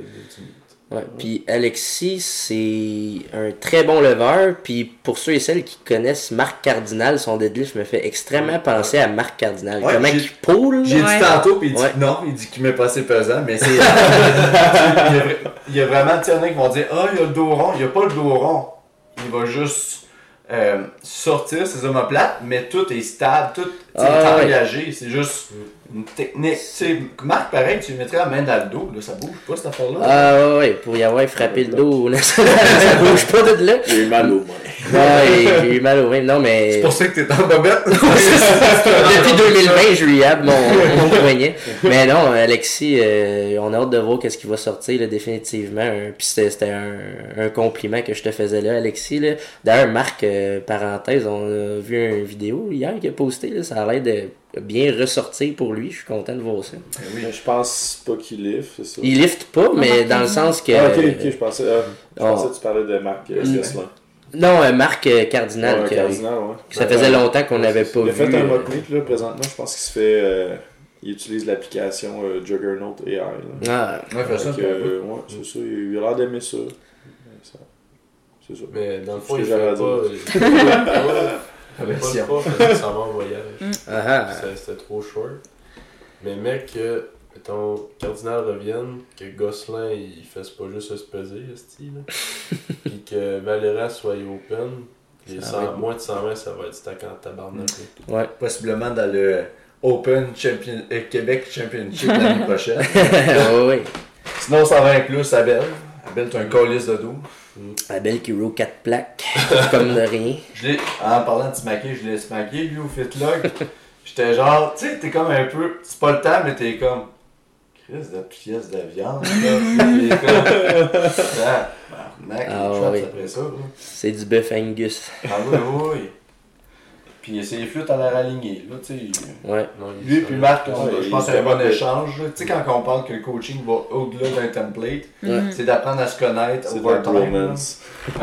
Speaker 2: Ouais. Puis Alexis, c'est un très bon leveur. Puis pour ceux et celles qui connaissent Marc Cardinal, son deadlift me fait extrêmement penser à Marc Cardinal.
Speaker 1: Ouais,
Speaker 2: Comment il poule,
Speaker 1: J'ai dit tantôt, puis il dit non, il dit qu'il met pas assez pesant, mais c'est. il, y a, vra- il y a vraiment, il a qui vont dire Ah, il y a le dos rond. Il n'y a pas le dos rond. Il va juste euh, sortir ses omoplates, mais tout est stable, tout
Speaker 2: Ah,
Speaker 1: est
Speaker 2: ouais.
Speaker 1: engagé. C'est juste une technique. Tu sais, Marc, pareil, tu lui mettrais la main dans le dos, là, ça bouge pas cette affaire-là?
Speaker 2: Ah ouais, ouais, pour y avoir frappé le dos, là, ça, bouge pas de là.
Speaker 4: J'ai eu mal au mains.
Speaker 2: Ouais, j'ai eu mal au même. Non, mais.
Speaker 1: C'est pour ça que t'es en bobette.
Speaker 2: Depuis 2020, je rehab mon, mon poignet. Mais non, Alexis, euh, on a hâte de voir qu'est-ce qui va sortir, là, définitivement. Puis c'était c'était un, un compliment que je te faisais là, Alexis. Là. D'ailleurs, Marc, euh, parenthèse, on a vu une vidéo hier qu'il a posté. Là, ça a l'air de bien ressortir pour lui. Je suis content de voir ça.
Speaker 4: Mais je pense pas qu'il lift, c'est ça.
Speaker 2: Il lift pas, mais dans le sens que.
Speaker 4: Ah, ok, ok, je pensais, ah, je
Speaker 2: Oh.
Speaker 4: pensais que tu parlais de Marc. Gosselin.
Speaker 2: Non, euh, Marc euh, Cardinal.
Speaker 4: Ouais,
Speaker 2: que-
Speaker 4: Cardinal, ouais.
Speaker 2: que ça faisait longtemps qu'on n'avait pas
Speaker 4: Il a
Speaker 2: vu.
Speaker 4: fait un
Speaker 2: euh,
Speaker 4: mock meet là, présentement, je pense qu'il se fait. euh, il utilise l'application euh, Juggernaut AI. Là.
Speaker 2: Ah,
Speaker 1: Ouais, ça,
Speaker 4: Fait euh, ouais, c'est ça, il a l'air d'aimer ça. Ça- C'est ça.
Speaker 3: Mais dans le fond, il fait pas. Il fait pas-
Speaker 1: Version.
Speaker 3: prof, va en voyage.
Speaker 2: ah, ah.
Speaker 3: C'était- trop short. Mais mec, que ton cardinal revienne, que Gosselin il fasse pas juste se peser, esti, là. Puis que Valera soit open. Les
Speaker 2: Ça
Speaker 3: 100
Speaker 2: va être-
Speaker 3: moins de 120, ça va être stack en tabarnak. là.
Speaker 2: Ouais.
Speaker 1: Possiblement dans le Open Champion... euh, Québec Championship l'année prochaine.
Speaker 2: ouais, ouais.
Speaker 1: Sinon, 120 plus, Abel. Abel, t'as un colis de dos.
Speaker 2: Abel qui roule 4 plaques, comme de rien.
Speaker 1: Je l'ai, en parlant de smacker, je l'ai smacké, lui, au fitlog. J'étais genre, tu sais, t'es comme un peu, c'est pas le temps, mais t'es comme, Chris de pièce de viande, là. T'es comme, ah,
Speaker 2: Ah, oui.
Speaker 1: après ça.
Speaker 2: C'est du bœuf Angus.
Speaker 1: Ah oui, oui. Puis c'est les flûtes à l'air alignées, là, tu sais.
Speaker 2: Ouais.
Speaker 1: Lui puis Marc, je pense
Speaker 4: se
Speaker 1: que c'est un bon échange. Tu sais, quand on parle que le coaching va au-delà d'un template,
Speaker 5: Mhm.
Speaker 1: c'est d'apprendre à se connaître over time.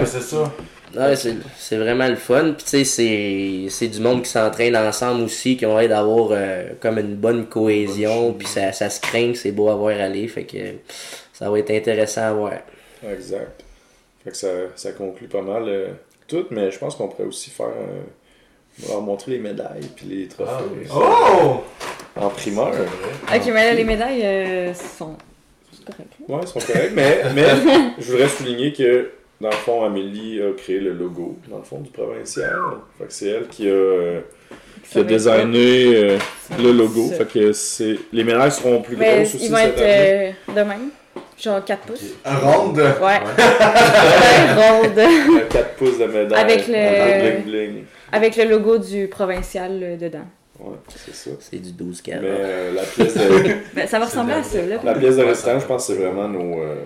Speaker 1: c'est ça.
Speaker 2: Ouais, c'est, c'est vraiment le fun. Puis tu sais, c'est, c'est du monde qui s'entraîne ensemble aussi, qui ont l'air d'avoir euh, comme une bonne cohésion. Puis ça, ça se craint, c'est beau à voir aller. Fait que ça va être intéressant à voir.
Speaker 4: Exact. Fait que ça, ça conclut pas mal euh, tout, mais je pense qu'on pourrait aussi faire. On va leur montrer les médailles puis les trophées
Speaker 3: Ah, oui.
Speaker 1: Oh!
Speaker 4: en primeur.
Speaker 5: Ok, mais là, les médailles euh, sont. C'est correct. là.
Speaker 4: Ouais, ils sont corrects, mais, mais je voudrais souligner que dans le fond, Amélie a créé le logo, dans le fond, du provincial. Fait que c'est elle qui a, euh, qui a designé euh, le logo. Fait que c'est. Les médailles seront plus
Speaker 5: Mais
Speaker 4: grosses aussi
Speaker 5: ils vont
Speaker 4: cette
Speaker 5: être euh, de même? Genre 4 pouces?
Speaker 1: Ronde.
Speaker 5: Ouais.
Speaker 3: Ouais.
Speaker 5: Ronde.
Speaker 4: Un 4 pouces de médaille.
Speaker 5: Avec le-
Speaker 4: bling bling.
Speaker 5: Avec le logo du provincial euh, dedans.
Speaker 4: Ouais, c'est ça.
Speaker 2: C'est du 12 carats.
Speaker 4: Mais euh, la pièce de.
Speaker 5: Ben, ça va ressembler à ça, là.
Speaker 4: La pièce de restaurant, je pense que c'est vraiment nos, euh,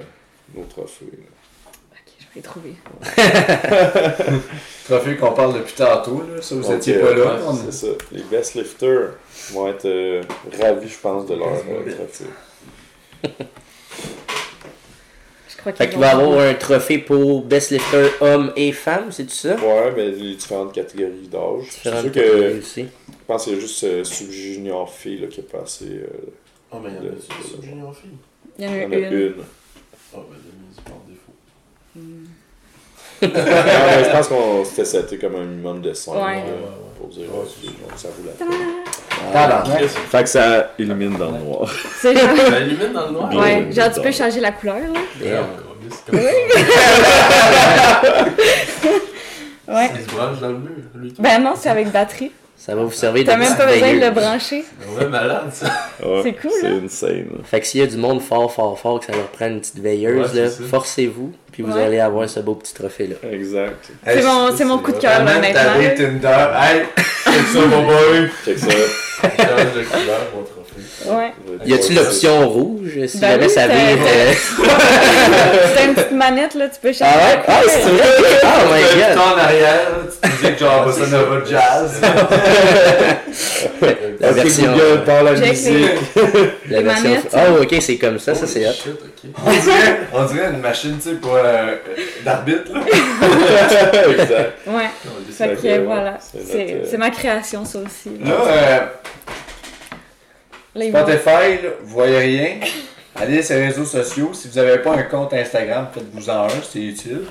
Speaker 4: nos trophées. là.
Speaker 5: Ok, je vais les trouver.
Speaker 1: Trophée qu'on parle depuis tantôt, là. Ça, vous
Speaker 4: Donc,
Speaker 1: étiez
Speaker 4: euh,
Speaker 1: pas là.
Speaker 3: ouais,
Speaker 1: On-
Speaker 4: C'est ça. Les best lifters vont être euh, ravis, je pense, de leur euh, trophée.
Speaker 5: Crois
Speaker 2: qu'il va y
Speaker 5: vont-
Speaker 2: avoir un trophée pour Best Lifter homme et femme, c'est tout ça?
Speaker 4: Ouais, mais les différentes catégories d'âge. C'est
Speaker 2: Différentes
Speaker 4: sûr
Speaker 2: catégories
Speaker 4: que
Speaker 2: aussi.
Speaker 4: je pense qu'il y a juste euh, sub-junior fille là, qui est passé. Euh,
Speaker 3: Oh, mais il y en a
Speaker 4: Le-
Speaker 3: des sub junior filles.
Speaker 5: Il y en a
Speaker 4: il y en a
Speaker 5: une.
Speaker 4: une.
Speaker 3: Oh, ben, Denise, par défaut.
Speaker 4: Ah, mais je pense qu'on s'était seté comme un minimum de 5
Speaker 5: Ouais.
Speaker 4: pour dire
Speaker 3: Ouais,
Speaker 4: euh,
Speaker 3: c'est
Speaker 4: donc ça peine.
Speaker 1: Tabarnak.
Speaker 4: Fait que ça illumine dans le noir.
Speaker 5: C'est genre.
Speaker 3: Ça illumine dans le noir?
Speaker 5: Ouais,
Speaker 4: Ouais,
Speaker 5: genre tu peux changer la couleur, là.
Speaker 3: Comme
Speaker 5: Ouais.
Speaker 3: Il se branche dans le mur, lui.
Speaker 5: Ben non, c'est avec batterie.
Speaker 2: Ça va vous servir de
Speaker 5: T'as même pas besoin de le brancher.
Speaker 3: Ouais, malade, ça.
Speaker 4: Ouais,
Speaker 5: C'est cool,
Speaker 4: C'est
Speaker 5: hein?
Speaker 4: insane.
Speaker 2: Fait que s'il y a du monde fort, fort, fort, que ça leur prend une petite veilleuse,
Speaker 3: Ouais,
Speaker 2: là, forcez-vous, puis vous
Speaker 5: Ouais.
Speaker 2: allez avoir ce beau petit trophée-là.
Speaker 4: Exact.
Speaker 5: C'est mon, c'est mon coup de cœur, là,
Speaker 1: Tinder. Hey, c'est ça, mon boy.
Speaker 4: Check ça.
Speaker 3: Change de couleur, mon trophée.
Speaker 5: Ouais.
Speaker 2: Y a-tu l'option rouge si
Speaker 5: Ben
Speaker 2: jamais
Speaker 5: oui,
Speaker 2: ça vire euh,
Speaker 5: T'as une petite manette, là, tu peux changer.
Speaker 2: Ah ouais? Ah, c'est vrai? Oh my god!
Speaker 1: en arrière, tu te disais que genre bossa nova jazz.
Speaker 2: La version,
Speaker 4: Google par la
Speaker 5: Check
Speaker 4: musique.
Speaker 2: la version. Oh, ok, c'est comme ça, ça c'est hot.
Speaker 1: On dirait, on dirait une machine, tu sais, pour euh, d'arbitre, là.
Speaker 4: exact.
Speaker 5: Ouais. Fait que
Speaker 4: Ouais,
Speaker 5: voilà.
Speaker 4: c'est
Speaker 5: C'est
Speaker 4: euh,
Speaker 5: c'est ma création, ça aussi.
Speaker 1: Là, euh,
Speaker 5: Là, ils vont-
Speaker 1: Spotify, là, vous voyez rien. Allez sur les réseaux sociaux. Si vous n'avez pas un compte Instagram, faites-vous-en un, c'est utile.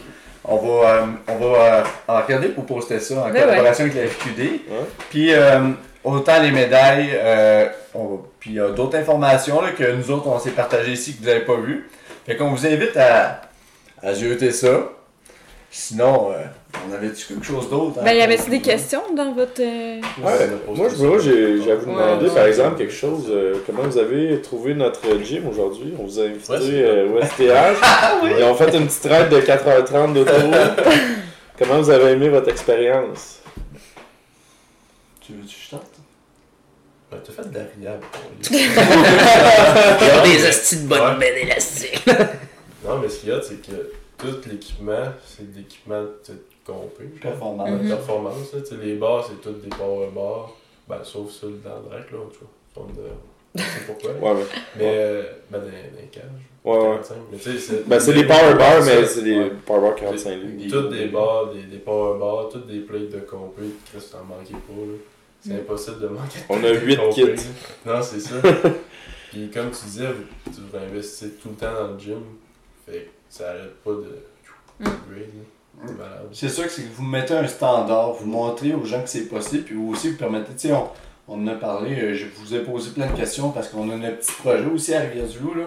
Speaker 1: On va, euh, on va euh, en regarder pour poster ça en
Speaker 5: Ben
Speaker 1: collaboration avec la FQD. Puis euh, autant les médailles, euh, on puis il y a d'autres informations là, que nous autres on s'est partagé ici que vous n'avez pas vu. Fait qu'on vous invite à, à jeter ça. Sinon, euh, on avait-tu quelque chose d'autre? hein?
Speaker 5: Ben, y avait-tu des questions dans votre. euh,
Speaker 4: Ouais, moi, je moi, j'ai à vous demander,
Speaker 5: ouais.
Speaker 4: par exemple, quelque chose. euh, comment vous avez trouvé notre gym aujourd'hui? On vous a invité
Speaker 3: Ouais, c'est
Speaker 4: euh, au STH. Ils ont fait une petite raid de 4h30 d'auto. comment vous avez aimé votre expérience?
Speaker 1: Tu veux que je tente?
Speaker 3: Ben, t'as fait de la riable.
Speaker 2: Ils ont des hosties de bonnes
Speaker 3: Ouais.
Speaker 2: belles élastiques.
Speaker 3: Non, mais ce qu'il y a, c'est que tout l'équipement, c'est de l'équipement tu compé.
Speaker 1: Performance.
Speaker 5: Mhm.
Speaker 3: Performance, là, tu les bars, c'est tous des power bars. Ben, sauf ceux dans le là, en tout cas. On ne sait pourquoi.
Speaker 4: Ouais, ouais.
Speaker 3: Mais, euh, ben, dans, dans les cages.
Speaker 4: Ouais, ouais.
Speaker 3: 45. Mais tu sais, c'est.
Speaker 4: Ben, c'est des power bars, mais c'est des
Speaker 3: Ouais.
Speaker 4: power bars 45 livres.
Speaker 3: Toutes des bars, des, des power bars, toutes des plates de compé. Chris, t'en manquais pas, là. C'est
Speaker 5: Mm.
Speaker 3: impossible de manquer de
Speaker 4: On a
Speaker 3: plates de
Speaker 4: 8
Speaker 3: compé,
Speaker 4: kits.
Speaker 3: là. Non, c'est ça. Puis comme tu disais, tu vas investir tout le temps dans le gym. Fait que ça arrête pas de
Speaker 5: Mm.
Speaker 3: C'est
Speaker 1: sûr que c'est que vous mettez un standard, vous montrez aux gens que c'est possible, puis vous aussi vous permettez, tu sais, on, on en a parlé, euh, je vous ai posé plein de questions parce qu'on a un petit projet aussi à Rivière-du-Loup, là.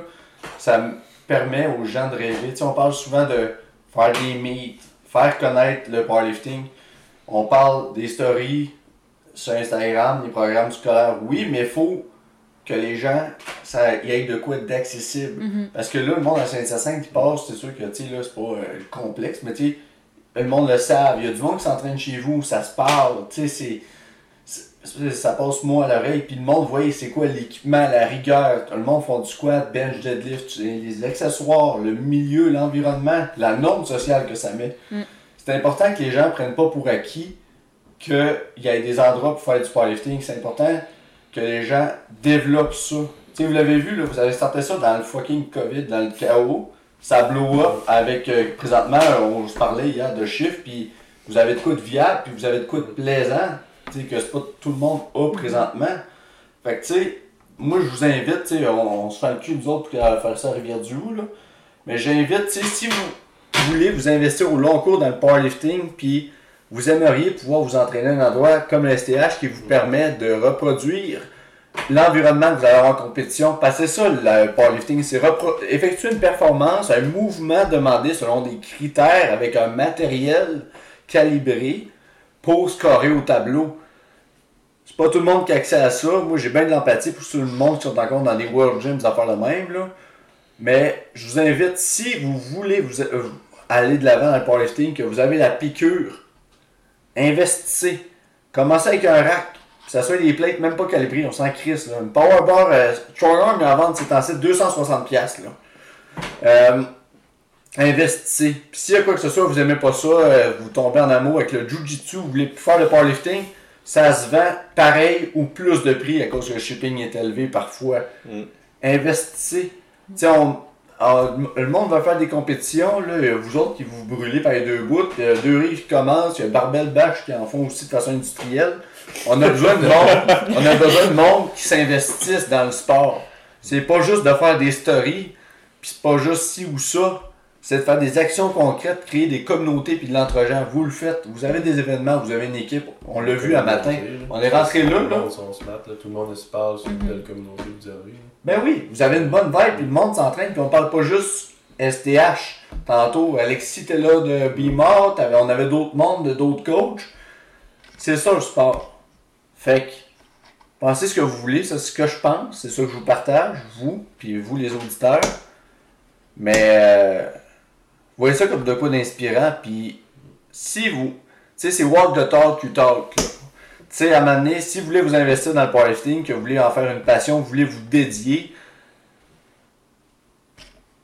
Speaker 1: Ça me permet aux gens de rêver. Tu sais, on parle souvent de faire des meets, faire connaître le powerlifting. On parle des stories sur Instagram, des programmes scolaires, oui, mais il faut que les gens, ça y ait de quoi d'accessible.
Speaker 5: Mhm.
Speaker 1: Parce que là, le monde à Saint-Hyacinthe qui passe, c'est sûr que, tu sais, là, c'est pas euh, complexe, mais tu sais, le monde le savent. Il y a du monde qui s'entraîne chez vous, ça se parle, tu sais, c'est. Ça passe moi à l'oreille, puis le monde voit c'est quoi l'équipement, la rigueur. Le monde font du squat, bench, deadlift, les accessoires, le milieu, l'environnement, la norme sociale que ça met.
Speaker 5: Mm.
Speaker 1: C'est important que les gens prennent pas pour acquis qu'il y ait des endroits pour faire du powerlifting. C'est important que les gens développent ça. Vous l'avez vu, là, vous avez starté ça dans le fucking COVID, dans le chaos. Ça blow up avec, euh, présentement, on se parlait hier de chiffres, puis vous avez de quoi de viable, puis vous avez de quoi de plaisant, tu sais, que c'est pas tout le monde a présentement. Fait que, tu sais, moi, je vous invite, tu sais, on, on se fait le cul, nous autres, pour faire ça à Rivière-du-Loup, là. Mais j'invite, si vous voulez vous investir au long cours dans le powerlifting, puis vous aimeriez pouvoir vous entraîner à un endroit comme le STH qui vous permet de reproduire l'environnement que vous allez avoir en compétition? Parce que c'est ça, le powerlifting, c'est effectuer une performance, un mouvement demandé selon des critères avec un matériel calibré pour scorer au tableau. C'est pas tout le monde qui a accès à ça. Moi, j'ai bien de l'empathie pour tout le monde qui sont encore dans des World Gyms à faire le même. Mais je vous invite, si vous voulez euh, aller de l'avant dans le powerlifting, que vous avez la piqûre, investissez. Commencez avec un rack. Ça soit des plates même pas calibrées, on s'en crisse. Là. Une power bar euh, Strong mais à vendre, c'est en site 260$. piastres, Là. Euh, investissez. Puis s'il y a quoi que ce soit, vous aimez pas ça, euh, vous tombez en amour avec le Jiu-Jitsu, vous voulez plus faire le powerlifting, ça se vend pareil ou plus de prix à cause que le shipping est élevé parfois.
Speaker 4: Mm.
Speaker 1: Investissez. Tu sais, on- on- le monde va faire des compétitions, là, vous autres qui vous brûlez par les deux bouts, deux rives qui commencent, il y a Barbel Bash qui en font aussi de façon industrielle. On a besoin de monde, on a besoin de monde qui s'investissent dans le sport. C'est pas juste de faire des stories, puis c'est pas juste ci ou ça. C'est de faire des actions concrètes, créer des communautés puis de l'entre-gens. Vous le faites. Vous avez des événements, vous avez une équipe. On l'a vu un matin. On est rentré là,
Speaker 3: Tout le
Speaker 1: là.
Speaker 3: monde sont smart, là. Tout le monde se parle sur une belle communauté que vous avez.
Speaker 1: Ben oui, vous avez une bonne vibe, puis le monde s'entraîne, puis on parle pas juste STH. Tantôt, Alexis était là de t'avais- on avait d'autres mondes, de d'autres coachs. C'est ça le sport. Fait que, pensez ce que vous voulez, c'est ce que je pense, c'est ça que je vous partage, vous, puis vous les auditeurs. Mais, euh, voyez ça comme de quoi d'inspirant, puis si vous, tu sais, c'est walk the talk, you talk. là. sais, à un moment donné, si vous voulez vous investir dans le powerlifting, que vous voulez en faire une passion, vous voulez vous dédier,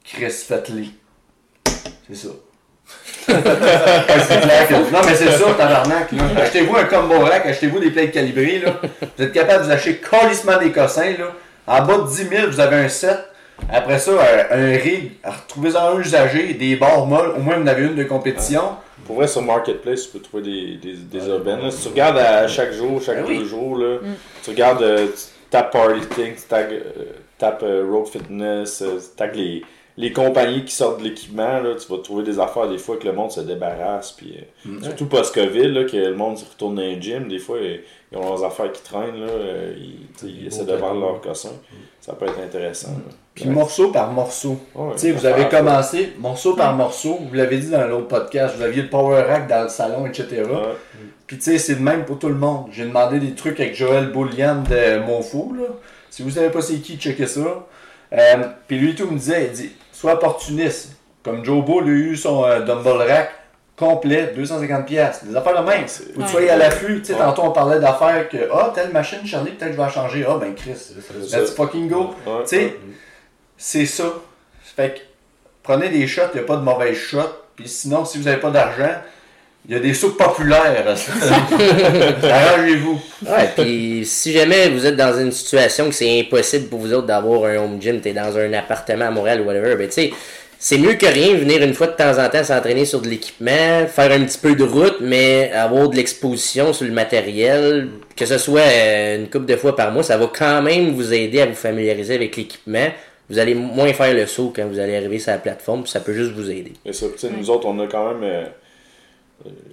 Speaker 1: Chris, faites-le. C'est ça. c'est clair que... Non, mais c'est ça, tabarnak. Achetez-vous un combo rack, achetez-vous des plates calibrées. Là. Vous êtes capable de vous acheter colissement des cossins. Là. En bas de 10 000, vous avez un set. Après ça, un, un rig, retrouvez-en un usagé, des barres molles. Au moins, vous en avez une de compétition.
Speaker 4: Pour vrai, sur Marketplace, tu peux trouver des, des, des urbaines. là. Si tu regardes à chaque jour, chaque
Speaker 1: Ben oui.
Speaker 4: deux jours, là, tu regardes, euh, tu tapes Powerlifting, tu tapes, euh, tapes euh, Road Fitness, euh, tu tapes les, les compagnies qui sortent de l'équipement, là, tu vas trouver des affaires des fois que le monde se débarrasse. Puis, euh,
Speaker 1: Mm.
Speaker 4: Surtout post-Covid, là, que le monde se retourne dans les gyms, des fois, ils, ils ont leurs affaires qui traînent, là, euh, ils, tu sais, ils
Speaker 3: Des
Speaker 4: essaient de vendre leur cossin. Ça peut être intéressant. là.
Speaker 1: Puis
Speaker 4: Ouais.
Speaker 1: morceau par morceau. Tu sais, vous avez commencé morceau par morceau. Vous l'avez dit dans l'autre podcast. Vous aviez le power rack dans le salon, etc.
Speaker 4: Ouais.
Speaker 1: Puis tu sais, c'est le même pour tout le monde. J'ai demandé des trucs avec Joël Boulian de Monfou, là. Si vous savez pas c'est qui, checkez ça. Euh, puis lui tout me disait, il dit, sois opportuniste. Comme Joe Bull a eu son euh, dumbbell rack complet, 250 pièces. Des affaires de même. Ou tu soyez à l'affût. Tu sais,
Speaker 4: Ouais.
Speaker 1: tantôt on parlait d'affaires que, ah, telle machine, Charlie, peut-être que je vais la changer. Ah, ben Chris, let's fucking go.
Speaker 4: Ouais.
Speaker 1: Tu sais, c'est ça. Fait que prenez des shots, il n'y a pas de mauvaises shots. Puis sinon, si vous n'avez pas d'argent, il y a des soupes populaires. Arrangez-vous.
Speaker 2: Ouais, puis si jamais vous êtes dans une situation que c'est impossible pour vous autres d'avoir un home gym, t'es dans un appartement à Montréal ou whatever, ben tu sais, c'est mieux que rien venir une fois de temps en temps s'entraîner sur de l'équipement, faire un petit peu de route, mais avoir de l'exposition sur le matériel, que ce soit euh, une couple de fois par mois, ça va quand même vous aider à vous familiariser avec l'équipement. Vous allez moins faire le saut quand vous allez arriver sur la plateforme, puis ça peut juste vous aider.
Speaker 4: Et ça, nous autres, on a quand même, euh,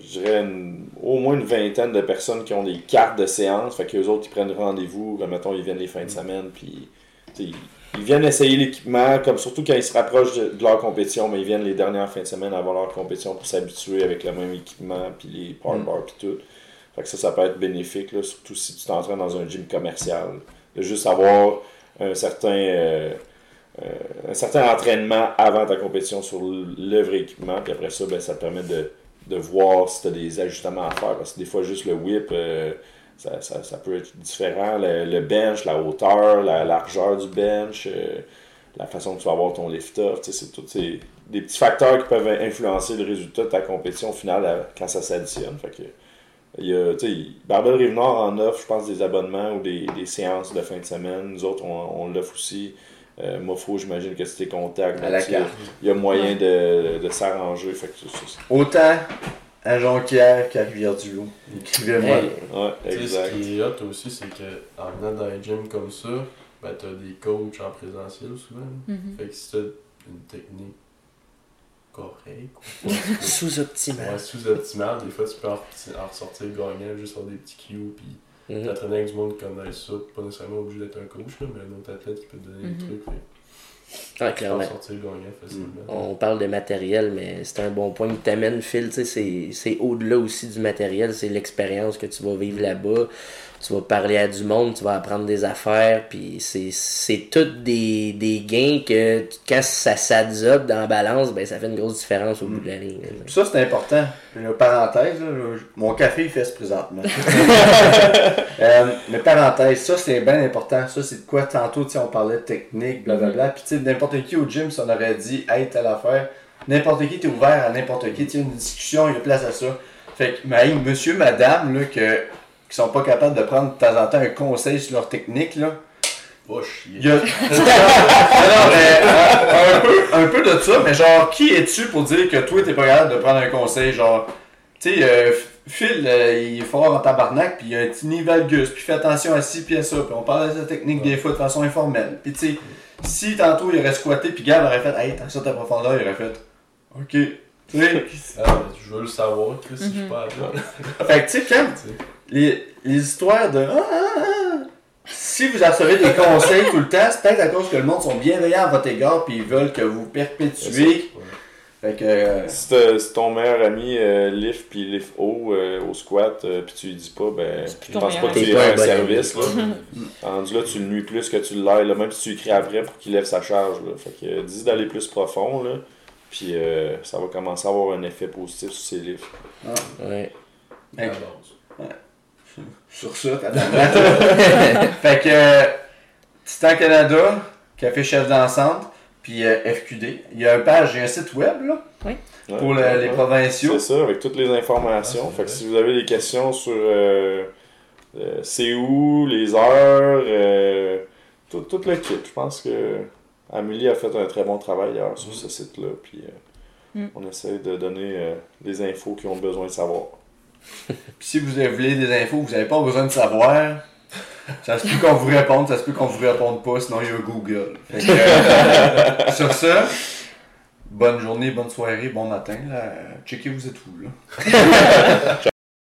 Speaker 4: je dirais, une- au moins une vingtaine de personnes qui ont des cartes de séance. Fait qu'eux autres, ils prennent rendez-vous. Mettons, ils viennent les fins de semaine. Puis, ils, ils viennent essayer l'équipement, comme surtout quand ils se rapprochent de, de leur compétition. Mais ils viennent les dernières fins de semaine avant leur compétition pour s'habituer avec le même équipement, puis les power
Speaker 1: Mm.
Speaker 4: bars, puis tout. Fait que ça, ça peut être bénéfique, là, surtout si tu t'entraînes dans un gym commercial. De juste avoir un certain. euh, un certain entraînement avant ta compétition sur le vrai équipement, puis après ça, ben, ça te permet de, de voir si tu as des ajustements à faire, parce que des fois, juste le whip, euh, ça, ça, ça peut être différent. Le, bench, la hauteur, la largeur du bench, euh, la façon que tu vas avoir ton lift-off, c'est tous des petits facteurs qui peuvent influencer le résultat de ta compétition au final euh, quand ça s'additionne. Fait que, il y a, Barbell Rive-Nord en offre, je pense, des abonnements ou des, des séances de fin de semaine. Nous autres, on, on l'offre aussi. Euh, Mofo, j'imagine que
Speaker 1: la
Speaker 4: donc, il y a-
Speaker 1: carte.
Speaker 4: Il y a moyen de, de s'arranger.
Speaker 1: Autant à Jonquière qu'à Rivière-du-Loup. Écrivez-moi.
Speaker 2: Hey.
Speaker 4: Ouais,
Speaker 3: Tu sais,
Speaker 4: exact.
Speaker 3: Ce qui est hot aussi, c'est que en venant dans un gym comme ça, ben t'as des coachs en présentiel souvent.
Speaker 5: Mhm.
Speaker 3: Fait que si t'as une technique correcte, ou pas,
Speaker 2: Sous-optimal.
Speaker 3: ouais, sous-optimale, des fois tu peux en, ressortir- en ressortir gagnant juste sur des petits cues, puis
Speaker 2: Mhm.
Speaker 3: t'entraîner avec du monde qui connaît ça, pas nécessairement obligé d'être un coach, là, mais un autre athlète qui peut te donner
Speaker 5: Mhm.
Speaker 3: des trucs, fait
Speaker 2: Ah, clairement.
Speaker 3: sortir gagnant facilement.
Speaker 2: On parle de matériel, mais c'est un bon point que t'amènes, Phil. tu sais, C'est c'est au-delà aussi du matériel, c'est l'expérience que tu vas vivre là-bas. Tu vas parler à du monde, tu vas apprendre des affaires, puis c'est- c'est tout des, des gains que quand ça s'additionne dans la balance, ben ça fait une grosse différence au bout de la ligne. là.
Speaker 1: Puis ça, c'est important. Une parenthèse, là, mon café, il fait ce présentement. euh, mais parenthèse, ça, c'est bien important. Ça, c'est de quoi tantôt, tu sais, on parlait de technique, blablabla. Puis, tu sais, n'importe qui au gym, si on aurait dit, hey, telle affaire, n'importe qui, t'es ouvert à n'importe qui. Tu sais, une discussion, il y a place à ça. Fait que, mais, hey, monsieur, madame, là, que, qui sont pas capables de prendre de temps en temps un conseil sur leur technique, là,
Speaker 3: Va chier.
Speaker 1: a... non, non, mais euh, un, peu, un peu de ça, mais genre, qui es-tu pour dire que toi, t'es pas capable de prendre un conseil? Genre, tu sais, euh, Phil, euh, il est fort en tabarnak, puis il a un petit niveau valgus, puis fais attention à ci, puis à ça, puis on parle de sa technique des fois de façon informelle. Puis tu sais, si tantôt il aurait squatté, puis Gab aurait fait, hey, t'as ça ta profondeur, il aurait fait, ok. Tu sais,
Speaker 3: Ah, je veux le savoir, Chris, si je suis pas
Speaker 5: Mhm.
Speaker 3: athlète.
Speaker 1: fait que tu sais, quand les, les histoires de ah, ah, ah, si vous recevez des conseils tout le temps, c'est peut-être à cause que le monde sont bienveillants à votre égard puis ils veulent que vous perpétuez. Fait que euh,
Speaker 4: Si, ton meilleur ami euh, lift puis lift haut euh, au squat, euh, puis tu lui dis pas, ben, je pense pas que tu lui un service. Là. Rendu là, tu le nuis plus que tu l'aides, là, même si tu écris après pour qu'il lève sa charge. Là. Fait que euh, dis d'aller plus profond, là, puis euh, ça va commencer à avoir un effet positif sur ses lifts.
Speaker 2: Ouais.
Speaker 3: À la base.
Speaker 1: Sur ça, t'as Fait que Titan Canada, Café Chef d'ensemble, puis euh, FQD. Il y a une page, il y a un site web là.
Speaker 5: Oui.
Speaker 1: Pour les provinciaux.
Speaker 4: C'est ça, avec toutes les informations. fait que si vous avez des questions sur euh, euh, c'est où, les heures, tout, tout, le kit, je pense que Amélie a fait un très bon travail hier sur ce site-là. Puis mm. on essaie de donner les infos qu'ils ont besoin de savoir.
Speaker 1: Puis si vous voulez des infos que vous n'avez pas besoin de savoir, ça se peut qu'on vous réponde, ça se peut qu'on vous réponde pas, sinon il y a Google. sur ça, bonne journée, bonne soirée, bon matin. Là. Checkez vous êtes où là.